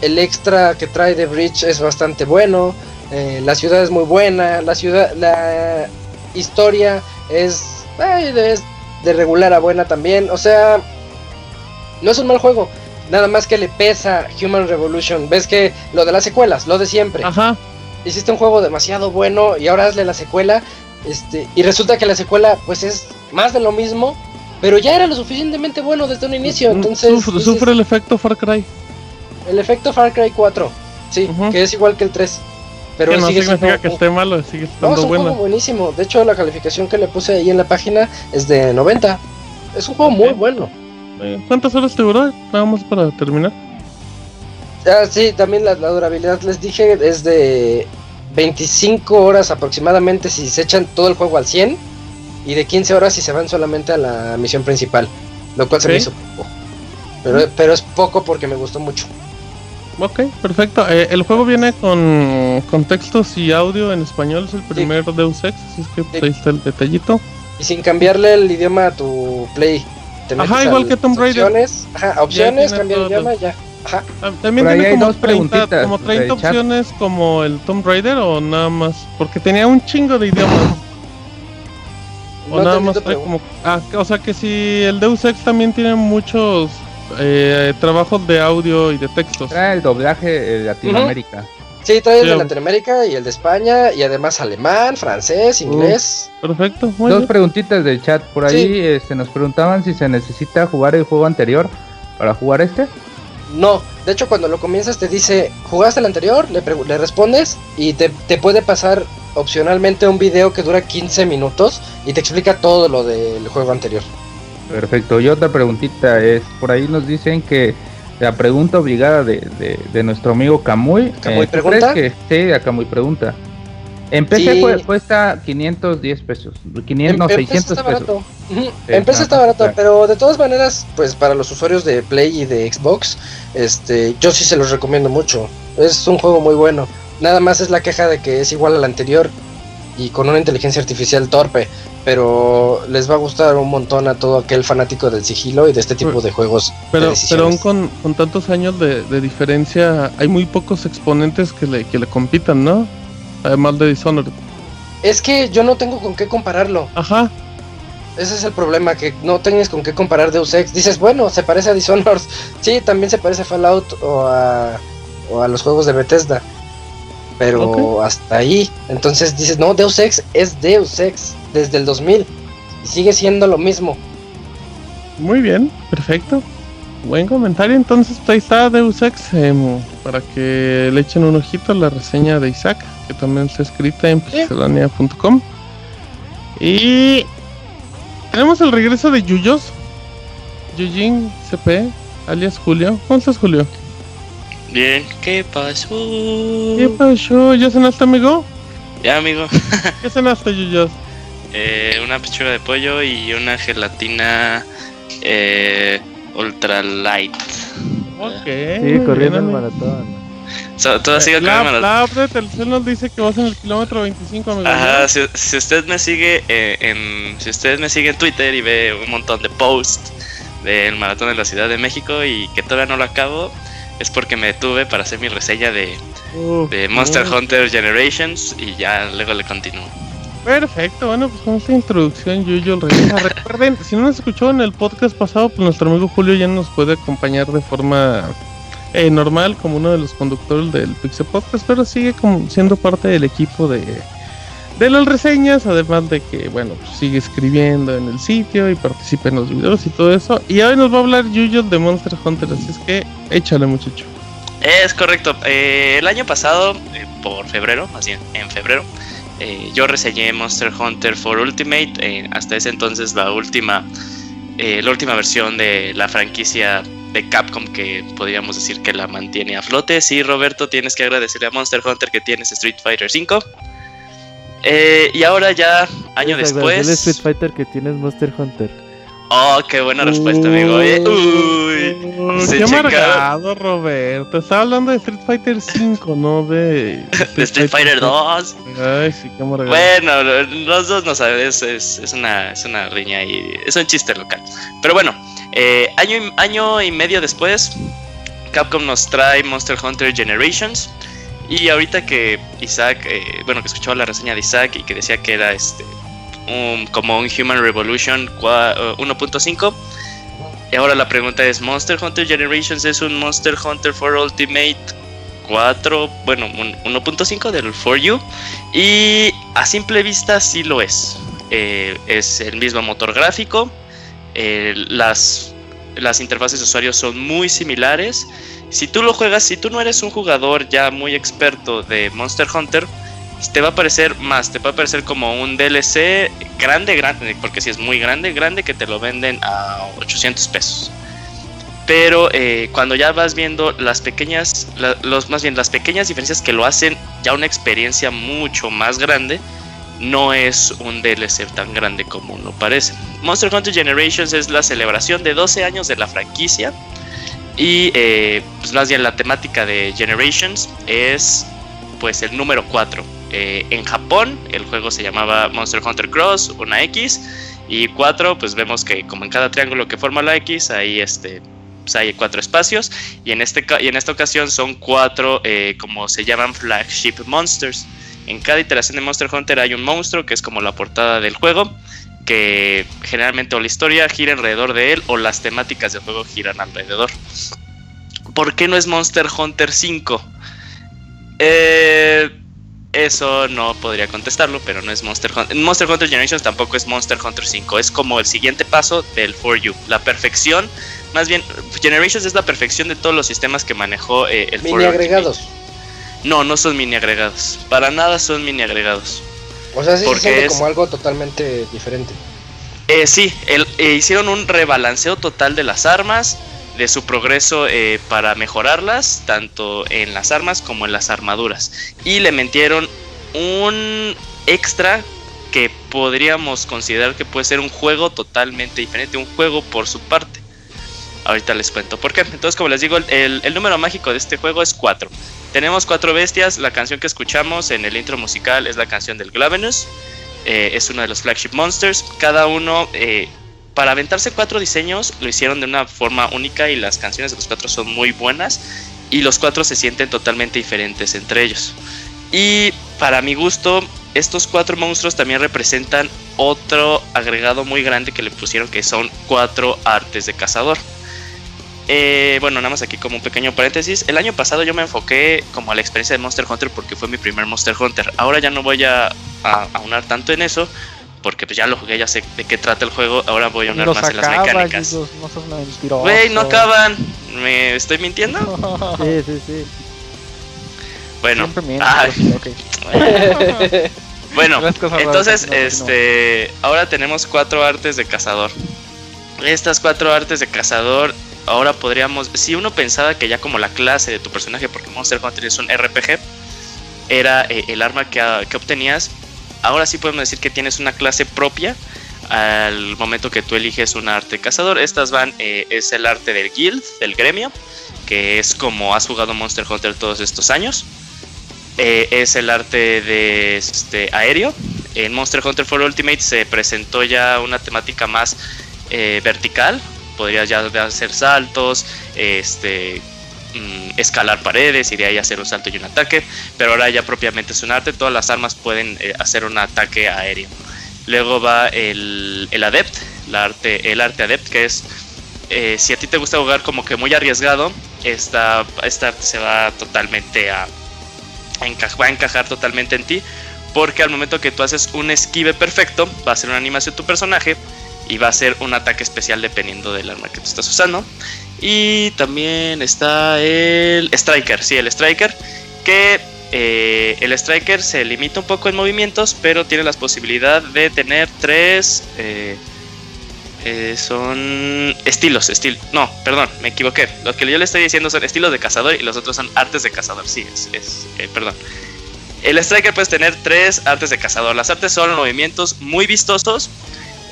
el extra que trae The Bridge es bastante bueno. Eh, la ciudad es muy buena. La ciudad, la historia es, es de regular a buena también. O sea, no es un mal juego. Nada más que le pesa Human Revolution. Ves que lo de las secuelas, lo de siempre. Ajá. Hiciste un juego demasiado bueno y ahora hazle la secuela. Este, y resulta que la secuela, pues es más de lo mismo. Pero ya era lo suficientemente bueno desde un inicio. Mm, entonces. Sufre, el efecto Far Cry. El efecto Far Cry 4. Sí, que es igual que el 3. Pero no significa que esté malo, sigue estando no, es un buenísimo. De hecho, la calificación que le puse ahí en la página es de 90. Es un juego muy bueno. ¿Cuántas horas te duró? Vamos para terminar. Ah, sí, también la, durabilidad les dije es de 25 horas aproximadamente si se echan todo el juego al 100 y de 15 horas si se van solamente a la misión principal, lo cual se me hizo poco. Pero, pero es poco porque me gustó mucho. Ok, perfecto. Eh, el juego viene con, con, textos y audio en español, es el primer Deus Ex, así es que pues, ahí está el detallito. Y sin cambiarle el idioma a tu play. Ajá, igual que Tomb Raider. Opciones, ajá, opciones, cambiar el idioma, ya. Ajá. Ah, también tiene como, dos 30, como 30 opciones como el Tomb Raider o nada más, porque tenía un chingo de idiomas. O No nada más como. Ah, o sea que si el Deus Ex también tiene muchos eh, trabajos de audio y de textos. Trae el doblaje de Latinoamérica. Sí, trae el de Latinoamérica y el de España, y además alemán, francés, inglés. Perfecto, muy Dos bien. preguntitas del chat por ahí. Sí. Este, nos preguntaban si se necesita jugar el juego anterior para jugar este. No, de hecho cuando lo comienzas te dice, ¿jugaste el anterior? Le, le respondes y te, te puede pasar opcionalmente un video que dura 15 minutos y te explica todo lo del juego anterior. Perfecto. Y otra preguntita es, por ahí nos dicen que la pregunta obligada de, de- de nuestro amigo Camuy. ¿Camuy ¿tú pregunta? que sí, a Camuy pregunta. En PC Sí. cu- cuesta 510 pesos. 500, no, En- en PC 600 está pesos. Sí, En PC está barato, claro. pero de todas maneras, pues para los usuarios de Play y de Xbox, este, yo sí se los recomiendo mucho. Es un juego muy bueno. Nada más es la queja de que es igual al anterior y con una inteligencia artificial torpe, pero les va a gustar un montón a todo aquel fanático del sigilo y de este tipo de juegos. de Pero, pero aún con, con tantos años de, de diferencia, hay muy pocos exponentes que le, que le compitan, ¿no? Además de Dishonored. Es que yo no tengo con qué compararlo. Ajá, Ese es el problema, que no tienes con qué comparar Deus Ex. Dices, bueno, se parece a Dishonored. Sí, también se parece a Fallout o a, o a los juegos de Bethesda. Pero hasta ahí. Entonces dices, no, Deus Ex es Deus Ex desde el 2000. Y sigue siendo lo mismo. muy bien, perfecto. Buen comentario, entonces pues, ahí está Deus Ex, em, para que le echen un ojito a la reseña de Isaac, que también está escrita en pixelania.com. Y tenemos el regreso de Yuyos, Yujin CP, alias Julio. ¿Cómo estás, Julio? Bien, ¿qué pasó? ¿Qué pasó? ¿Ya cenaste, amigo? Ya, amigo. ¿Qué cenaste, Yuyos? Eh, una pechuga de pollo y una gelatina eh, ultra light. Ok. Sí, corriendo el maratón. sea, todo sigue con La, el maratón. la app de Telcel nos dice que vas en el kilómetro 25, amigo. Ajá, si, si usted me sigue eh, en si usted me sigue en Twitter y ve un montón de posts del maratón de la Ciudad de México y que todavía no lo acabo, es porque me detuve para hacer mi reseña de, Monster Hunter Generations y ya luego le continúo. Perfecto, bueno, pues con esta introducción Yuyo regresa. Recuerden, si no nos escuchó en el podcast pasado, pues nuestro amigo Julio ya nos puede acompañar de forma eh, normal como uno de los conductores del Pixel Podcast, pero sigue como siendo parte del equipo de, de las reseñas, además de que, bueno, pues sigue escribiendo en el sitio y participa en los videos y todo eso. Y hoy nos va a hablar Yuyo de Monster Hunter, así es que échale muchacho. Es correcto. Eh, el año pasado, eh, por febrero, más bien en febrero, eh, yo reseñé Monster Hunter for Ultimate. hasta ese entonces la última, la última versión de la franquicia de Capcom que podríamos decir que la mantiene a flote. Sí, Roberto, tienes que agradecerle a Monster Hunter que tienes Street Fighter V. Eh, y ahora ya, año a después... Street Fighter que tienes Monster Hunter. Oh, qué buena respuesta, amigo. eh. Uy, Uy, se qué amargado, Roberto. Estaba hablando de Street Fighter 5, no de, de Street Fighter 2. Ay, sí, qué amargado. Bueno, lo- los dos no saben, es, es, es una, es una riña y es un chiste local. Pero bueno, eh, año, y- año y medio después, Capcom nos trae Monster Hunter Generations. Y ahorita que Isaac, eh, bueno, que escuchaba la reseña de Isaac y que decía que era este como un Human Revolution cua- eh, 1.5. Y ahora la pregunta es, ¿Monster Hunter Generations es un Monster Hunter for Ultimate 4, bueno, un 1.5 del For You? Y a simple vista sí lo es. Eh, es el mismo motor gráfico. las, las interfaces de usuario son muy similares. Si tú lo juegas, si tú no eres un jugador ya muy experto de Monster Hunter, te va a parecer más, te va a parecer como un DLC grande, grande, porque si es muy grande, grande, que te lo venden a 800 pesos. Pero eh, cuando ya vas viendo las pequeñas, los, más bien las pequeñas diferencias que lo hacen ya una experiencia mucho más grande, no es un DLC tan grande como uno parece. Monster Hunter Generations es la celebración de 12 años de la franquicia y eh, pues más bien la temática de Generations es pues el número 4. Eh, en Japón el juego se llamaba Monster Hunter Cross, una X, y 4 pues vemos que como en cada triángulo que forma la X, ahí este, pues hay cuatro espacios, y en, este, y en esta ocasión son cuatro eh, como se llaman flagship monsters. En cada iteración de Monster Hunter hay un monstruo que es como la portada del juego. que generalmente o la historia gira alrededor de él o las temáticas del juego giran alrededor. ¿Por qué no es Monster Hunter 5? Eh, eso no podría contestarlo, pero no es Monster Hunter. Monster Hunter Generations tampoco es Monster Hunter 5. Es como el siguiente paso del For You. La perfección, más bien, Generations es la perfección de todos los sistemas que manejó eh, el Mini agregados. No, no son mini agregados. Para nada son mini agregados. O sea, sí se siente como algo totalmente diferente. Eh, sí, el, eh, hicieron un rebalanceo total de las armas, de su progreso eh, para mejorarlas, tanto en las armas como en las armaduras. Y le metieron un extra que podríamos considerar que puede ser un juego totalmente diferente, un juego por su parte. Ahorita les cuento por qué. Entonces, como les digo, el, el número mágico de este juego es 4. Tenemos cuatro bestias. La canción que escuchamos en el intro musical es la canción del Glavenus. Eh, es uno de los flagship monsters. Cada uno, eh, para aventarse cuatro diseños, lo hicieron de una forma única y las canciones de los cuatro son muy buenas. Y los cuatro se sienten totalmente diferentes entre ellos. Y para mi gusto, estos cuatro monstruos también representan otro agregado muy grande que le pusieron que son cuatro artes de cazador. Eh, bueno, nada más aquí como un pequeño paréntesis. El año pasado yo me enfoqué como a la experiencia de Monster Hunter porque fue mi primer Monster Hunter. Ahora ya no voy a, aunar tanto en eso porque pues ya lo jugué, ya sé de qué trata el juego. Ahora voy a aunar más en las mecánicas. no no acaban. ¿Me estoy mintiendo? sí, sí, sí. Bueno, bueno, entonces, este, ahora tenemos cuatro artes de cazador. Estas cuatro artes de cazador ahora podríamos, si uno pensaba que ya como la clase de tu personaje, porque Monster Hunter es un RPG, era eh, el arma que, que, obtenías, ahora sí podemos decir que tienes una clase propia al momento que tú eliges un arte cazador. Estas van, eh, es el arte del guild, del gremio, que es como has jugado Monster Hunter todos estos años. Eh, es el arte de este, aéreo. En Monster Hunter for Ultimate se presentó ya una temática más vertical, podrías ya hacer saltos, este, mm, escalar paredes y de ahí hacer un salto y un ataque, pero ahora ya propiamente es un arte, todas las armas pueden eh, hacer un ataque aéreo. Luego va el, el adept, arte, el arte adept, que es eh, si a ti te gusta jugar como que muy arriesgado, esta, esta arte se va totalmente a, va a encajar totalmente en ti, porque al momento que tú haces un esquive perfecto, va a ser una animación tu personaje y va a ser un ataque especial dependiendo del arma que tú estás usando. Y también está el Striker, sí, el Striker, que eh, el Striker se limita un poco en movimientos, pero tiene la posibilidad de tener tres... Eh, eh, son estilos, estil no, perdón, me equivoqué. Lo que yo le estoy diciendo son estilos de cazador y los otros son artes de cazador. Sí, es, es perdón. El Striker puede tener tres artes de cazador. Las artes son movimientos muy vistosos,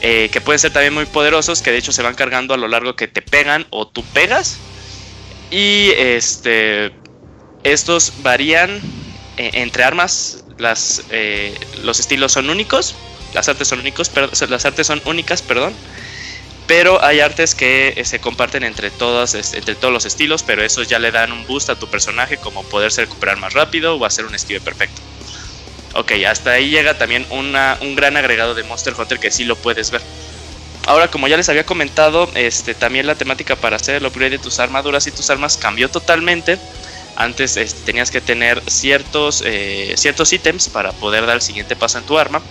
eh, que pueden ser también muy poderosos, que de hecho se van cargando a lo largo que te pegan o tú pegas. Y este, estos varían eh, entre armas, las, eh, los estilos son únicos, las artes son únicos, las artes son únicas, perdón. Pero hay artes que se comparten entre, todas, entre todos los estilos, pero esos ya le dan un boost a tu personaje, como poderse recuperar más rápido o hacer un esquive perfecto. Ok, hasta ahí llega también una, un gran agregado de Monster Hunter que sí lo puedes ver. Ahora, como ya les había comentado, este, también la temática para hacer el upgrade de tus armaduras y tus armas cambió totalmente. Antes este, tenías que tener ciertos, eh, ciertos ítems para poder dar el siguiente paso en tu arma.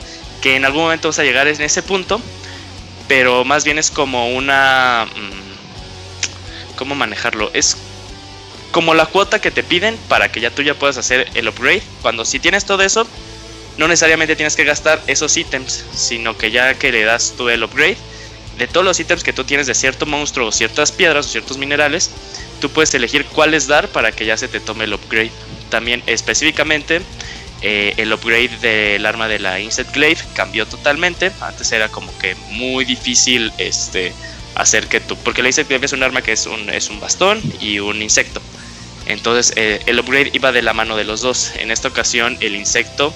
Que en algún momento vas a llegar en ese punto. Pero más bien es como una... Mm, ¿Cómo manejarlo? Es como la cuota que te piden para que ya tú ya puedas hacer el upgrade. Cuando si tienes todo eso, no necesariamente tienes que gastar esos ítems, sino que ya que le das tú el upgrade, de todos los ítems que tú tienes de cierto monstruo o ciertas piedras o ciertos minerales, tú puedes elegir cuáles dar para que ya se te tome el upgrade. También específicamente eh, el upgrade del arma de la Insect Glaive cambió totalmente. Antes era como que muy difícil este, hacer que tú... Porque la Insect Glaive es un arma que es un, es un bastón y un insecto. Entonces eh, el upgrade iba de la mano de los dos. En esta ocasión el insecto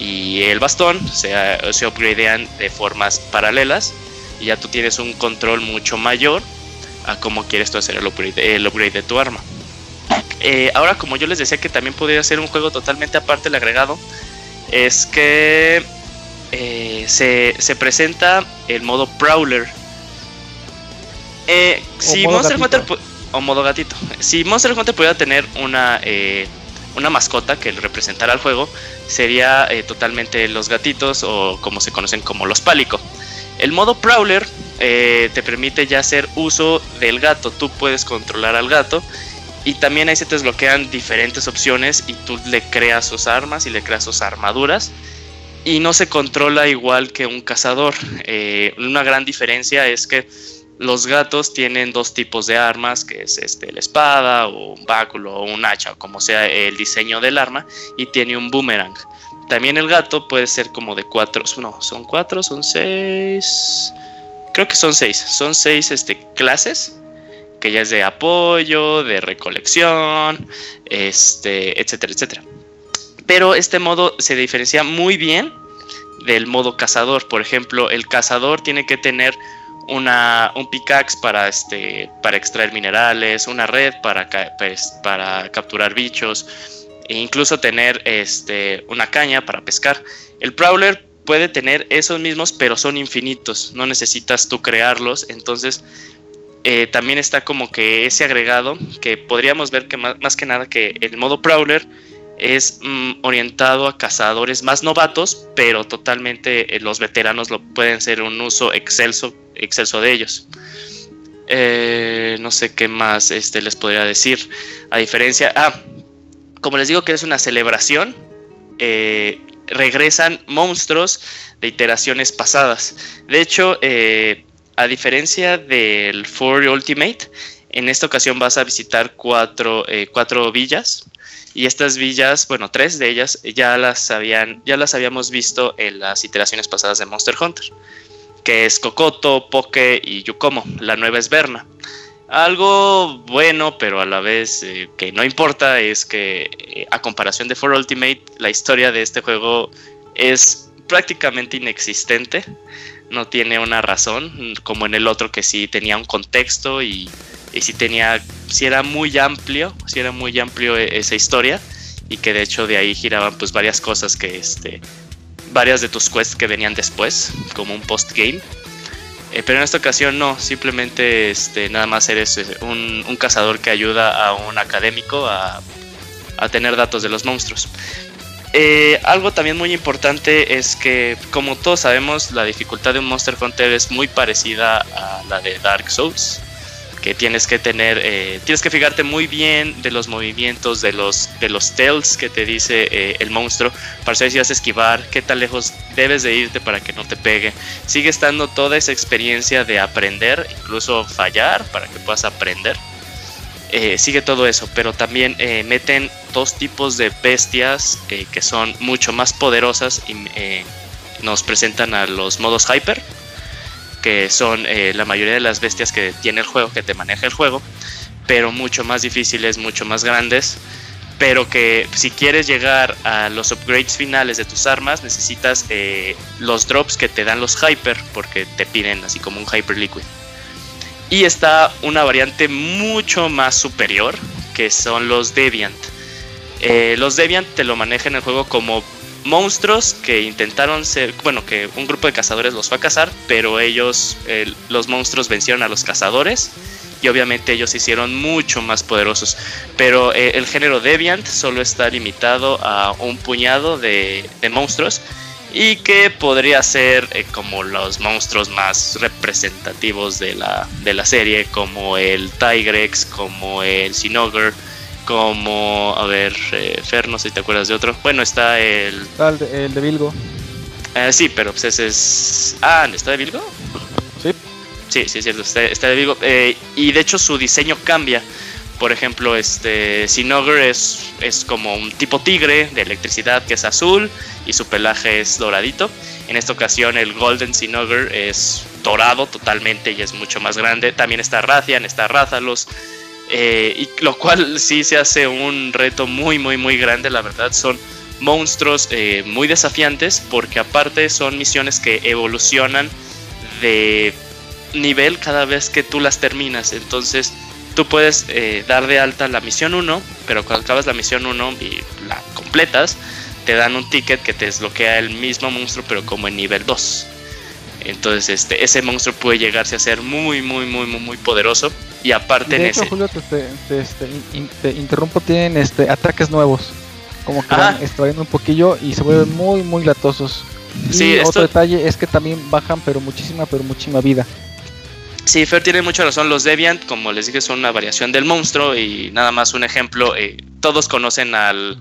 y el bastón se, se upgradean de formas paralelas y ya tú tienes un control mucho mayor a cómo quieres tú hacer el upgrade, el upgrade de tu arma. Eh, ahora, como yo les decía que también podría ser un juego totalmente aparte del agregado, es que eh, se, se presenta el modo Prowler. Eh, si modo Monster gatito. Hunter o modo gatito. Si Monster Hunter pudiera tener una eh, una mascota que representara al juego, sería eh, totalmente los gatitos o como se conocen como los pálico. El modo Prowler eh, te permite ya hacer uso del gato. Tú puedes controlar al gato y también ahí se te desbloquean diferentes opciones y tú le creas sus armas y le creas sus armaduras. Y no se controla igual que un cazador. Eh, una gran diferencia es que los gatos tienen dos tipos de armas, que es este, la espada o un báculo o un hacha, o como sea el diseño del arma, y tiene un boomerang. También el gato puede ser como de cuatro, no, son cuatro, son seis, creo que son seis, son seis este, clases, que ya es de apoyo, de recolección, este, etcétera, etcétera. Pero este modo se diferencia muy bien del modo cazador. Por ejemplo, el cazador tiene que tener una, un pickaxe para, este, para extraer minerales, una red para, pues, para capturar bichos, e incluso tener este, una caña para pescar. El Prowler puede tener esos mismos, pero son infinitos, no necesitas tú crearlos, entonces eh, también está como que ese agregado que podríamos ver que más, más que nada que el modo Prowler es mm, orientado a cazadores más novatos, pero totalmente eh, los veteranos lo pueden ser un uso excelso, de ellos. Eh, no sé qué más este, les podría decir. A diferencia, ah, como les digo que es una celebración, eh, regresan monstruos de iteraciones pasadas. De hecho, a diferencia del For Ultimate, en esta ocasión vas a visitar cuatro, cuatro villas. Y estas villas, bueno, tres de ellas ya las habían, ya las habíamos visto en las iteraciones pasadas de Monster Hunter, que es Kokoto, Poke y Yukomo. La nueva es Berna. Algo bueno, pero a la vez eh, que no importa, es que eh, a comparación de For Ultimate, la historia de este juego es prácticamente inexistente. No tiene una razón, como en el otro que sí tenía un contexto y, y sí tenía, sí era muy amplio, sí era muy amplio e- esa historia y que de hecho de ahí giraban pues varias cosas que este, varias de tus quests que venían después, como un post game. Eh, pero en esta ocasión no, simplemente este, nada más eres eh, un, un cazador que ayuda a un académico a, a tener datos de los monstruos. Eh, algo también muy importante es que, como todos sabemos, la dificultad de un Monster Hunter es muy parecida a la de Dark Souls. Que tienes que tener, eh, tienes que fijarte muy bien de los movimientos, de los, de los tells que te dice eh, el monstruo, para saber si vas a esquivar, qué tan lejos debes de irte para que no te pegue. Sigue estando toda esa experiencia de aprender, incluso fallar para que puedas aprender. Eh, sigue todo eso, pero también meten dos tipos de bestias que son mucho más poderosas y nos presentan a los modos hyper, que son eh, la mayoría de las bestias que tiene el juego, que te maneja el juego, pero mucho más difíciles, mucho más grandes, pero que si quieres llegar a los upgrades finales de tus armas necesitas eh, los drops que te dan los hyper, porque te piden así como un hyper liquid. Y está una variante mucho más superior, que son los Deviant. Eh, los Deviant te lo maneja en el juego como monstruos que intentaron ser, bueno, que un grupo de cazadores los fue a cazar, pero ellos, eh, los monstruos vencieron a los cazadores y obviamente ellos se hicieron mucho más poderosos. Pero eh, el género Deviant solo está limitado a un puñado de, monstruos y que podría ser eh, como los monstruos más representativos de la, de la serie, como el Tigrex, como el Sinogre, como, a ver, eh, Fer, no sé si te acuerdas de otro. Bueno, está el... Ah, el, de, el de Vilgo. eh, sí, pero pues ese es... Ah, ¿está de Vilgo? Sí. Sí, sí, es cierto, está, está de Vilgo. Eh, y de hecho su diseño cambia. Por ejemplo, este Sinogre es, es como un tipo tigre de electricidad que es azul y su pelaje es doradito. En esta ocasión el Golden Sinogre es dorado totalmente y es mucho más grande. También está Rathian, está Rathalos. Eh, y lo cual sí se hace un reto muy, muy, muy grande. La verdad son monstruos eh, muy desafiantes porque aparte son misiones que evolucionan de nivel cada vez que tú las terminas. Entonces tú puedes eh, dar de alta la misión 1, pero cuando acabas la misión 1 y la completas, te dan un ticket que te desbloquea el mismo monstruo, pero como en nivel 2. Entonces, este, ese monstruo puede llegarse a ser muy, muy, muy, muy, muy poderoso. Y aparte de en hecho, ese. Julio, te, te- te- este, te interrumpo, tienen este, ataques nuevos. Como que Ajá. van extrayendo un poquillo y se vuelven muy, muy latosos. Y Sí, esto- otro detalle es que también bajan, pero muchísima, pero muchísima vida. Sí, Fer tiene mucha razón. Los Deviant, como les dije, son una variación del monstruo. Y nada más un ejemplo: eh, todos conocen al,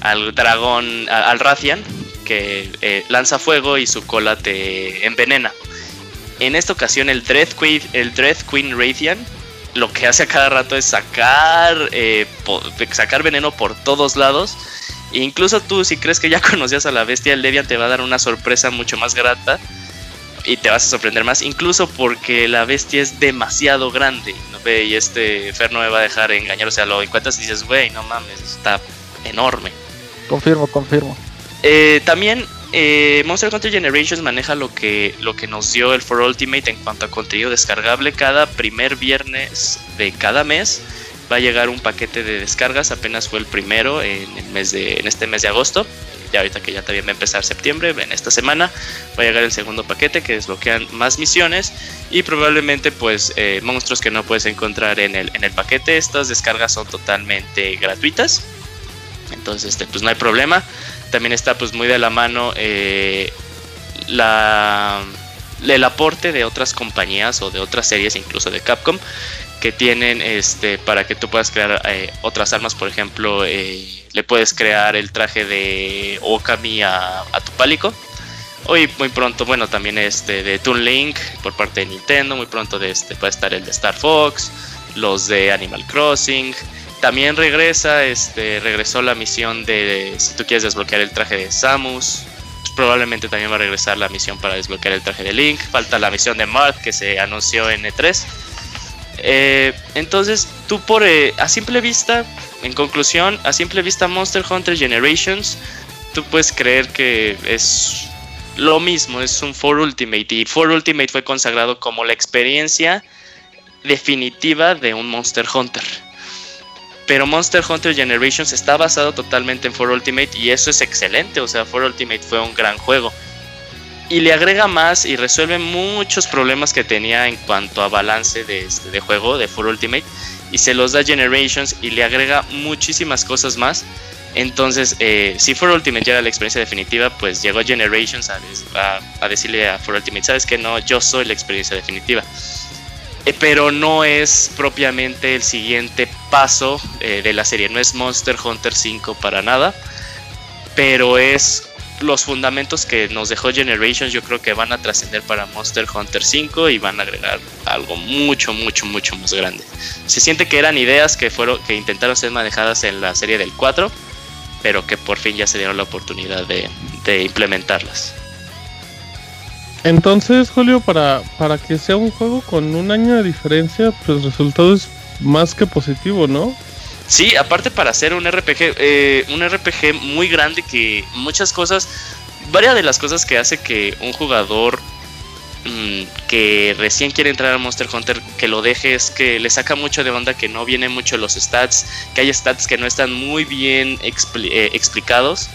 al dragón, a- al Rathian, que eh, lanza fuego y su cola te envenena. En esta ocasión, el Dread Queen, el Dread Queen lo que hace a cada rato es sacar, eh, sacar veneno por todos lados. E incluso tú, si crees que ya conocías a la bestia, el Deviant te va a dar una sorpresa mucho más grata y te vas a sorprender más, incluso porque la bestia es demasiado grande. ¿no? Y este Fer no me va a dejar engañar, o sea, lo encuentras y dices, güey, no mames, está enorme. Confirmo, confirmo. Eh, también eh, Monster Hunter Generations maneja lo que, lo que nos dio el For Ultimate en cuanto a contenido descargable. Cada primer viernes de cada mes va a llegar un paquete de descargas. Apenas fue el primero en, el mes de, en este mes de agosto. Ya ahorita que ya también va a empezar septiembre, en esta semana va a llegar el segundo paquete que desbloquean más misiones y probablemente pues eh, monstruos que no puedes encontrar en el, en el paquete. Estas descargas son totalmente gratuitas. Entonces, este, pues no hay problema. También está pues muy de la mano eh, la, el aporte de otras compañías o de otras series, incluso de Capcom, que tienen este para que tú puedas crear eh, otras armas. Por ejemplo, eh, le puedes crear el traje de Okami a, tu pálico. Hoy muy pronto, bueno, también este de Toon Link por parte de Nintendo, muy pronto de este va estar el de Star Fox, los de Animal Crossing. También regresa, este, regresó la misión de si tú quieres desbloquear el traje de Samus. pues probablemente también va a regresar la misión para desbloquear el traje de Link. Falta la misión de Marth que se anunció en E3. Eh, entonces, tú por eh, a simple vista, en conclusión, a simple vista Monster Hunter Generations, tú puedes creer que es lo mismo, es un For Ultimate y For Ultimate fue consagrado como la experiencia definitiva de un Monster Hunter. Pero Monster Hunter Generations está basado totalmente en For Ultimate y eso es excelente, o sea, For Ultimate fue un gran juego. Y le agrega más y resuelve muchos problemas que tenía en cuanto a balance de, este, de juego de For Ultimate y se los da Generations y le agrega muchísimas cosas más. Entonces, eh, si For Ultimate ya era la experiencia definitiva, pues llegó Generations a, a- a decirle a For Ultimate, sabes que no, yo soy la experiencia definitiva. Eh, pero no es propiamente el siguiente paso eh, de la serie, no es Monster Hunter 5 para nada, pero es los fundamentos que nos dejó Generations, yo creo que van a trascender para Monster Hunter 5 y van a agregar algo mucho, mucho, mucho más grande. Se siente que eran ideas que fueron que intentaron ser manejadas en la serie del 4, pero que por fin ya se dieron la oportunidad de, de implementarlas. Entonces, Julio, para, para que sea un juego con un año de diferencia, pues el resultado es más que positivo, ¿no? Sí, aparte para hacer un RPG, eh, un RPG muy grande que muchas cosas, varias de las cosas que hace que un jugador mm, que recién quiere entrar a Monster Hunter que lo deje es que le saca mucho de onda que no vienen mucho los stats, que hay stats que no están muy bien eh, explicados.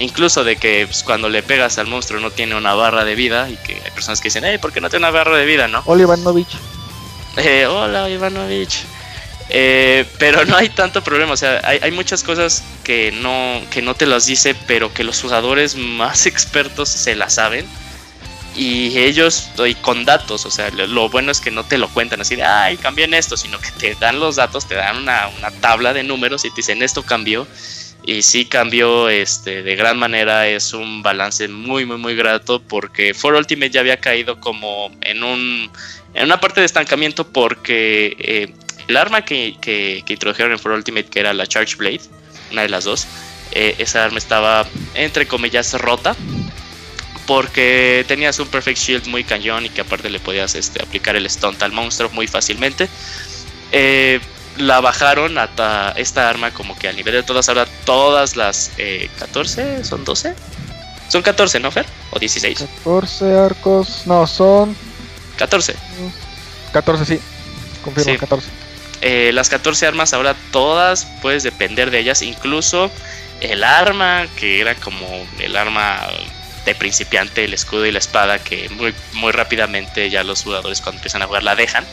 Incluso de que pues, cuando le pegas al monstruo no tiene una barra de vida y que hay personas que dicen, hey, ¿por qué no tiene una barra de vida, no? Hola Ivanovich. Eh, hola Ivanovich. Eh, pero no hay tanto problema, o sea, hay, hay muchas cosas que no, que no te las dice, pero que los jugadores más expertos se las saben. Y ellos, y con datos, o sea, lo, lo bueno es que no te lo cuentan así de, ay, cambió en esto, sino que te dan los datos, te dan una, una tabla de números y te dicen, esto cambió. Y sí cambió este, de gran manera, es un balance muy, muy, muy grato, porque For Ultimate ya había caído como en un en una parte de estancamiento porque eh, el arma que, que- que introdujeron en For Ultimate, que era la Charge Blade, una de las dos, eh, esa arma estaba entre comillas rota porque tenías un Perfect Shield muy cañón y que aparte le podías este, aplicar el stunt al monstruo muy fácilmente. Eh, la bajaron hasta esta arma como que al nivel de todas, ahora todas las eh, 14, ¿son 12? Son 14, ¿no, Fer? ¿O 16? 14 arcos. No, son 14. 14, sí. Confirmo, Sí. 14. Eh, las 14 armas ahora todas puedes depender de ellas. Incluso el arma, que era como el arma de principiante, el escudo y la espada, que muy, muy rápidamente ya los jugadores cuando empiezan a jugar la dejan.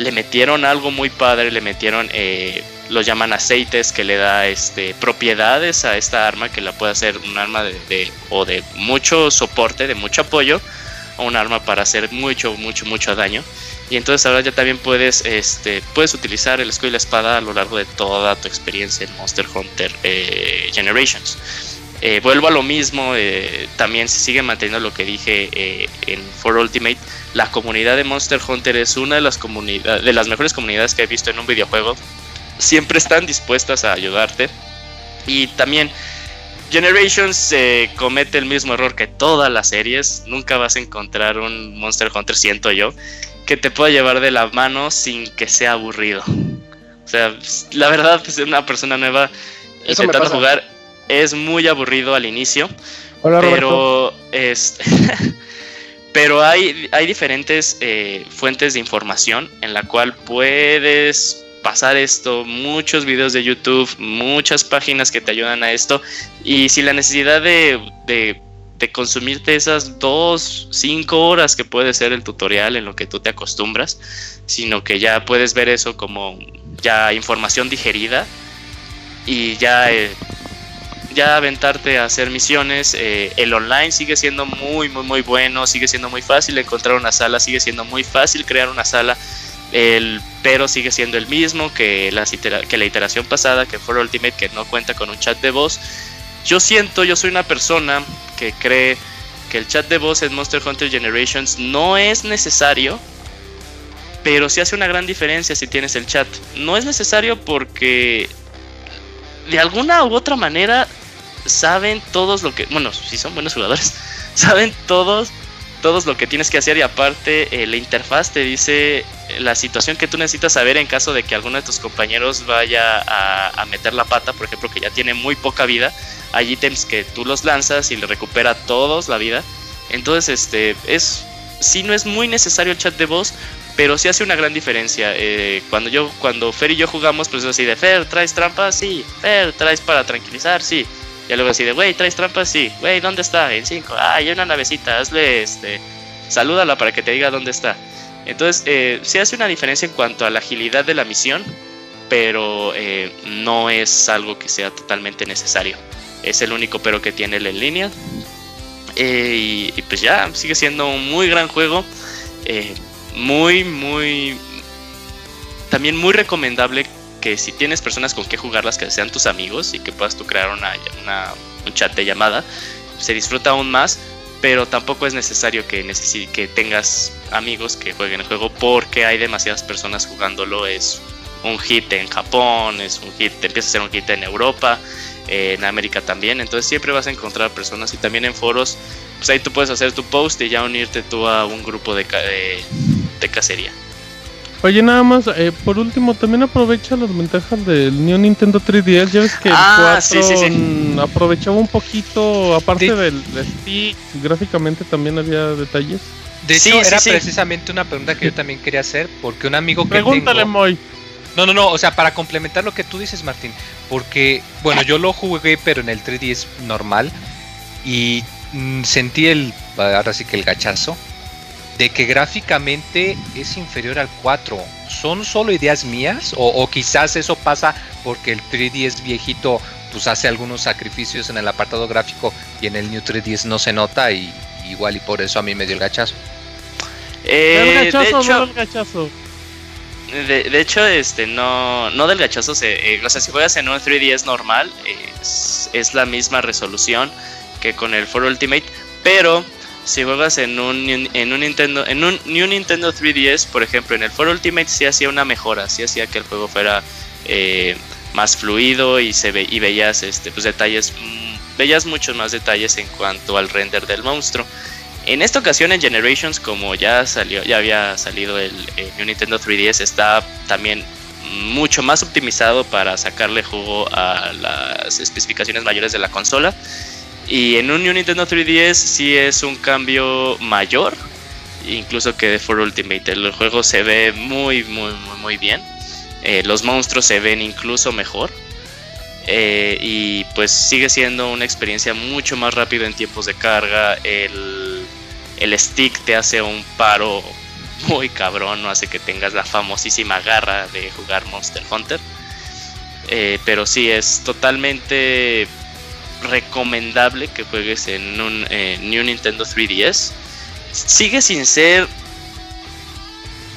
Le metieron algo muy padre, le metieron, eh, lo llaman aceites, que le da este, propiedades a esta arma, que la puede hacer un arma de, o de mucho soporte, de mucho apoyo, o un arma para hacer mucho, mucho, mucho daño. Y entonces ahora ya también puedes, este, puedes utilizar el escudo y la espada a lo largo de toda tu experiencia en Monster Hunter eh, Generations. Eh, vuelvo a lo mismo, eh, también se sigue manteniendo lo que dije eh, en For Ultimate. La comunidad de Monster Hunter es una de las comunidades, de las mejores comunidades que he visto en un videojuego. Siempre están dispuestas a ayudarte. Y también Generations comete el mismo error que todas las series. Nunca vas a encontrar un Monster Hunter, siento yo, que te pueda llevar de la mano sin que sea aburrido. O sea, la verdad, pues una persona nueva intentando jugar es muy aburrido al inicio. pero es, pero hay, hay diferentes eh, fuentes de información en la cual puedes pasar esto, muchos videos de YouTube, muchas páginas que te ayudan a esto. Y sin la necesidad de, de, de consumirte esas dos, cinco horas que puede ser el tutorial en lo que tú te acostumbras, sino que ya puedes ver eso como ya información digerida y ya eh, ya aventarte a hacer misiones. Eh, el online sigue siendo muy, muy, muy bueno, sigue siendo muy fácil encontrar una sala, sigue siendo muy fácil crear una sala. El pero sigue siendo el mismo que la, que la iteración pasada, que fue Ultimate, que no cuenta con un chat de voz. Yo siento, yo soy una persona que cree que el chat de voz en Monster Hunter Generations no es necesario, pero sí hace una gran diferencia si tienes el chat. No es necesario porque de alguna u otra manera saben todos lo que, bueno, si son buenos jugadores, saben todos, todos lo que tienes que hacer y aparte eh, la interfaz te dice la situación que tú necesitas saber en caso de que alguno de tus compañeros vaya a, meter la pata, por ejemplo, que ya tiene muy poca vida, hay ítems que tú los lanzas y le recupera todos la vida. Entonces, este, es, si no es muy necesario el chat de voz, pero sí hace una gran diferencia. Eh, cuando yo, cuando Fer y yo jugamos, pues así de Fer, ¿traes trampas? Sí. Fer, ¿traes para tranquilizar? Sí. Y luego así de, güey, ¿traes trampas? Sí. Güey, ¿dónde está? En 5. Ah, hay una navecita, hazle este. Salúdala para que te diga dónde está. Entonces, eh, sí hace una diferencia en cuanto a la agilidad de la misión, pero eh, no es algo que sea totalmente necesario. Es el único pero que tiene el en línea. Eh, y, pues ya, sigue siendo un muy gran juego. Muy, muy... También muy recomendable que si tienes personas con que jugarlas que sean tus amigos y que puedas tú crear una, un chat de llamada, se disfruta aún más, pero tampoco es necesario que, que tengas amigos que jueguen el juego porque hay demasiadas personas jugándolo. Es un hit en Japón, es un hit, empieza a ser un hit en Europa, en América también. Entonces siempre vas a encontrar personas y también en foros, pues ahí tú puedes hacer tu post y ya unirte tú a un grupo de, de, de cacería. Oye, nada más, eh, por último, también aprovecha las ventajas del New Nintendo 3DS. Ya ves que el 4 ah, aprovechaba un poquito, aparte del, stick, gráficamente también había detalles. De hecho, era precisamente una pregunta que yo también quería hacer, porque un amigo que Pregúntale, tengo... Moy. No, no, no, o sea, para complementar lo que tú dices, Martín, porque, bueno, yo lo jugué, pero en el 3DS normal, y mm, sentí el, ahora sí que el gachazo, de que gráficamente es inferior al 4. ¿Son solo ideas mías? O, quizás eso pasa porque el 3DS viejito pues hace algunos sacrificios en el apartado gráfico y en el New 3DS no se nota y igual y por eso a mí me dio el gachazo. Eh, de hecho, gachazo? De, hecho, este, no, no del gachazo, se, eh, o sea, si juegas en un 3DS normal, es, es la misma resolución que con el 4 Ultimate, pero si juegas en un, en un Nintendo en un New Nintendo 3DS, por ejemplo, en el For Ultimate sí hacía una mejora, sí hacía que el juego fuera eh, más fluido y se y veías este pues detalles mm, veías muchos más detalles en cuanto al render del monstruo. En esta ocasión en Generations, como ya salió, ya había salido el, el New Nintendo 3DS, está también mucho más optimizado para sacarle jugo a las especificaciones mayores de la consola y en un Nintendo 3DS sí es un cambio mayor, incluso que de For Ultimate. El juego se ve muy, muy, muy, muy bien. Eh, los monstruos se ven incluso mejor. Eh, y pues sigue siendo una experiencia mucho más rápida en tiempos de carga. El, el stick te hace un paro muy cabrón, no hace que tengas la famosísima garra de jugar Monster Hunter. Eh, pero sí, es totalmente recomendable que juegues en un New Nintendo 3DS. Sigue sin ser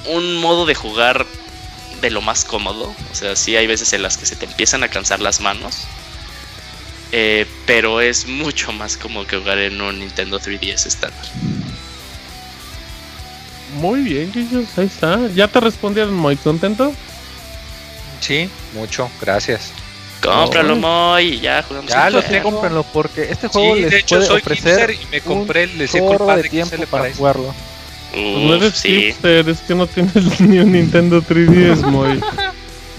un modo de jugar de lo más cómodo. O sea, sí hay veces en las que se te empiezan a cansar las manos. Eh, pero es mucho más cómodo que jugar en un Nintendo 3DS estándar. Muy bien, chicos, ahí está. ¿Ya te respondieron muy contento? Sí, mucho, gracias. Cómpralo, Moy, ya jugamos. Ya lo sé, cómprenlo, porque este juego les de hecho, puede soy ofrecer y me compré el chorro de tiempo para, para jugarlo. Uf, no eres sí. hipster, es que no tienes ni un Nintendo 3DS, Moy.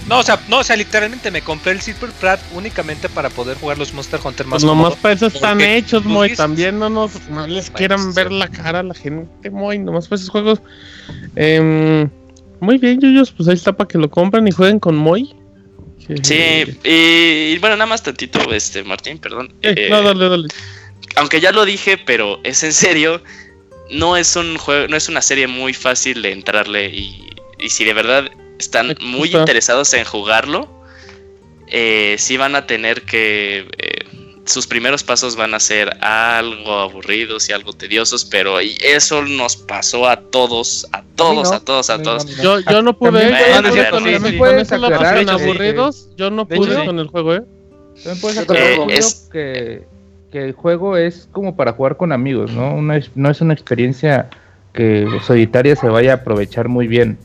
No, o sea, no, o sea, literalmente me compré el Silver Prat únicamente para poder jugar los Monster Hunter más pues nomás para eso están hechos, Moy. También no nos no les quieran ver la cara a la gente, Moy. Nomás para esos juegos. Eh, muy bien, Yuyos, pues ahí está para que lo compren y jueguen con Moy. Sí, y, bueno, nada más tantito, este, Martín, perdón. Eh, no, dale, dale. Aunque ya lo dije, pero es en serio, no es un juego, no es una serie muy fácil de entrarle y, y si de verdad están muy interesados en jugarlo, eh, sí van a tener que eh, sus primeros pasos van a ser algo aburridos y algo tediosos, pero eso nos pasó a todos, a todos, a, todos, a todos. Yo, yo no pude con el aburridos, yo no pude con el juego, ¿eh? También puedes aclarar eh, que, que el juego es como para jugar con amigos, ¿no? no es una experiencia que solitaria se vaya a aprovechar muy bien.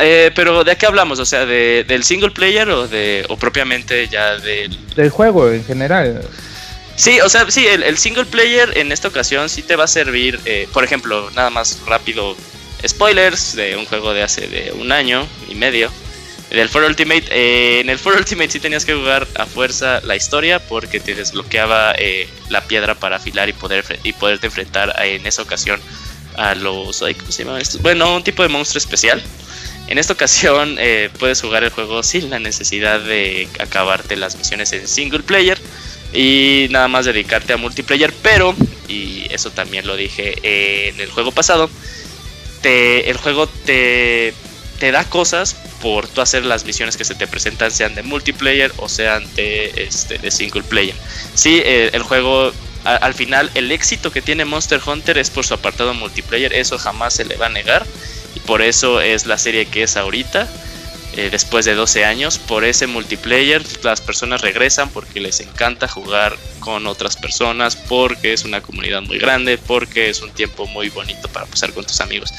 Eh, pero ¿de qué hablamos? O sea, de, ¿del single player o de o propiamente ya del... Del juego en general. Sí, o sea, sí, el, single player en esta ocasión sí te va a servir, eh, por ejemplo, nada más rápido, spoilers de un juego de hace de un año y medio, del For Ultimate. Eh, en el For Ultimate sí tenías que jugar a fuerza la historia porque te desbloqueaba eh, la piedra para afilar y, poder, y poderte enfrentar en esa ocasión a los... ¿Cómo se llama esto? Bueno, un tipo de monstruo especial. En esta ocasión puedes jugar el juego sin la necesidad de acabarte las misiones en single player y nada más dedicarte a multiplayer, pero, y eso también lo dije en el juego pasado, te, el juego te, te da cosas por tú hacer las misiones que se te presentan, sean de multiplayer o sean de, este, de single player. Sí, eh, el, juego, al final, el éxito que tiene Monster Hunter es por su apartado multiplayer, eso jamás se le va a negar, y por eso es la serie que es ahorita. Eh, después de 12 años. Por ese multiplayer las personas regresan porque les encanta jugar con otras personas, porque es una comunidad muy grande, porque es un tiempo muy bonito para pasar con tus amigos.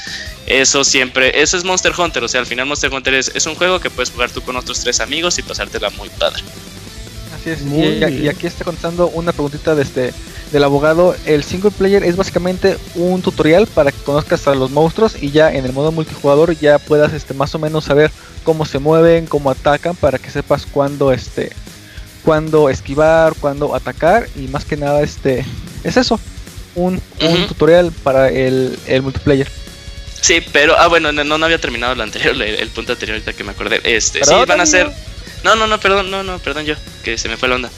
Eso siempre, eso es Monster Hunter, o sea, al final Monster Hunter es, es un juego que puedes jugar tú con otros tres amigos y pasártela muy padre. Así es, y, aquí está contando una preguntita de este, del abogado. El single player es básicamente un tutorial para que conozcas a los monstruos y ya en el modo multijugador ya puedas este, más o menos saber cómo se mueven, cómo atacan, para que sepas cuándo este cuándo esquivar, cuándo atacar y más que nada este es eso, un, tutorial para el, multiplayer. Sí, pero ah bueno, no, no había terminado el anterior, el, punto anterior ahorita que me acordé. Este, sí van a ser No, no, no, perdón, no, no, perdón yo, que se me fue la onda.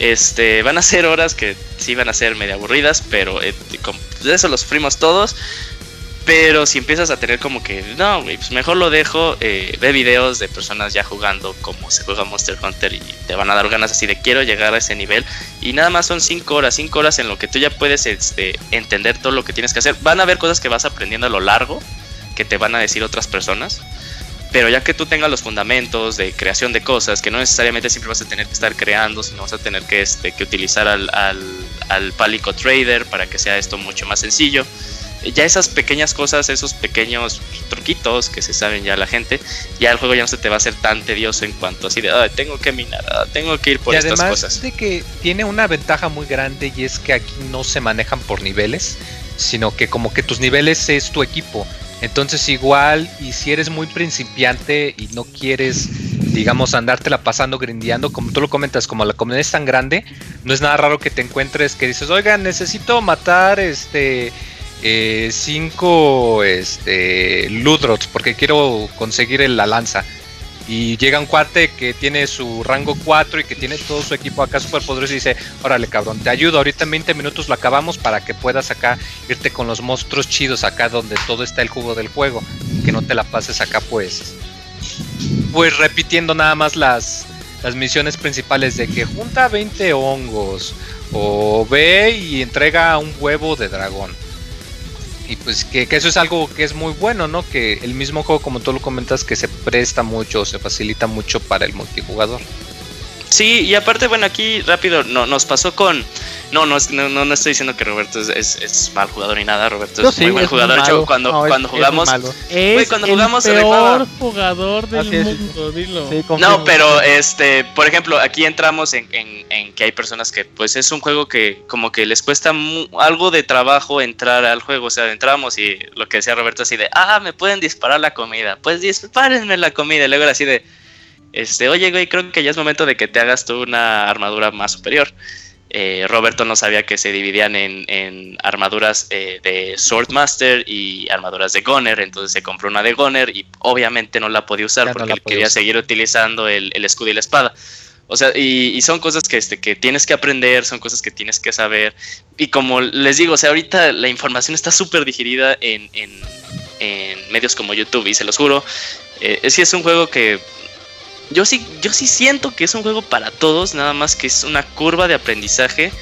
Este, van a ser horas que sí van a ser medio aburridas, pero eh, de eso lo sufrimos todos. Pero si empiezas a tener como que, no, pues mejor lo dejo, eh, ve videos de personas ya jugando como se juega Monster Hunter y te van a dar ganas así de quiero llegar a ese nivel. Y nada más son 5 horas, 5 horas en lo que tú ya puedes este, entender todo lo que tienes que hacer. Van a haber cosas que vas aprendiendo a lo largo, que te van a decir otras personas. Pero ya que tú tengas los fundamentos de creación de cosas, que no necesariamente siempre vas a tener que estar creando, sino vas a tener que, este, que utilizar al, al, al Palico Trader para que sea esto mucho más sencillo ya esas pequeñas cosas, esos pequeños truquitos que se saben ya la gente, ya el juego ya no se te va a hacer tan tedioso en cuanto así de, tengo que minar, tengo que ir por y estas además cosas. de que tiene una ventaja muy grande y es que aquí no se manejan por niveles, sino que como que tus niveles es tu equipo. Entonces igual, y si eres muy principiante y no quieres, digamos, andártela pasando grindeando, como tú lo comentas, como la comunidad es tan grande, no es nada raro que te encuentres que dices, oigan, necesito matar este eh, cinco este, Ludrots porque quiero conseguir la lanza. Y llega un cuate que tiene su rango 4 y que tiene todo su equipo acá super poderoso y dice, órale cabrón, te ayudo, ahorita en 20 minutos lo acabamos para que puedas acá irte con los monstruos chidos acá donde todo está el jugo del juego, que no te la pases acá pues, pues repitiendo nada más las, las misiones principales de que junta 20 hongos o ve y entrega un huevo de dragón. Y pues que, eso es algo que es muy bueno, ¿no? Que el mismo juego, como tú lo comentas, que se presta mucho, se facilita mucho para el multijugador. Sí, y aparte, bueno, aquí rápido no, nos pasó con no, no, no, no estoy diciendo que Roberto es, es, mal jugador ni nada. Roberto es muy buen jugador. cuando, cuando jugamos. Es, cuando el jugamos peor jugador del mundo, dilo. no, pero este, por ejemplo, aquí entramos en, en, que hay personas que, pues, es un juego que como que les cuesta algo de trabajo entrar al juego. O sea, entramos y lo que decía Roberto así de, ah, me pueden disparar la comida. Pues dispárenme la comida. Y luego así de, este, oye, güey, creo que ya es momento de que te hagas tú una armadura más superior. Eh, Roberto no sabía que se dividían en, armaduras eh, de Swordmaster y armaduras de Gunner, entonces se compró una de Gunner y obviamente no la podía usar porque quería seguir utilizando el, escudo y la espada. O sea, y, son cosas que, este, que tienes que aprender, son cosas que tienes que saber. Y como les digo, o sea, ahorita la información está súper digerida en, medios como YouTube, y se los juro. Eh, es que es un juego que yo sí, yo sí siento que es un juego para todos, nada más que es una curva de aprendizaje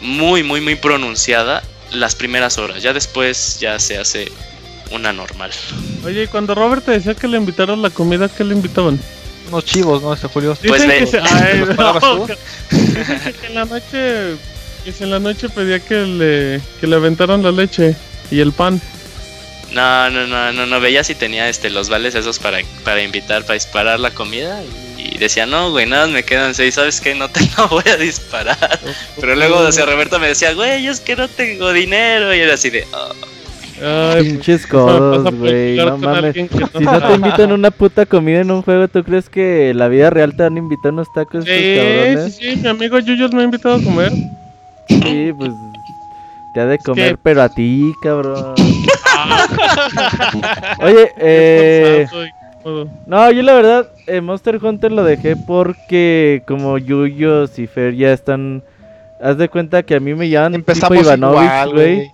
muy, muy, muy pronunciada las primeras horas. Ya después ya se hace una normal. Oye, cuando Robert te decía que le invitaron la comida, ¿qué le invitaban? Unos chivos, ¿no? Este Julio. Pues que, se... Ay, no, que, en la noche, que en la noche pedía que le, que le aventaran la leche y el pan. No, no, no, no, no veía si tenía este los vales esos para, para invitar, para disparar la comida. Y decía, no, güey, nada, me quedan seis, ¿sabes qué? No te lo voy a disparar. Pero luego, o sea, Roberto me decía, güey, es que no tengo dinero. Y era así de, oh. Ay, pinches codos, güey. No mames. Si no te invitan una puta comida en un juego, ¿tú crees que la vida real te van a invitar unos tacos sí, cabrones? Sí, sí, mi amigo Yuyos me ha invitado a comer. Sí, pues te ha de comer, pero a ti, cabrón. Oye, eh... No, yo la verdad, eh, Monster Hunter lo dejé porque como Yuyos y Fer ya están... Haz de cuenta que a mí me llaman Empezamos tipo Ivanovich, güey.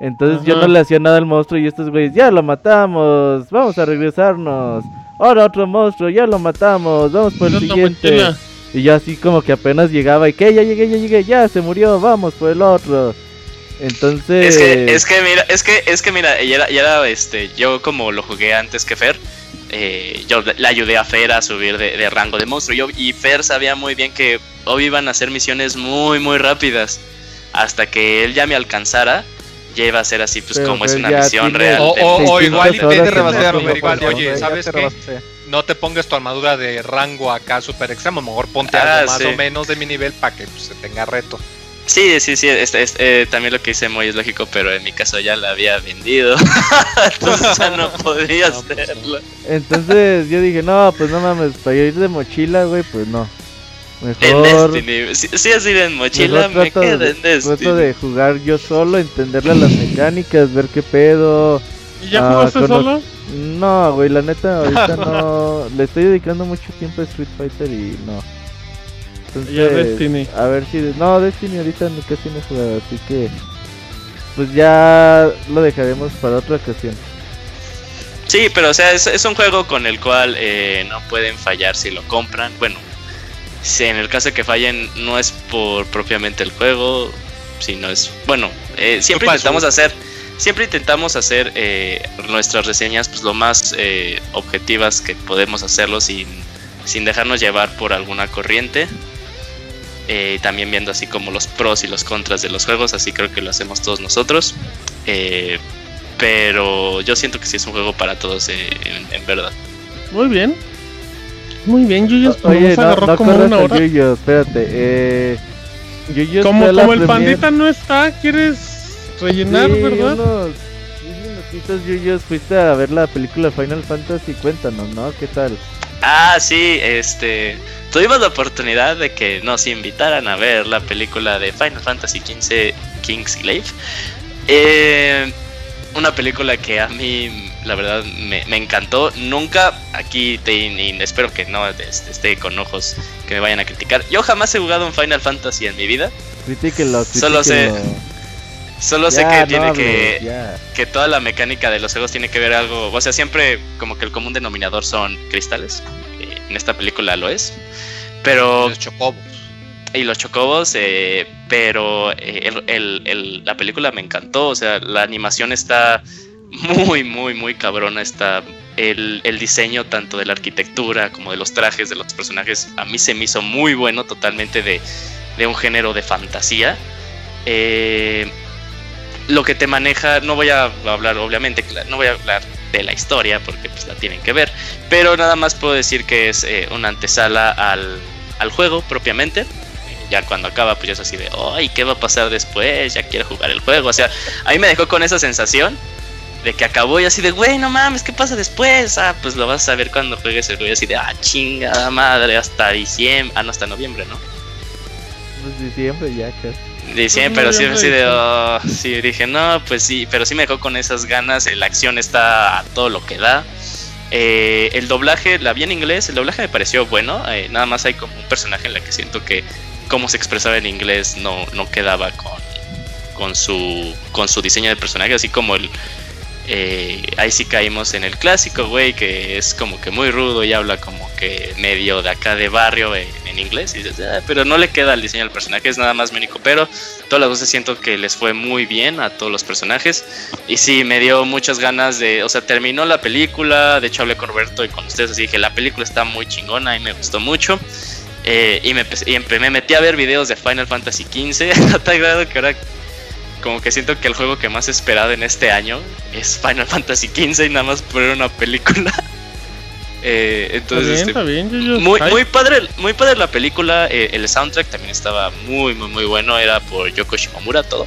Entonces yo no le hacía nada al monstruo y estos güeyes, ya lo matamos, vamos a regresarnos. Ahora otro monstruo, ya lo matamos, vamos por el siguiente. Y yo así como que apenas llegaba y que ya llegué, ya llegué, ya se murió, vamos por el otro. Entonces. Es que, es que mira, es que, es que mira, ya era, este, yo como lo jugué antes que Fer, eh, yo le ayudé a Fer a subir de, rango de monstruo. Yo, y Fer sabía muy bien que hoy iban a hacer misiones muy, muy rápidas. Hasta que él ya me alcanzara, ya iba a ser así, pues como es una misión real. O, igual y te rebasar, oye, ¿sabes qué? No te pongas tu armadura de rango acá super extremo, mejor ponte ah, algo más o menos de mi nivel para que pues, se tenga reto. Sí, sí, sí, eh, también lo que hice muy es lógico, pero en mi caso ya la había vendido. Entonces ya no podía hacerlo. Entonces yo dije, no, pues no mames, para ir de mochila, güey, pues no. Mejor. En Destiny. Si, así de mochila, me quedo en Destiny. Trato de jugar yo solo, entenderle las mecánicas, ver qué pedo. ¿Y ya jugaste solo? No, güey, la neta, ahorita no. Le estoy dedicando mucho tiempo a Street Fighter y no. Destiny. A ver si. No, Destiny ahorita casi no he jugado, así que. Pues ya lo dejaremos para otra ocasión. Sí, pero o sea, es, un juego con el cual eh, no pueden fallar si lo compran. Bueno, si en el caso de que fallen, no es por propiamente el juego, sino es. Bueno, eh, siempre intentamos hacer. Siempre intentamos hacer eh, nuestras reseñas pues lo más objetivas que podemos hacerlo sin, sin dejarnos llevar por alguna corriente. Eh, también viendo así como los pros y los contras de los juegos, así creo que lo hacemos todos nosotros. Eh, pero yo siento que sí es un juego para todos eh, en, verdad. Muy bien. Muy bien, Yuyos, Oye, no, no como una hora. Espérate. Eh, como como el pandita no está, ¿quieres rellenar, verdad? Unos, minutitos, Yuyos, fuiste a ver la película Final Fantasy, cuéntanos, ¿no? ¿Qué tal? Ah, sí, este tuvimos la oportunidad de que nos invitaran a ver la película de Final Fantasy XV King's Glaive. Eh, una película que a mí la verdad me, me encantó. Nunca aquí te, espero que no este, esté con ojos que me vayan a criticar. Yo jamás he jugado un Final Fantasy en mi vida. Critíquenlo, Solo sé-. Solo sé Ya, que no tiene que, ya. que toda la mecánica de los juegos tiene que ver algo. O sea, siempre como que el común denominador son cristales. eh, en esta película lo es. Pero Los chocobos. y los chocobos, eh, pero eh, el- el- el- la película me encantó, o sea, la animación está muy, muy, muy cabrona, está el, el diseño tanto de la arquitectura como de los trajes de los personajes, a mí se me hizo muy bueno, totalmente de, de un género de fantasía. Eh, lo que te maneja, no voy a hablar, obviamente, no voy a hablar de la historia porque pues la tienen que ver, pero nada más puedo decir que es eh, una antesala al, al juego propiamente. Ya cuando acaba, pues ya es así de, ay, ¿qué va a pasar después? Ya quiero jugar el juego. O sea, a mí me dejó con esa sensación de que acabó y así de, güey, no mames, ¿qué pasa después? Ah, pues lo vas a ver cuando juegues el juego. Y así de, ah, chingada madre, hasta diciembre, ah, no, hasta noviembre, ¿no? Pues diciembre ya casi. Pues pero sí, así ya de, oh, sí, dije, no, pues sí, pero sí me dejó con esas ganas, la acción está a todo lo que da. Eh, el doblaje, la vi en inglés, el doblaje me pareció bueno, eh, nada más hay como un personaje en la que siento que cómo se expresaba en inglés no, no quedaba con, con, su, con su diseño de personaje, así como el... eh, ahí sí caímos en el clásico, güey, que es como que muy rudo y habla como que medio de acá de barrio eh, en inglés. Y dices, "Ah", pero no le queda el diseño del personaje, es nada más mi único. Pero todas las veces siento que les fue muy bien a todos los personajes. Y sí, me dio muchas ganas de. O sea, terminó la película. De hecho, hablé con Roberto y con ustedes. Así dije, la película está muy chingona y me gustó mucho. Eh, y me, y me metí a ver videos de Final Fantasy XV. A tal grado que ahora. Como que siento que el juego que más he esperado en este año es Final Fantasy XV y nada más por una película. Eh, Está entonces, bien, este, está bien, Yuyo. muy, muy padre, muy padre la película. eh, el soundtrack también estaba muy, muy, muy bueno. Era por Yoko Shimomura todo.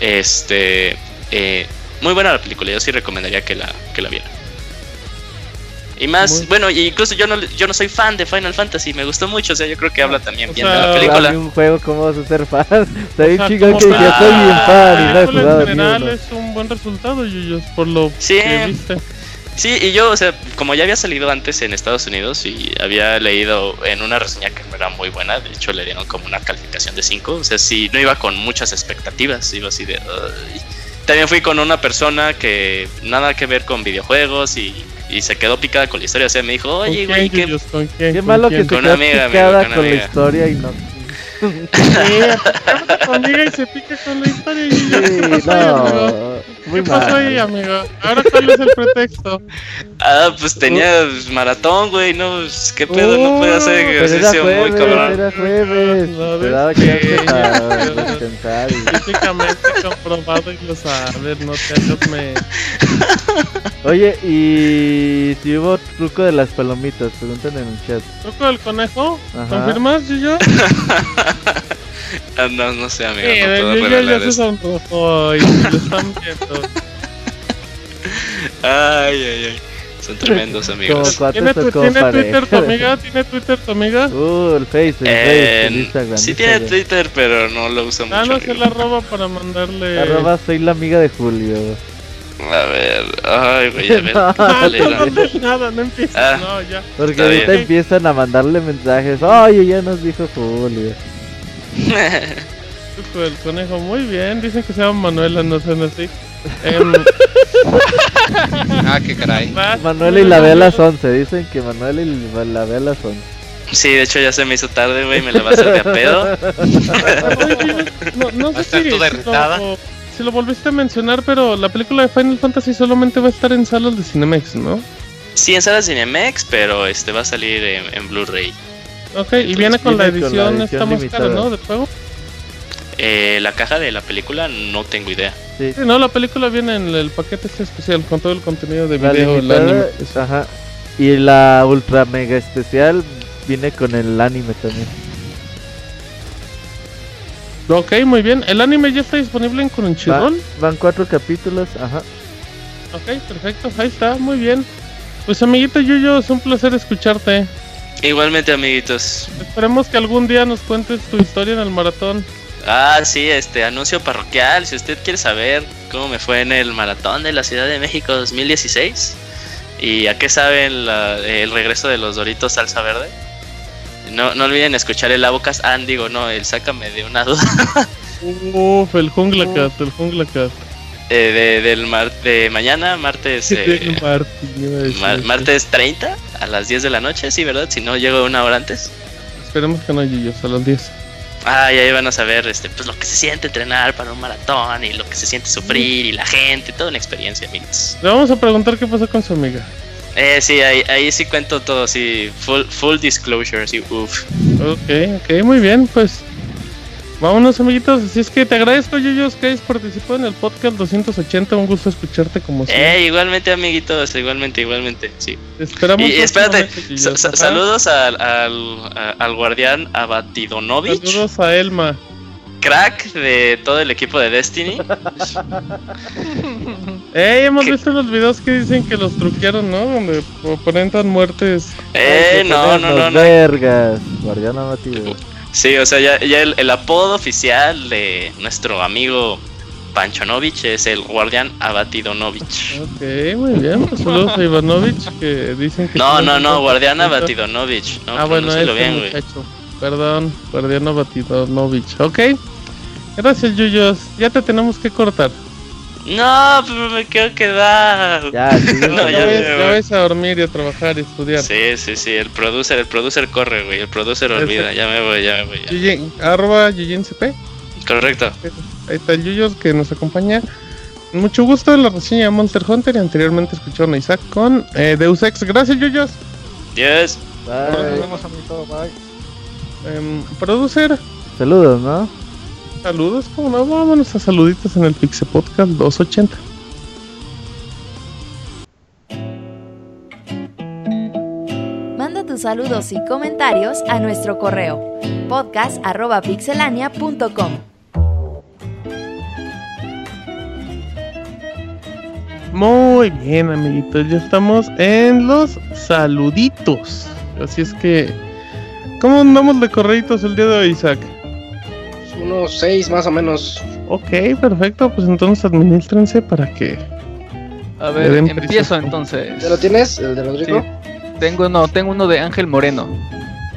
Este, eh, muy buena la película. Yo sí recomendaría que la, que la vieran. Y más, Muy- bueno, y incluso yo no, yo no soy fan de Final Fantasy. Me gustó mucho. O sea, yo creo que habla también O bien sea, de la película. un juego, ¿cómo vas a ser fan? Está bien chingón como que ya soy bien fan y no he película jugado en general es un buen resultado, Yuyo, por lo Sí. que viste. Sí, y yo, o sea, como ya había salido antes en Estados Unidos y había leído en una reseña que no era muy buena, de hecho le dieron como una calificación de 5, o sea, sí, no iba con muchas expectativas, iba así de... También fui con una persona que nada que ver con videojuegos y, y se quedó picada con la historia, o sea, me dijo, ¿Con oye, güey, ¿qué. Qué ¿Con malo que se Con queda una amiga, picada amigo, con la amiga. historia y no. Sí, amiga y se pica con la historia, Yuyo. ¿Qué Sí, pasó ahí, amigo? no. Muy ¿Qué pasó ahí, amigo? Ahora, ¿cuál es el pretexto? Ah, pues tenía maratón, güey, no, pues, qué pedo, no podía hacer ejercicio muy jueves, cabrón. era jueves. ¿No Te ves? daba Sí, chance para sí. descansar y- Físicamente comprobado y lo sabes, no te hagas me... Oye, y si hubo truco de las palomitas, preguntan en el chat. ¿Truco del conejo? Ajá. ¿Confirmas, Yuyo? Ah, no, no sé, amigo, Sí, no puedo ya revelar se esto. sonrojó y lo están viendo. Ay, ay, ay. Son tremendos amigos. ¿Tiene, tu- ¿tiene Twitter tu amiga? ¿Tiene Twitter tu amiga? Uh, el Face, el Face, Eh, el Instagram. sí tiene Instagram. Twitter, pero no lo usa mucho. Ah, no, se la roba para mandarle... Arroba soy la amiga de Julio. A ver, ay, güey, a ver. No, Ah, dale, no, no. nada, no empieces, Ah. no, ya. Porque ahorita bien. empiezan a mandarle mensajes. Oye, ya nos dijo Julio. Del conejo, muy bien. Dicen que se llama Manuela, no sé, no sé. Em, Ah, qué caray. vas, Manuel y la ve a las 11. Dicen que Manuel y la ve a las 11. Sí, de hecho ya se me hizo tarde, güey, me la va a hacer de a pedo. No, no sé si, toda lo, si lo volviste a mencionar, pero la película de Final Fantasy solamente va a estar en salas de Cinemex, ¿no? Sí, en salas Cinemex, pero este va a salir en, en Blu-ray. Ok, y viene con la Viene con edición, la esta edición más cara, limitada. ¿no? Del juego. Eh, la caja de la película no tengo idea. Sí. Sí, no, la película viene en el paquete este especial con todo el contenido de La video, el limitada, anime. eso. Ajá. Y la ultra mega especial viene con el anime también. Ok, muy bien. ¿El anime ya está disponible en Va- Crunchyroll? van cuatro capítulos, ajá. Ok, perfecto, ahí está, muy bien. Pues amiguito Yuyo, es un placer escucharte. Igualmente, amiguitos. Esperemos que algún día nos cuentes tu historia en el maratón. Ah, sí, este anuncio parroquial. Si usted quiere saber cómo me fue en el maratón de la Ciudad de México 2016. ¿Y a qué saben la- el regreso de los Doritos salsa verde? No, no olviden escuchar el Abocas. Ah, digo, no, el sácame de una duda. Uf, el Jungla Cat, el Jungla Cat. Eh, de, del mar- de mañana, martes. eh, Martín, martes 30 a las 10 de la noche, sí, ¿verdad? Si no, llego una hora antes. Esperemos que no Yuyos, a las 10. Ah, y ahí van a saber este, pues, lo que se siente entrenar para un maratón y lo que se siente sufrir y la gente, toda una experiencia, amigos. Le vamos a preguntar qué pasó con su amiga. Eh, sí, ahí, ahí sí cuento todo, sí, full, full disclosure, sí, uff. Ok, ok, muy bien, pues. Vámonos, amiguitos. Así es que te agradezco, Yuyos, que hayas participado en el podcast 280. Un gusto escucharte como siempre. Eh, igualmente, amiguitos, igualmente, igualmente, sí. Te esperamos. Y, espérate, sa- sa- saludos al, al, a- al guardián Abatidonovich, Saludos a Elma. crack de todo el equipo de Destiny. Ey, hemos ¿Qué? visto los videos que dicen que los truquearon, ¿no? Donde aparentan muertes. Eh, no, no, no, no. Vergas. Guardián abatido. Sí, o sea, ya, ya el, el apodo oficial de nuestro amigo Panchonovich es el guardián Abatidonovich. Ok, muy bien. Pues saludos a Ivanovich que dicen que. No, no, no, guardián. Abatidonovich. No, ah, bueno, pronúncialo este bien, güey. Perdón, guardián Abatidonovich. Ok. Gracias, Yuyos. Ya te tenemos que cortar. No, pero me quiero quedar. Ya, sí, No, ya, ya, ves, ya, ves a dormir y a trabajar y estudiar. Sí, sí, sí, el producer, el producer corre, güey, el producer olvida, ya me voy, ya me voy. ya. Yuyin- arroba YuyinCP. Correcto. Ahí está el Yuyos que nos acompaña. Mucho gusto en la reseña de Monster Hunter y anteriormente escucharon a Isaac con eh, Deus Ex. Gracias, Yuyos. Yes. Nos Bye. vemos, amiguito. Bye. Em, producer, Saludos, ¿no? Saludos. como no? Vámonos a saluditos en el Pixel Podcast 280. Manda tus saludos y comentarios a nuestro correo podcast.pixelania.com. Muy bien, amiguitos. Ya estamos en los saluditos. Así es que, ¿cómo andamos de correitos el día de hoy, Isaac? Unos seis más o menos. Ok, perfecto. Pues entonces administrense para que. A ver, empiezo entonces. ¿Ya lo tienes? ¿El de Rodrigo? Sí. Tengo no, tengo uno de Ángel Moreno.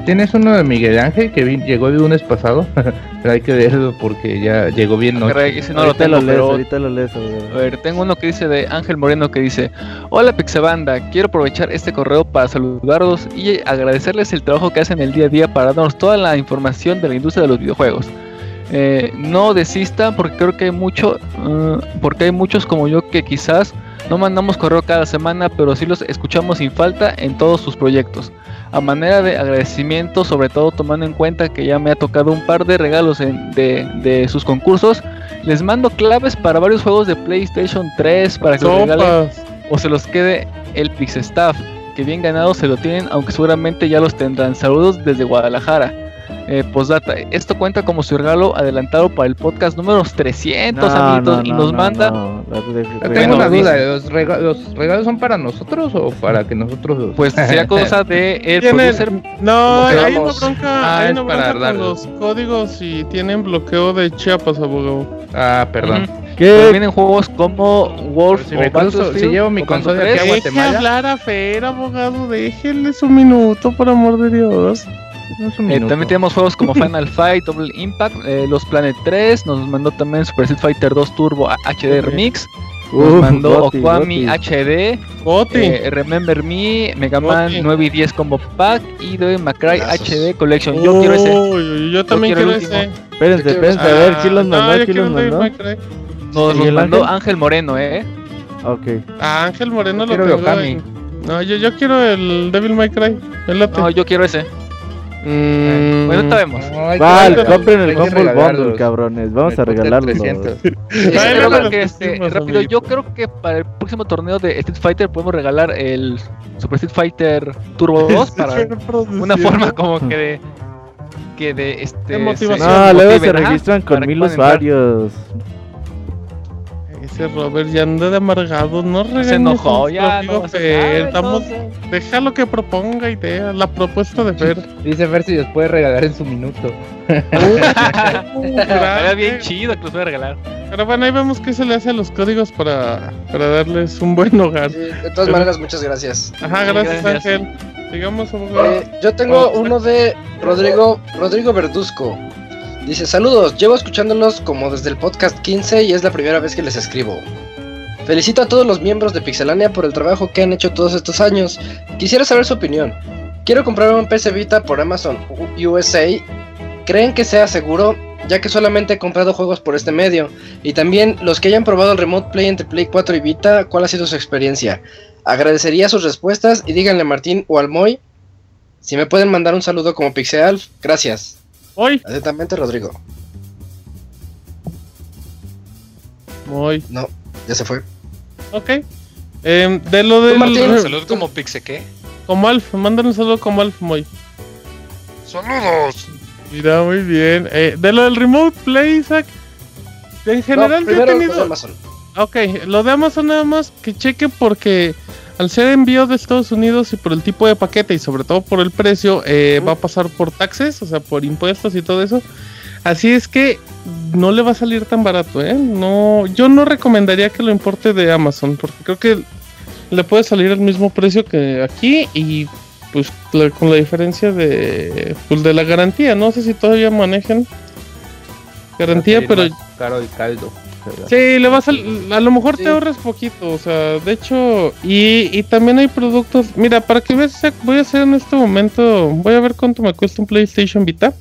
Tienes uno de Miguel Ángel que vi- llegó el lunes pasado, pero hay que verlo porque ya llegó bien noche. Caray, ese no lo ahorita tengo, lo lees, pero ahorita lo lees. A ver, tengo uno que dice de Ángel Moreno que dice, hola Pixabanda, quiero aprovechar este correo para saludarlos y agradecerles el trabajo que hacen el día a día para darnos toda la información de la industria de los videojuegos. Eh, no desistan porque creo que hay mucho, eh, porque hay muchos como yo que quizás no mandamos correo cada semana, pero sí los escuchamos sin falta en todos sus proyectos. A manera de agradecimiento, sobre todo tomando en cuenta que ya me ha tocado un par de regalos en- de, de sus concursos, les mando claves para varios juegos de PlayStation 3 para que los regalen o se los quede el Pixestaff, que bien ganados se lo tienen, aunque seguramente ya los tendrán. Saludos desde Guadalajara. Eh, postdata, esto cuenta como su regalo adelantado para el podcast número 300, No, amiguitos, no, y no, nos no, manda. Tengo una duda, ¿los, rega- ¿los regalos son para nosotros o para que nosotros los... Pues sería cosa de el producer. No, hay una bronca, Ah, hay es una para bronca con darlo. los códigos y tienen bloqueo de Chiapas, abogado. Ah, perdón. Pues ¿Qué? vienen juegos como Wolf Si o Battlefield, si llevo mi consola 3. aquí a Deje Guatemala. hablar a Fer, abogado, déjenle su minuto, por amor de Dios. Eh, también tenemos juegos como Final Fight, Double Impact, eh, Los Planet 3, nos mandó también Super Street Fighter 2 Turbo HD Remix, nos Uf, mandó Goti, Okwami Goti. HD, Goti. eh, Remember Me, Mega Man Goti. 9 y 10 Combo Pack y Devil May Cry Pedazos. HD Collection. Yo quiero ese. Yo también quiero ese. Espérense, espérense, a ver, ¿quién los Ah, mandó? no. Nos, ¿Y nos el mandó Ángel? Ángel Moreno, eh. Ok. Ah, Ángel Moreno Yo lo quiero el tengo en- No, yo, yo quiero el Devil May Cry. El. No, yo quiero ese. Mm, Bueno, vemos. No, regalarlos, compren el Humble Bundle, cabrones. Vamos a regalarlo. 300. Ay, Pero no, no, que, no, este, rápido, yo creo que para el próximo torneo de Street Fighter podemos regalar el Super Street Fighter Turbo 2 para una forma como que de que de este De motivación. No, luego se registran con mil entrar. Dice Robert, ya anda de amargado, no regañes. Se enojó, ya no Fer, nada, estamos- entonces. Déjalo que proponga idea, la propuesta de Fer. Dice Fer si los puede regalar en su minuto. Estaría bien chido que los voy a regalar. Pero bueno, ahí vemos qué se le hace a los códigos para, para darles un buen hogar. Sí, de todas maneras, muchas gracias. Ajá, Sí, gracias, gracias. Ángel. Sigamos. Eh, yo tengo uno de Rodrigo, Rodrigo Verduzco. Dice, saludos, llevo escuchándolos como desde el podcast 15 y es la primera vez que les escribo. Felicito a todos los miembros de Pixelania por el trabajo que han hecho todos estos años. Quisiera saber su opinión. Quiero comprar un PC Vita por Amazon USA. ¿Creen que sea seguro? Ya que solamente he comprado juegos por este medio. Y también los que hayan probado el Remote Play entre Play 4 y Vita, ¿cuál ha sido su experiencia? Agradecería sus respuestas y díganle a Martín o al Moy si me pueden mandar un saludo como Pixealf. Gracias. Hoy, Atentamente, Rodrigo. hoy. No, ya se fue. Ok. Em, de lo del. Martín? Salud como Pixe, ¿qué? Como Alf, mándale un saludo como Alf, Moy. ¡Saludos! Mira, muy bien. Eh, de lo del Remote Play, Isaac. En general, No, yo he tenido. Amazon. Ok, lo de Amazon nada más que cheque porque al ser envío de Estados Unidos y por el tipo de paquete y sobre todo por el precio, eh, va a pasar por taxes, o sea, por impuestos y todo eso. Así es que no le va a salir tan barato, ¿eh? No, yo no recomendaría que lo importe de Amazon porque creo que le puede salir el mismo precio que aquí y pues la- con la diferencia de pues, de la garantía. No sé si todavía manejan garantía, pero Caro el caldo. ¿Verdad? Sí, le vas a, a lo mejor Sí. te ahorras poquito, o sea, de hecho, y, y también hay productos, mira, para que veas, voy a hacer en este momento, voy a ver cuánto me cuesta un PlayStation Vita.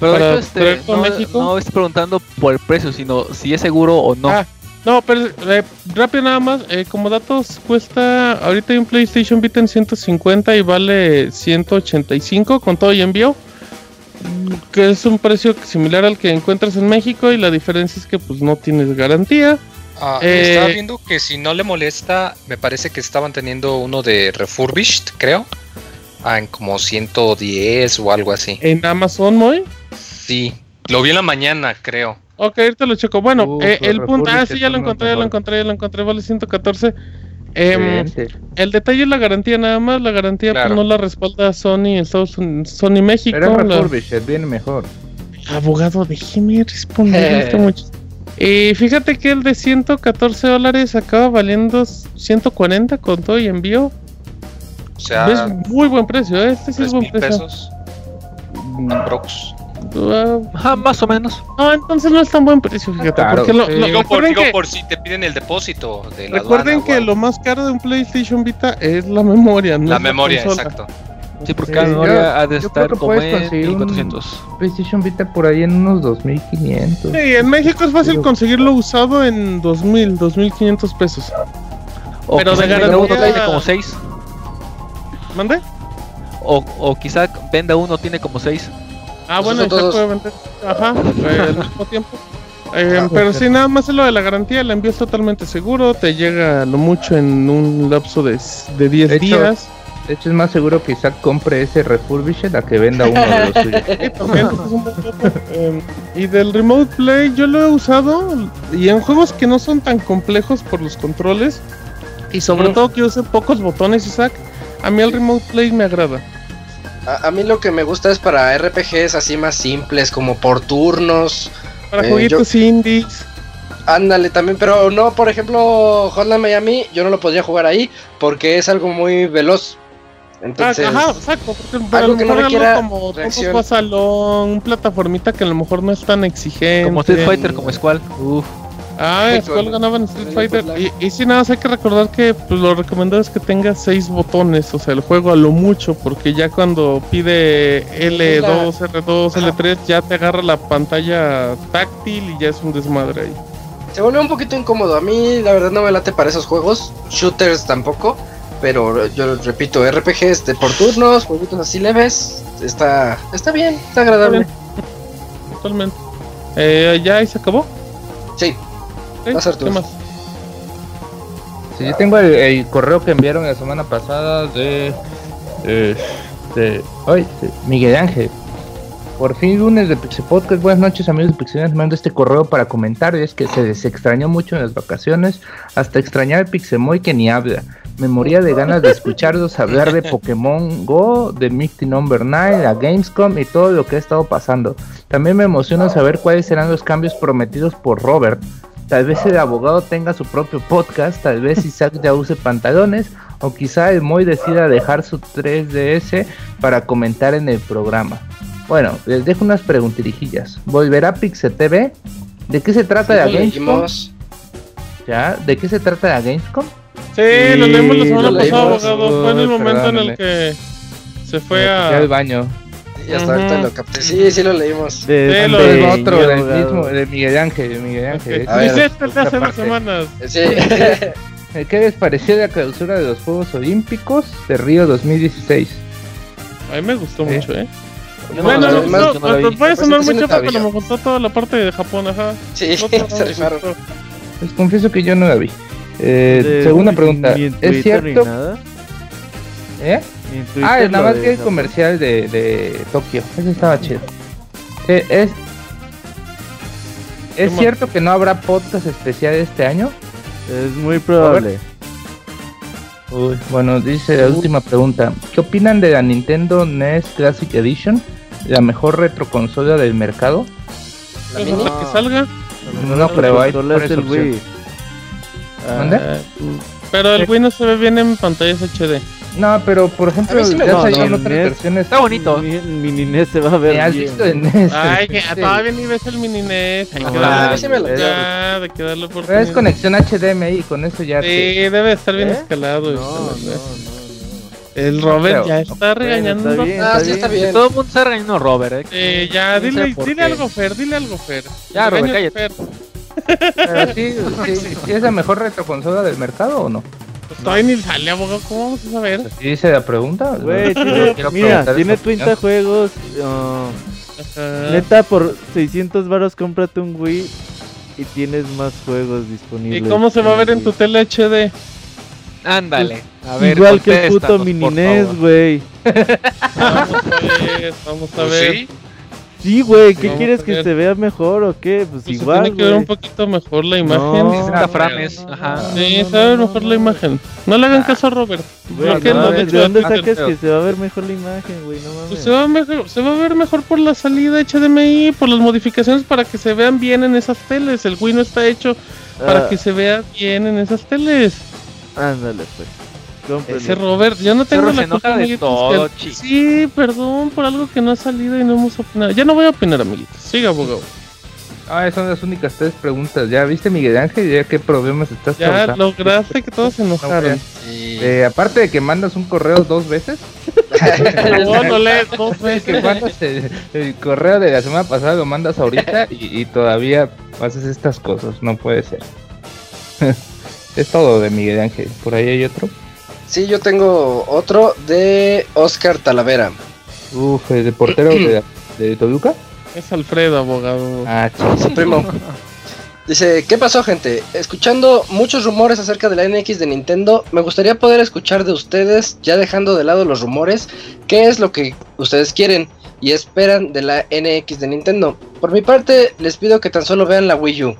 Pero de Para hecho, este, no, México. no estoy preguntando por el precio, sino si es seguro o no. Ah, no, pero eh, rápido nada más, eh, como datos cuesta, ahorita hay un PlayStation Vita en 150 y vale 185 con todo y envío, que es un precio similar al que encuentras en México y la diferencia es que pues no tienes garantía. Ah, Eh, Estaba viendo que si no le molesta, me parece que estaban teniendo uno de refurbished, creo. Ah, en como 110 o algo así. En Amazon, Moy. Sí, lo vi en la mañana, creo. Ok, ahorita lo checo. Bueno, Uh, eh, el punto. Ah, sí, ya lo encontré, ya lo encontré, ya lo encontré, vale 114. Em, el detalle es la garantía, nada más. La garantía pues, no la respalda Sony Estados Unidos, Sony México. Pero es la- refurbished, viene mejor. Abogado, déjeme responder esto mucho. Y fíjate que el de 114 dólares acaba valiendo 140 con todo y envío. O sea, es muy buen precio, ¿eh? este sí es 3 buen precio. pesos. Aprox. Ah, Ajá, más o menos. no, entonces no es tan buen precio, fíjate. Claro, porque lo- sí. lo- Digo, por, recuerden digo que- por si te piden el depósito de la Recuerden aduana que lo más caro de un PlayStation Vita es la memoria, no La memoria, consola. exacto. Sí, porque Sí, cada yo- memoria ha de estar como en conseguir un- 1400. PlayStation Vita por ahí en unos 2500. Sí, en México es fácil Pero- conseguirlo usado en 2000, 2500 pesos. O Pero de venda uno garantía- tiene como 6. ¿Mande? O, o quizá venda uno tiene como 6. Ah, bueno, Isaac todos. puede vender. Ajá, eh, al mismo tiempo. Eh, Ah, pero ok. sí, nada más es lo de la garantía, el envío es totalmente seguro, te llega a lo mucho en un lapso de, de 10 De hecho, días. De hecho, es más seguro que Isaac compre ese refurbished a que venda uno de los suyos. Sí, también, ese es un buen dato. Eh, y del Remote Play yo lo he usado y en juegos que no son tan complejos por los controles y sobre Ujú. todo que use pocos botones, Isaac, a mí el Remote Play me agrada. A, a mí lo que me gusta es para RPGs así más simples, como por turnos. Para Eh, jueguitos indies. Ándale también, pero no, por ejemplo, Hotline Miami, yo no lo podría jugar ahí porque es algo muy veloz. Ah, Entonces, Ajá, exacto, algo que no mejor algo requiera como Salón, un plataformita que a lo mejor no es tan exigente. Como Street Fighter, como Squall. Uf. Ah, con- ganaba en Street Fighter. Y, y sí, nada más hay que recordar que pues, lo recomendado es que tenga seis botones, o sea, el juego a lo mucho, porque ya cuando pide L2, R2, Ajá. L3, ya te agarra la pantalla táctil y ya es un desmadre ahí. se vuelve un poquito incómodo. A mí, la verdad, no me late para esos juegos. Shooters tampoco. Pero yo repito, RPGs de por turnos, jueguitos así leves. Está, está bien, está agradable. Totalmente. Eh, ¿Ya ahí se acabó? Sí, ¿Sí? Va a ser ¿Qué tú. más? Sí, yo tengo el, el correo que enviaron la semana pasada de. eh, de ay, de Miguel Ángel. Por fin lunes de Pixel Podcast. Buenas noches amigos de Pixel. Me mando este correo para comentar. Es que se les extrañó mucho en las vacaciones. Hasta extrañar el Pixemoy que ni habla. Me moría de ganas de escucharlos hablar de Pokémon Go, de Mighty Number 9, la Gamescom y todo lo que ha estado pasando. También me emociona saber cuáles serán los cambios prometidos por Robert. Tal vez el abogado tenga su propio podcast, tal vez Isaac ya use pantalones, o quizá el Moy decida dejar su 3DS para comentar en el programa. Bueno, les dejo unas preguntirijillas. ¿Volverá Pixel TV? ¿De qué se trata la Lo Gamescom? leímos. ¿Ya? ¿De qué se trata la Gamescom? Sí, lo leímos la semana pasada, abogado. Fue en el momento en el que se fue fui al a. baño. Y hasta ahorita Ujú. lo capté. Sí, sí lo leímos. De, lo de- otro, yo, del mismo, de Miguel Ángel, de Miguel Ángel. A ver, Dice este el de hace dos semanas. Sí. ¿Qué les pareció la clausura de los Juegos Olímpicos de Río 2016? A mí me gustó Sí. mucho, ¿eh? No, bueno, no, no, no, puede sonar mucho porque no me gustó toda la parte de Japón, ajá. Sí, se rifaron. Les confieso que yo no la vi. Eh, de- segunda pregunta. ¿Es cierto? nada, ¿Eh? Ah, lo nada más de que el comercial de, de Tokio. Ese estaba chido. Eh, es ¿Es cierto que no habrá podcast especial este año? Es muy probable. Uy, bueno, dice la última pregunta. ¿Qué opinan de la Nintendo NES Classic Edition? La mejor retroconsola del mercado. La hasta que salga. No creo, hay Solo es tres el. Wii. Ah, Pero el Wii no se ve bien en pantallas HD. No, pero por ejemplo, sí me ya gusta. salieron No, otras NES. versiones. Está bonito. Mi, mi Ninés se va a ver ¿Me has visto en NES? Ay, que todavía ni ves el mini NES. Hay que darle- A mí sí me lo- Ya, de que darle Pero oportunidad. es conexión HDMI, con eso ya Sí, te- debe estar bien ¿Eh? escalado. No, esto, no, no. El Robert ya está regañando. está bien. Ah, sí, está bien. Todo el mundo está regañando a Robert, ¿eh? Eh, ya, dile, dile algo, Fer, dile algo, Fer. Ya, Robert, cállate. Fer. Pero sí, sí, sí es la mejor retroconsola del mercado o no? Todavía ni sale, abogado, ¿cómo vamos a saber? ¿Sí dice la pregunta? Güey, tiene- mira, tiene esa 30 opinión. juegos. Ajá. neta, por 600 varos cómprate un Wii y tienes más juegos ¿Y disponibles. cómo se va a ver en tu tele HD? Ándale. A ver, Igual que el puto mini NES, güey. Vamos a ver, vamos a ver. sí, Sí, güey, ¿qué Vamos quieres que se vea mejor o qué? Pues Pues se igual, tiene que ver un poquito mejor la imagen. No, 60 frames. Ajá. Sí, se va a ver mejor la imagen. No le hagan caso a Robert. Güey, Bloqueenlo, no, de ¿De hecho, dónde sacas que se va a ver mejor la imagen, güey? No mames. Pues se va, a mejor- se va a ver mejor por la salida HDMI, por las modificaciones para que se vean bien en esas teles. El Wii no está hecho para Ah, que se vea bien en esas teles. Ándale, pues. Ese Robert, yo no tengo Cerro la se enoja culpa, de todo, que-. Sí, perdón por algo que no ha salido y no hemos opinado. Ya no voy a opinar, amiguitos. Siga, abogado. Ah, son las únicas tres preguntas. ¿Ya viste, Miguel Ángel? ¿Ya qué problemas estás Ya causando? lograste que todos se enojaron. Sí. Eh, aparte de que mandas un correo dos veces, No, no lees dos que veces. mandas el, el correo de la semana pasada lo mandas ahorita y, y todavía haces estas cosas. No puede ser. es todo de Miguel Ángel. Por ahí hay otro. Sí, yo tengo otro de Oscar Talavera. Uf, de portero de, de Toluca. Es Alfredo, abogado. Ah, Su primo. Dice, ¿qué pasó gente? Escuchando muchos rumores acerca de la NX de Nintendo, me gustaría poder escuchar de ustedes, ya dejando de lado los rumores, qué es lo que ustedes quieren y esperan de la NX de Nintendo. Por mi parte, les pido que tan solo vean la Wii U.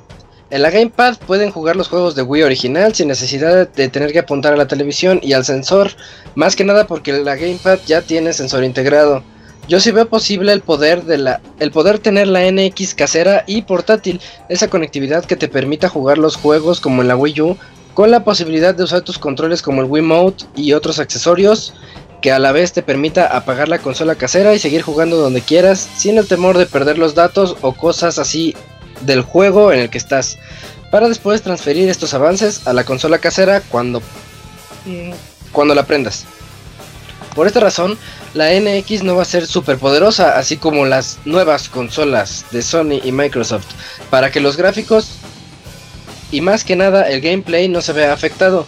En la Gamepad pueden jugar los juegos de Wii original sin necesidad de tener que apuntar a la televisión y al sensor, más que nada porque la Gamepad ya tiene sensor integrado. Yo sí veo posible el poder de la el poder tener la NX casera y portátil, esa conectividad que te permita jugar los juegos como en la Wii U con la posibilidad de usar tus controles como el Wiimote y otros accesorios que a la vez te permita apagar la consola casera y seguir jugando donde quieras sin el temor de perder los datos o cosas así del juego en el que estás para después transferir estos avances a la consola casera cuando cuando la prendas. Por esta razón, la NX no va a ser súper poderosa, así como las nuevas consolas de Sony y Microsoft, para que los gráficos y más que nada el gameplay no se vea afectado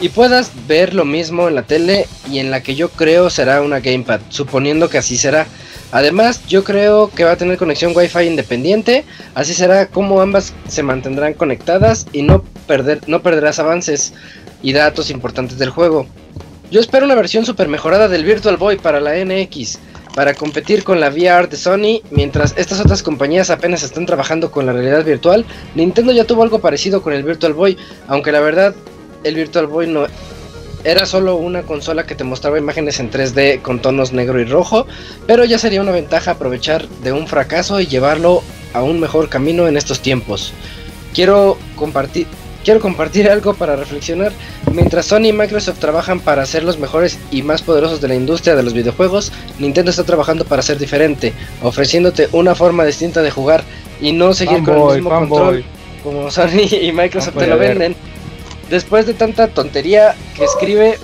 y puedas ver lo mismo en la tele y en la que yo creo será una gamepad, suponiendo que así será. Además, yo creo que va a tener conexión Wi-Fi independiente, así será como ambas se mantendrán conectadas y no perder no perderás avances y datos importantes del juego. Yo espero una versión super mejorada del Virtual Boy para la NX. para competir con la VR de Sony, mientras estas otras compañías apenas están trabajando con la realidad virtual. Nintendo ya tuvo algo parecido con el Virtual Boy, aunque la verdad el Virtual Boy no era solo una consola que te mostraba imágenes en 3D con tonos negro y rojo, pero ya sería una ventaja aprovechar de un fracaso y llevarlo a un mejor camino en estos tiempos. Quiero compartir quiero compartir algo para reflexionar. Mientras Sony y Microsoft trabajan para ser los mejores y más poderosos de la industria de los videojuegos, Nintendo está trabajando para ser diferente, ofreciéndote una forma distinta de jugar y no seguir con el mismo control como Sony y Microsoft te lo venden. Después de tanta tontería que escribe,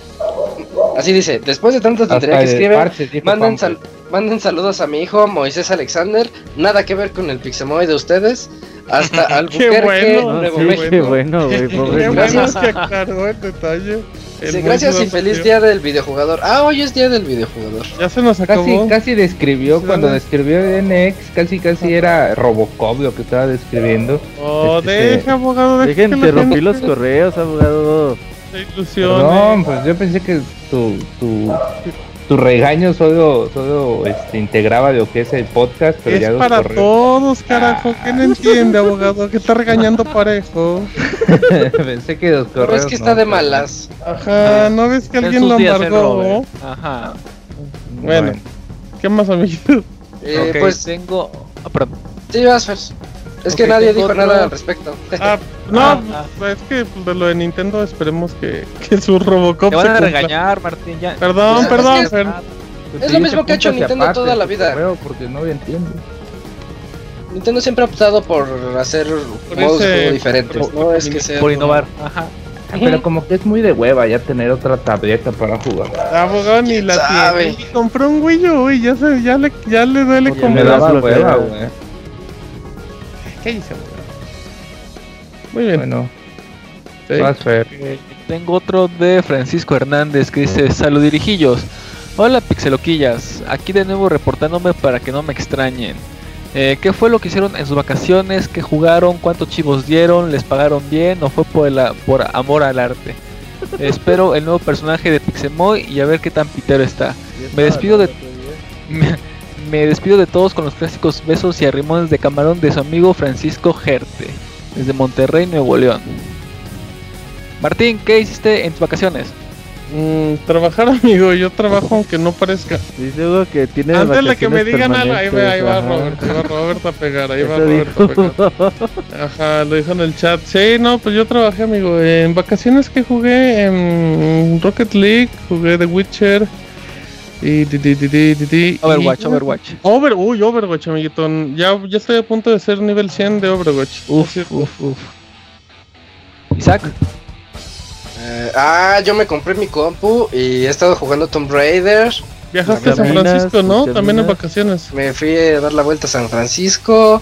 así dice, después de tanta tontería que escribe, manden, manden saludos a mi hijo Moisés Alexander, nada que ver con el Pixemoy de ustedes. Hasta Albuquerque, bueno, Nuevo sí, México. Qué bueno, güey. Qué bueno que aclaró el detalle. El sí, gracias y feliz día del videojugador. Ah, hoy es día del videojugador. Ya se nos acabó. Casi, casi describió, sí, cuando describió NX, casi casi era Robocop lo que estaba describiendo. Oh, este, deja, abogado. Deja, deja interrumpir los correos, abogado. ilusión. No, pues yo pensé que tu, tu, tu regaño solo, solo este, integraba lo que es el podcast, pero es ya para todos, carajo. ¿Qué no entiende, abogado? Que está regañando parejo. Pensé que los correos. Pero es que está no, de malas. Ajá, ¿no ves que alguien lo embargó? Ajá. Bueno, bueno, ¿qué más, amiguitos? Eh, okay, pues tengo. Ah, perdón. Sí, vas, Fers. Es okay, que nadie dijo otro... nada al respecto. Ah, no, ah, ah. es que de lo de Nintendo esperemos que, que su Robocop Te van a regañar, Martín. Ya. Perdón, ya, perdón, es, que es, es lo mismo que ha hecho Nintendo aparte, toda la vida. Porque no entiendo. Nintendo siempre ha optado por hacer por modos ese, diferentes. Por, no es que sea por innovar. Ajá. Pero como que es muy de hueva ya tener otra tableta para jugar. Abogado ni la sabe? tiene. Y compró un Wii U y ya, se, ya, le, ya le duele como. Me daba hueva, güey. ¿Qué Muy bien. Bueno. Sí. Eh, tengo otro de Francisco Hernández que dice: Saludirijillos. Hola pixeloquillas, aquí de nuevo reportándome para que no me extrañen. Eh, ¿Qué fue lo que hicieron en sus vacaciones? ¿Qué jugaron? ¿Cuántos chivos dieron? ¿Les pagaron bien? ¿O fue por, el, por amor al arte? Espero el nuevo personaje de Pixemoy y a ver qué tan pitero está. Me despido de... Me, despido de todos con los clásicos besos y arrimones de camarón de su amigo Francisco Gerte, desde Monterrey, Nuevo León. Martín, ¿qué hiciste en tus vacaciones? Mm, trabajar, amigo. Yo trabajo aunque no parezca. Dice que tiene Antes de que me digan algo, ahí va, ahí va Robert, ahí va Robert a pegar, ahí va Robert a pegar. Ajá, lo dijo en el chat. Sí, no, pues yo trabajé, amigo. En vacaciones que jugué en Rocket League, jugué The Witcher. Overwatch, Overwatch. Over, uy, Overwatch, amiguito. Ya, ya estoy a punto de ser nivel 100 de Overwatch. Uf, uf, uf. Isaac. Eh, ah, yo me compré mi compu y he estado jugando Tomb Raider. Viajaste a San Francisco, ¿no? También en vacaciones. Me fui a dar la vuelta a San Francisco.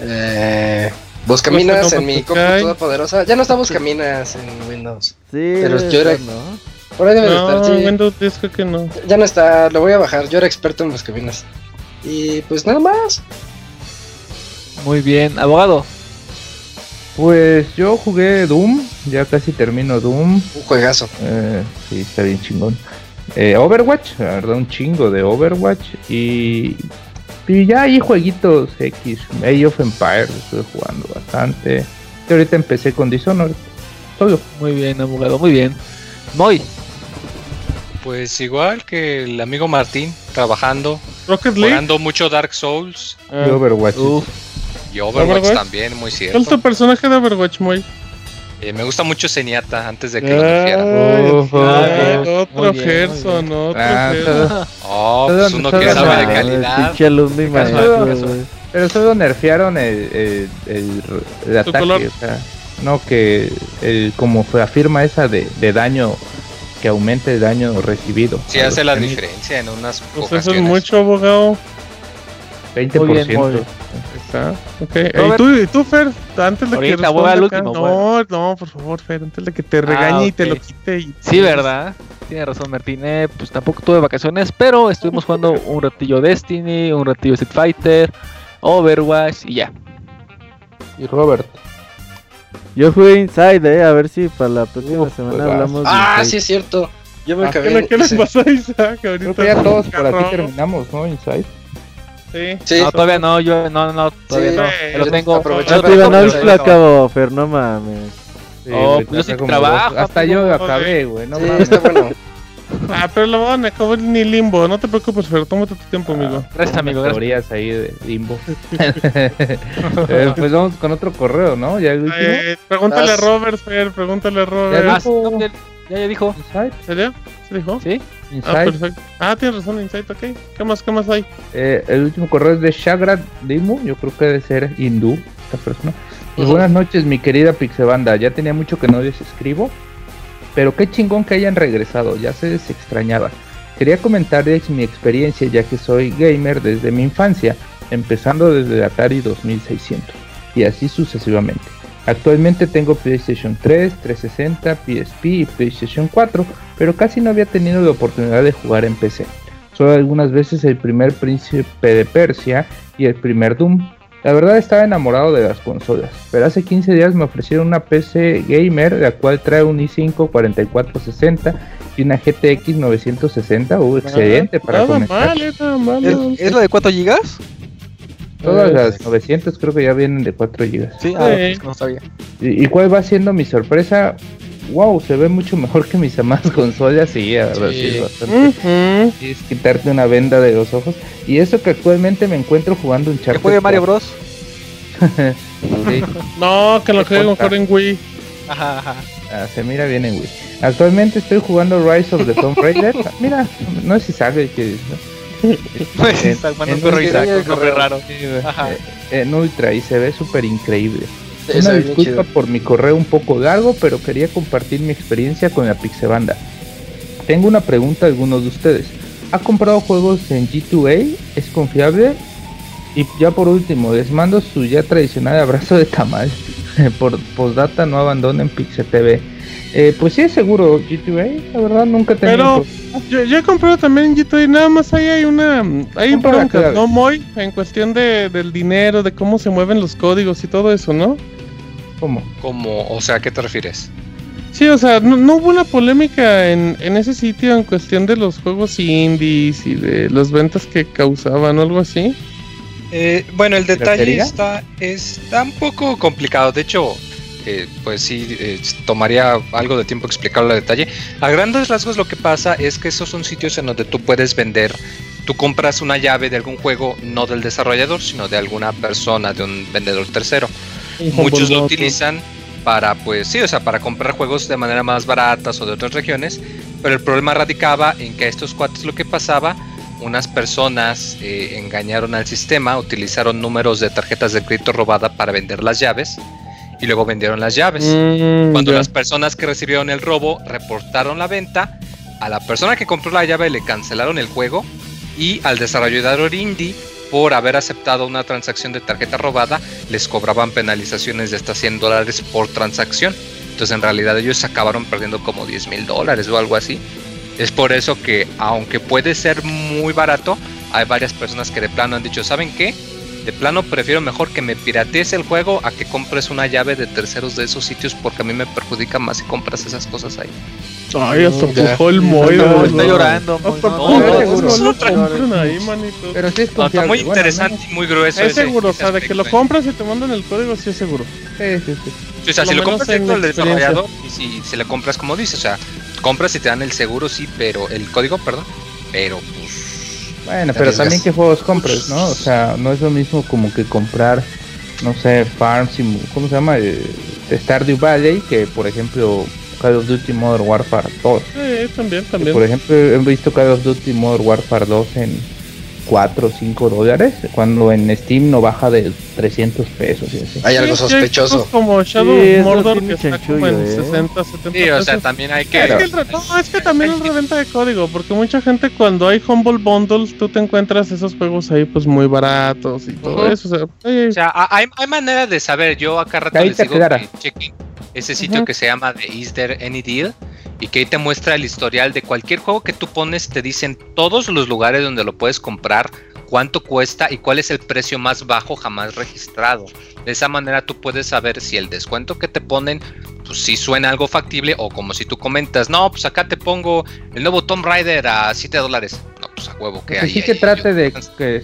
Eh, Buscaminas en mi compu toda poderosa. Ya no está Buscaminas en Windows. Sí, pero yo era. ¿no? Por ahí debe no, de estar, sí. Windows 10 creo que no. Ya no está, lo voy a bajar. Yo era experto en Buscaminas. Y pues nada más. Muy bien, abogado. Pues yo jugué Doom, ya casi termino Doom. Un juegazo. Eh, sí, está bien chingón. Eh, Overwatch, la verdad, un chingo de Overwatch. Y, y ya hay jueguitos X. Age of Empires, estoy jugando bastante. Y ahorita empecé con Dishonored. Todo. Muy bien, abogado, muy bien. Moy. Pues igual que el amigo Martín, trabajando, Rocket League. jugando mucho Dark Souls. Ah, y Overwatch. Uf. Y Overwatch, Overwatch. también, muy ¿Cuál cierto. es tu personaje de Overwatch, Moy? Eh, me gusta mucho Zenyatta antes de que lo Uf, ay, uf. otro Muy bien, Gerson, otro Ah, Gerson. Oh, pues uno que sabe de calidad. Güey. Pero solo nerfearon el, el, el, el Su ataque. O sea, no que el, como fue afirma esa de, de daño que aumente el daño recibido. Sí hace la enemigos. diferencia en unas Pues eso ocasiones. es mucho, abogado. 20%. Muy bien, muy bien. Está. Ok. ¿Y tú, y tú, Fer? Antes de Ahorita que voy al último, No, no, por favor, Fer. Antes de que te regañe y te lo quite. Y... Sí, ¿verdad? Tiene razón Martín. Eh, pues tampoco tuve vacaciones, pero estuvimos jugando un ratillo Destiny, un ratillo Street Fighter, Overwatch y ya. Y Robert. Yo jugué Inside, eh, a ver si para la próxima Uf, semana juegazo. hablamos de Ah, Inside. sí es cierto. Yo me Ah, ¿Qué, acabé. le- qué les sí. pasó a Isaac Creo ahorita? que ya todos por aquí terminamos, ¿no? Inside. Sí. Sí, No, todavía no, yo no, no, todavía Sí, no. eh, Lo tengo. aproveché No, para tío, no comenzar. lo acabo, Fer, no mames. Sí, Oh, pues yo sí trabajo. Hasta yo acabé, güey. No sí, mames. está bueno. Ah, pero lo van a acabar ni limbo. No te preocupes, Fer. Tómate tu tiempo, amigo. Gracias, amigo. Gracias. Teorías ahí de limbo. Eh, pues vamos con otro correo, ¿no? Ya el último. Eh, pregúntale a. Robert, Fer. Pregúntale a Robert. Ya Ah, sí, no, ya, ya, dijo. Inside, ¿En serio? ¿Se dijo? ¿Sí? Ah, Inside. perfecto. Ah, tienes razón, Insight, ok. ¿Qué más, qué más hay? Eh, el último correo es de Shagrat Dimu. Yo creo que debe ser hindú esta persona. Pues buenas noches, mi querida Pixebanda. Ya tenía mucho que no les escribo. Pero qué chingón que hayan regresado. Ya se les extrañaba. Quería comentarles mi experiencia ya que soy gamer desde mi infancia, empezando desde Atari 2600 y así sucesivamente. Actualmente tengo PlayStation 3, 360, PSP y PlayStation 4, pero casi no había tenido la oportunidad de jugar en PC. Solo algunas veces el primer Príncipe de Persia y el primer Doom. La verdad estaba enamorado de las consolas, pero hace 15 días me ofrecieron una PC gamer, la cual trae un i5 4460 y una GTX 960, uh, excelente para nada comenzar. mal, nada mal. ¿Es, es lo de 4 gigas? Todas las 900 creo que ya vienen de 4 GB. Sí, ah, Sí. pues no sabía. ¿Y, y cuál va siendo mi sorpresa? Wow, se ve mucho mejor que mis amadas consolas. Sí, la verdad, sí, Sí. es bastante. Quitarte una venda de los ojos. Y eso que actualmente me encuentro jugando un ¿Que juegue Mario Bros? Sí, No, que lo ¿Qué juegue mejor en Wii. Ajá, ajá. ah, se mira bien en Wii. Actualmente estoy jugando Rise of the Tomb Raider. Mira, no es Isaac el que. No es Isaac, un en- Isaac, un raro. Eh, en Ultra y se ve súper increíble. Una disculpa por mi correo un poco largo, pero quería compartir mi experiencia con la Pixebanda. Tengo una pregunta a algunos de ustedes. ¿Ha comprado juegos en G2A? ¿Es confiable? Y ya por último, les mando su ya tradicional abrazo de tamal. por postdata no abandonen Pixel TV. Eh, pues sí es seguro G2A, la verdad nunca he tenido Pero yo, yo he comprado también G2 y nada más ahí hay una... Hay broncas. ¿no, Moy? En cuestión de, del dinero, de cómo se mueven los códigos y todo eso, ¿no? ¿Cómo? Como, o sea, ¿a qué te refieres? Sí, o sea, no, no hubo una polémica en, en ese sitio en cuestión de los juegos indies y de las ventas que causaban o algo así. Eh, bueno, el detalle está, está un poco complicado. De hecho, eh, pues sí, eh, tomaría algo de tiempo explicarlo a detalle. A grandes rasgos lo que pasa es que esos son sitios en donde tú puedes vender. Tú compras una llave de algún juego, no del desarrollador, sino de alguna persona, de un vendedor tercero. Muchos lo utilizan para, pues sí, o sea, para comprar juegos de manera más baratas o de otras regiones, pero el problema radicaba en que a estos cuates lo que pasaba, unas personas eh, engañaron al sistema, utilizaron números de tarjetas de crédito robada para vender las llaves y luego vendieron las llaves. Mm, Cuando las personas que recibieron el robo reportaron la venta, a la persona que compró la llave le cancelaron el juego y al desarrollador indie por haber aceptado una transacción de tarjeta robada les cobraban penalizaciones de hasta 100 dólares por transacción. Entonces en realidad ellos acabaron perdiendo como 10 mil dólares o algo así. Es por eso que aunque puede ser muy barato, hay varias personas que de plano han dicho, ¿saben qué? De plano prefiero mejor que me piratees el juego a que compres una llave de terceros de esos sitios porque a mí me perjudica más si compras esas cosas ahí. Ay, hasta el ¿verdad? está llorando. Pero sí es No, está muy interesante y muy grueso. Es ese- seguro, o sea, de que lo compras y te mandan el código, sí es seguro. Sí, sí, sí. O sea, si lo compras directo al desarrollador y si, si le compras como dices, o sea, compras y te dan el seguro, sí, pero el código, perdón, pero pues Bueno, pero arriesgas. también qué juegos compres, ¿no? O sea, no es lo mismo como que comprar, no sé, Farm Simu, ¿cómo se llama? Eh, Stardew Valley, que por ejemplo Call of Duty Modern Warfare 2. Sí, también, también. por ejemplo, he visto Call of Duty Modern Warfare 2 en 4 o 5 dólares, cuando en Steam no baja de 300 pesos y así. Hay algo Sí, sí, sospechoso. juegos como Shadow Sí, of Mordor que está como en ¿eh? 60, 70 sí, o sea, pesos. también hay que Es que, el re- no, es que también es reventa de código, porque mucha gente cuando hay Humble Bundles, tú te encuentras esos juegos ahí pues muy baratos y todo Ujú. eso. O sea, O sea, hay, hay manera de saber. Yo acá rato les te digo que chequen ese sitio que se llama de Is There Any Deal y que ahí te muestra el historial de cualquier juego que tú pones. Te dicen todos los lugares donde lo puedes comprar cuánto cuesta y cuál es el precio más bajo jamás registrado. De esa manera tú puedes saber si el descuento que te ponen, pues si suena algo factible o como si tú comentas, no, pues acá te pongo el nuevo Tomb Raider a 7 dólares. No, pues a huevo que hay. Sí que trate de que...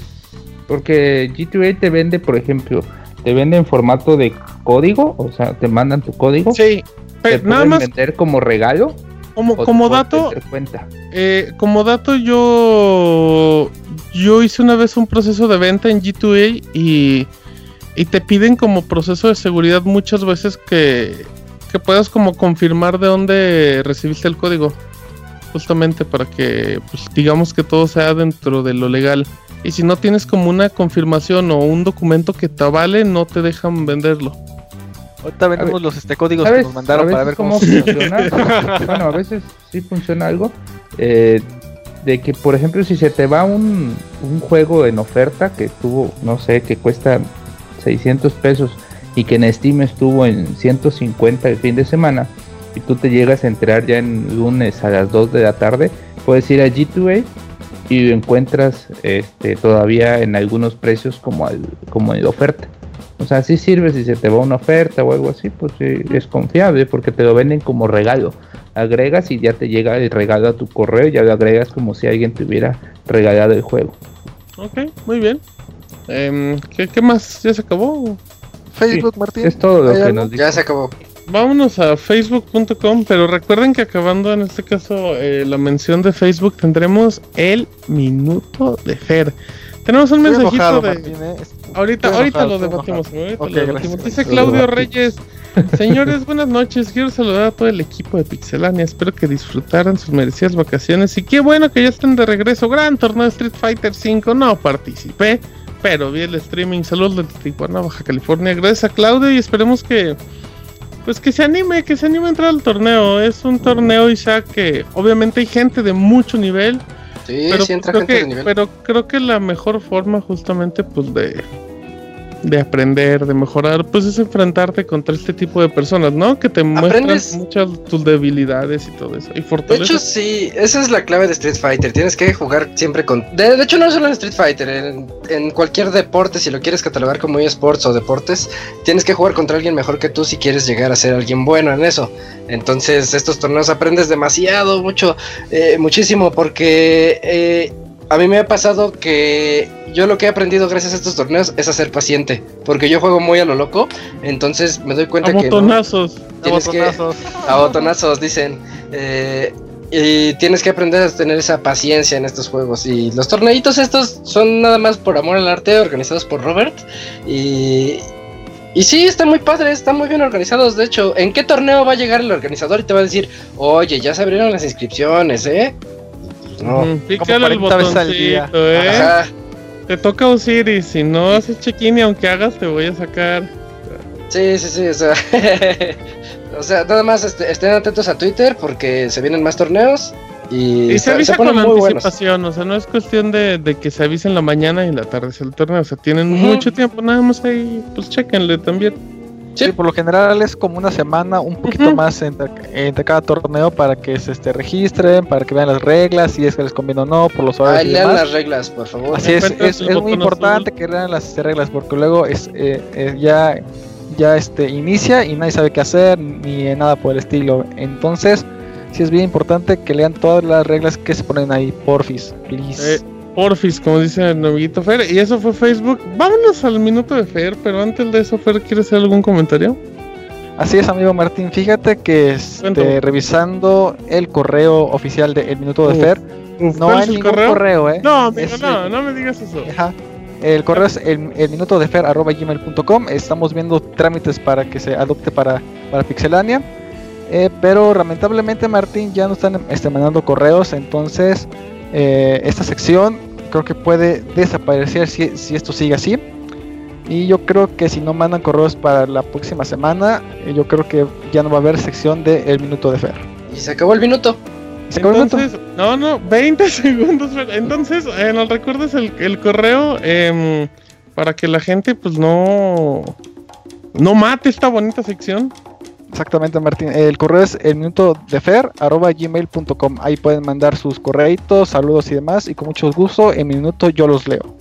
Porque G2A te vende, por ejemplo, te vende en formato de código, o sea, te mandan tu código. Sí, te pero nada más vender como regalo. como, te como dato, cuenta. eh, como dato yo yo hice una vez un proceso de venta en G2A y, y te piden como proceso de seguridad muchas veces que, que puedas como confirmar de dónde recibiste el código. Justamente para que pues, digamos que todo sea dentro de lo legal. Y si no tienes como una confirmación o un documento que te avale, no te dejan venderlo. Ahorita vendemos ver, los este, códigos que ¿Sabes, nos mandaron a para ver cómo, funciona? bueno, a veces sí funciona algo. eh, de que, por ejemplo, si se te va un, un juego en oferta que tuvo, no sé, que cuesta 600 pesos y que en Steam estuvo en 150 el fin de semana y tú te llegas a enterar ya en lunes a las 2 de la tarde, puedes ir a G2A y lo encuentras este, todavía en algunos precios como, al, como en oferta. O sea, sí sirve si se te va una oferta o algo así, pues sí, es confiable porque te lo venden como regalo. Agregas y ya te llega el regalo a tu correo, ya lo agregas como si alguien te hubiera regalado el juego. Ok, muy bien. Em, ¿qué, qué más? ¿Ya se acabó? Facebook, Martín. Es todo lo ¿Hay que algo? nos dice. Ya se acabó. Vámonos a facebook.com, pero recuerden que acabando en este caso eh, la mención de Facebook tendremos el minuto de Fer. Tenemos un Estoy mensajito enojado, de... Martín, eh. Ahorita, Estoy ahorita enojado, lo debatimos, ahorita lo debatimos. gracias. Dice Claudio Reyes, señores, buenas noches. Quiero saludar a todo el equipo de Pixelania. Espero que disfrutaran sus merecidas vacaciones. Y qué bueno que ya estén de regreso. Gran torneo de Street Fighter V. No participé, pero vi el streaming. Saludos desde Tijuana, Baja California. Gracias a Claudio y esperemos que pues que se anime, que se anime a entrar al torneo. Es un torneo, Isaac, que obviamente hay gente de mucho nivel. Sí, pero, sí entra creo gente que, de nivel. pero creo que la mejor forma justamente pues de, de aprender, de mejorar, pues es enfrentarte contra este tipo de personas, ¿no? Que te Aprendes- muestran muchas tus debilidades y todo eso. Y De hecho, fortalezas. sí, esa es la clave de Street Fighter. Tienes que jugar siempre con. De, de hecho, no solo en Street Fighter, en, en cualquier deporte, si lo quieres catalogar como eSports o deportes, tienes que jugar contra alguien mejor que tú si quieres llegar a ser alguien bueno en eso. Entonces, estos torneos aprendes demasiado, mucho, eh, muchísimo, porque eh, a mí me ha pasado que yo lo que he aprendido gracias a estos torneos es a ser paciente, porque yo juego muy a lo loco, entonces me doy a cuenta que. no- botonazos. Tienes que- Botonazos. a botonazos, dicen. Eh, y tienes que aprender a tener esa paciencia en estos juegos. Y los torneitos estos son nada más por amor al arte, organizados por Robert. Y, y sí, están muy padres, están muy bien organizados. De hecho, ¿en qué torneo va a llegar el organizador y te va a decir, oye, ya se abrieron las inscripciones, eh? Pues no. Pícale el 40 veces al día. botoncito, ¿eh? Ajá. Te toca Osiris. Si no haces check-in y aunque hagas, te voy a sacar. Sí, sí, sí, o sea, o sea, nada más este, estén atentos a Twitter porque se vienen más torneos y, Y se avisa con buenos. anticipación, o sea, no es cuestión de, de que se avise en la mañana y en la tarde es el torneo, o sea, tienen mucho tiempo, nada más ahí, pues chequenle también. Sí, por lo general es como una semana, un poquito más entre, entre cada torneo para que se este, registren, para que vean las reglas, si es que les conviene o no, por los horarios Ay, y lean demás. las reglas, por favor. Así es, es, muy importante azul. que lean las este, reglas porque luego es eh, eh, ya ya este inicia y nadie sabe qué hacer ni nada por el estilo. Entonces, sí es bien importante que lean todas las reglas que se ponen ahí, porfis, please. Eh, Porfis, como dice el amiguito Fer, y eso fue Facebook. Vámonos al minuto de Fer, pero antes de eso, Fer, ¿quieres hacer algún comentario? Así es, amigo Martín. Fíjate que este, revisando el correo oficial de El Minuto de Fer, no ¿cuál hay ningún correo? correo, ¿eh? No, amigo, Es no, no me digas eso. Ajá. El correo es el, el minuto de fer arroba gmail.com. Estamos viendo trámites para que se adopte para, para Pixelania. Eh, pero lamentablemente Martín ya no están este, mandando correos. Entonces eh, esta sección creo que puede desaparecer si, si esto sigue así. Y yo creo que si no mandan correos para la próxima semana, eh, yo creo que ya no va a haber sección de El Minuto de Fer. Y se acabó el minuto. ¿Se acabó el minuto? Entonces, no, no, 20 segundos. Fer. Entonces, eh, nos recuerdas el, el correo em, para que la gente, pues, no, no mate esta bonita sección. Exactamente, Martín. El correo es el minuto de fer arroba gmail.com. Ahí pueden mandar sus correitos, saludos y demás. Y con mucho gusto, en minuto yo los leo.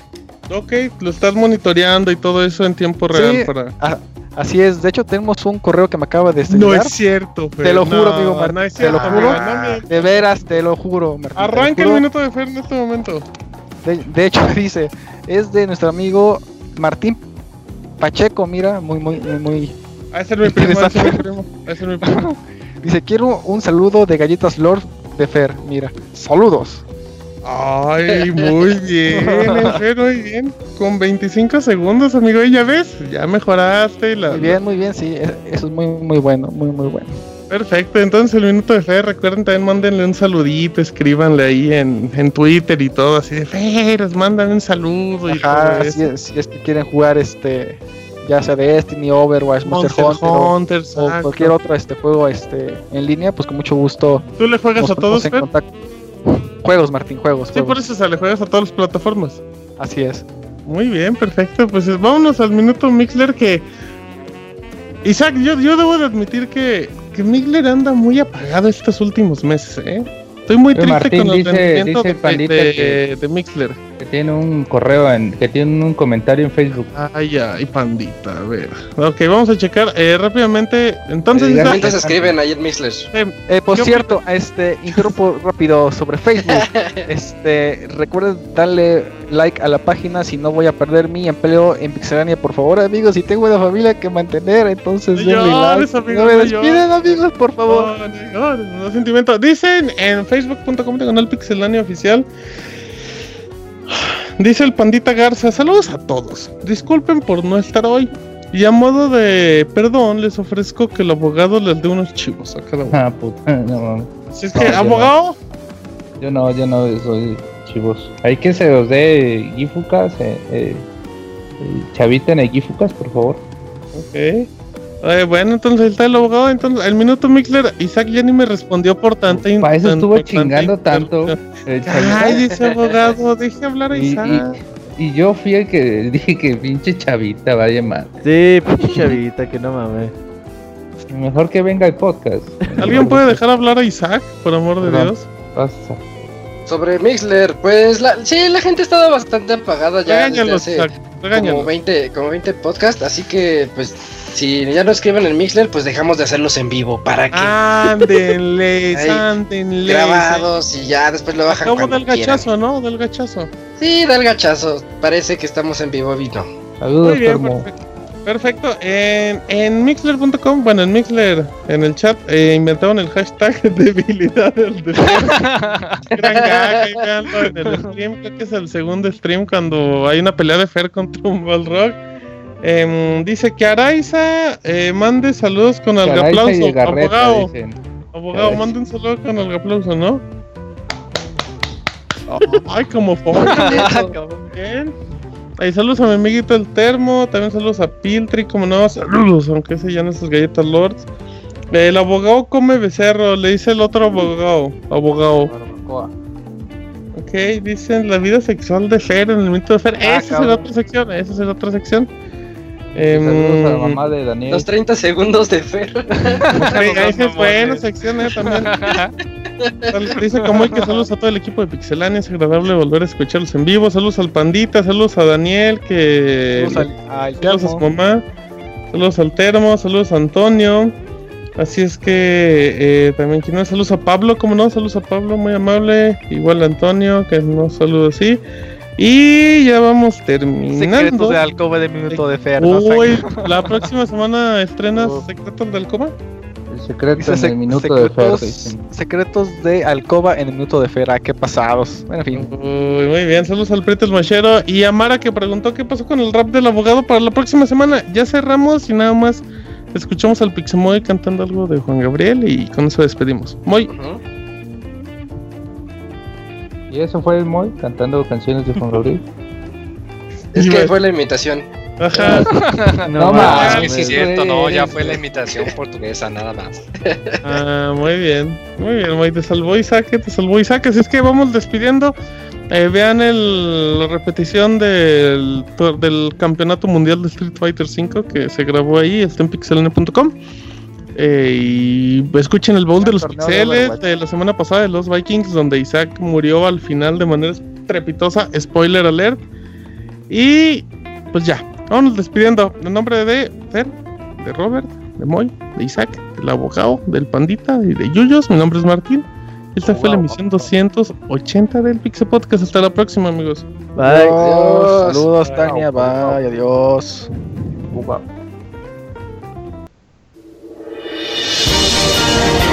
Ok, lo estás monitoreando y todo eso en tiempo real Sí, para... a- así es. De hecho, tenemos un correo que me acaba de No llegar. es cierto, Fer. Te lo juro, No, amigo Martín, no es te lo cierto, juro. no. De veras, te lo juro, Martín, Arranca el minuto de Fer en este momento. De, de hecho, dice, es de nuestro amigo Martín Pacheco, mira, muy, muy, muy, muy. A ese es mi primo, ese es mi primo. A ese es mi primo. Dice, quiero un saludo de galletas Lord de Fer, mira. Saludos. Ay, muy bien, Fer, muy bien. Con 25 segundos, amigo, y ya ves, ya mejoraste. La, Muy bien, muy bien, sí, e- eso es muy, muy bueno, muy, muy bueno. Perfecto, entonces el minuto de Fer, recuerden también mándenle un saludito, escríbanle ahí en, en Twitter y todo, así de Fer, mándame un saludo y Ajá, todo si es, si es que quieren jugar este, ya sea de Destiny, Overwatch, Monster, Monster Hunter, o- Hunter, o, cualquier otro este juego este en línea, pues con mucho gusto ¿Tú le juegas a todos, ponemos en Fer? contacto. Juegos, Martín, juegos. Sí, juegos. por eso se le juegas a todas las plataformas. Así es. Muy bien, perfecto. Pues eh, vámonos al minuto Mixler que. Isaac, yo, yo debo de admitir que, que Mixler anda muy apagado estos últimos meses, ¿eh? Estoy muy triste Martín, con el dice- rendimiento dice de, Pandita de- que- de Mixler. Que tiene un correo, en, que tiene un comentario en Facebook. Ay, ay, pandita, a ver. Ok, vamos a checar eh, rápidamente. Entonces, Mientras escriben ahí en Mixler. eh, Eh, por Yo- cierto, este, interrumpo rápido sobre Facebook. Este, recuerden darle like a la página si no voy a perder mi empleo en Pixelania, por favor, amigos. Si tengo una familia que mantener, entonces No denle llores, like. amigo, no me no amigos, por favor. No, no, no, no sentimiento. Dicen en facebook.com diagonal pixelania oficial. Dice el pandita Garza, saludos a todos. Disculpen por no estar hoy. Y a modo de perdón, les ofrezco que el abogado les dé unos chivos a cada uno. Ah, puta, no mames. Así es no, que, yo abogado, Yo no, yo no soy chivos. Hay que se los dé Gifucas, eh, eh, eh, Chavita en el Gifucas, por favor. ok. Eh, bueno, entonces ahí está el abogado. Entonces, el minuto Mixler, Isaac ya ni me respondió por tanta Para eso estuvo tanta chingando tanto. Ay, dice abogado, deje hablar a Y- Isaac. Y yo fui el que dije que pinche Chavita vaya mal. Sí, pinche chavita, que no mames. Mejor que venga el podcast. ¿Alguien puede dejar hablar a Isaac, por amor de. Dios? Pasa. Sobre Mixler, pues la, sí, la gente ha estado bastante apagada ya desde Regáñalo, hace Isaac, como 20, como 20 podcasts, así que pues si ya no escriben en Mixler, pues dejamos de hacerlos en vivo para que Ah, Ándenle, Ahí, ándenle. grabados y ya después lo bajan cuando del quieran. gachazo, ¿no? Del gachazo. Sí, da el gachazo. Parece que estamos en vivo, Vino. Saludos, Muy bien, Termo. perfecto. Perfecto. En, en Mixler.com, bueno, en Mixler, en el chat, eh, inventaron el hashtag debilidad del. Gran gag, en el stream. Creo que es el segundo stream cuando hay una pelea de Fer contra un Balrog. Em, dice que Araiza eh, mande saludos con el Garreta, Abogado, dicen. abogado, mande un saludo con algaplauso, ¿no? Ay, como Bien. Ahí saludos a mi amiguito el termo, también saludos a Piltri, como no, saludos, aunque no es sus galletas lords. El abogado come becerro, le dice el otro abogado, abogado. Ok, dicen la vida sexual de Fer en el momento de Fer. Ah, esa es la otra sección, esa es la otra sección. Saludos a la Em, mamá de Daniel. Los 30 segundos de Fer. esa es buena mamones. sección, eh, también. Dice como que saludos a todo el equipo de Pixelania, es agradable volver a escucharlos en vivo. Saludos al Pandita, saludos a Daniel, que Saludos al- al Saludos a su mamá. Saludos al Termo. Saludos a Antonio. Así es que eh, también quiero no, saludos a Pablo, como no, saludos a Pablo, muy amable. Igual a Antonio, que no saludo así. Y ya vamos terminando. Secretos de alcoba de minuto de Fer. ¿no? Uy, la próxima semana estrenas Oh. Secretos del Alcoba. El secreto Dice en sec- el minuto de Fer. secretos, dicen. secretos de alcoba en el minuto de Fer. Ah, qué pasados. Bueno, en fin. Uy, muy bien, saludos al Prieto el Machero y a Mara que preguntó qué pasó con el rap del abogado para la próxima semana. Ya cerramos y nada más escuchamos al Pixemoy cantando algo de Juan Gabriel y con eso despedimos. Muy. Y eso fue el Moy cantando canciones de Juan Gabriel. Es que fue la imitación. Ajá. No Ah, mames, sí, es cierto, no, ya fue la imitación portuguesa, nada más. Ah, muy bien, muy bien, Moy, te salvó Isaac, te salvó Isaac, así es que vamos despidiendo. Eh, vean el- la repetición del, del campeonato mundial de Street Fighter V que se grabó ahí, está en pixelane.com. Eh, y escuchen el bowl de los de pixeles de la semana pasada de los Vikings, donde Isaac murió al final de manera estrepitosa. Spoiler alert. Y pues ya, vamos despidiendo. En nombre de Fer, de Robert, de Moy, de Isaac, del abogado, del Pandita y de Yuyos, mi nombre es Martín. Esta fue la emisión 280 del Pixel Podcast. Hasta la próxima, amigos. Bye. Adiós. Saludos, Tania. Bye. Adiós. Así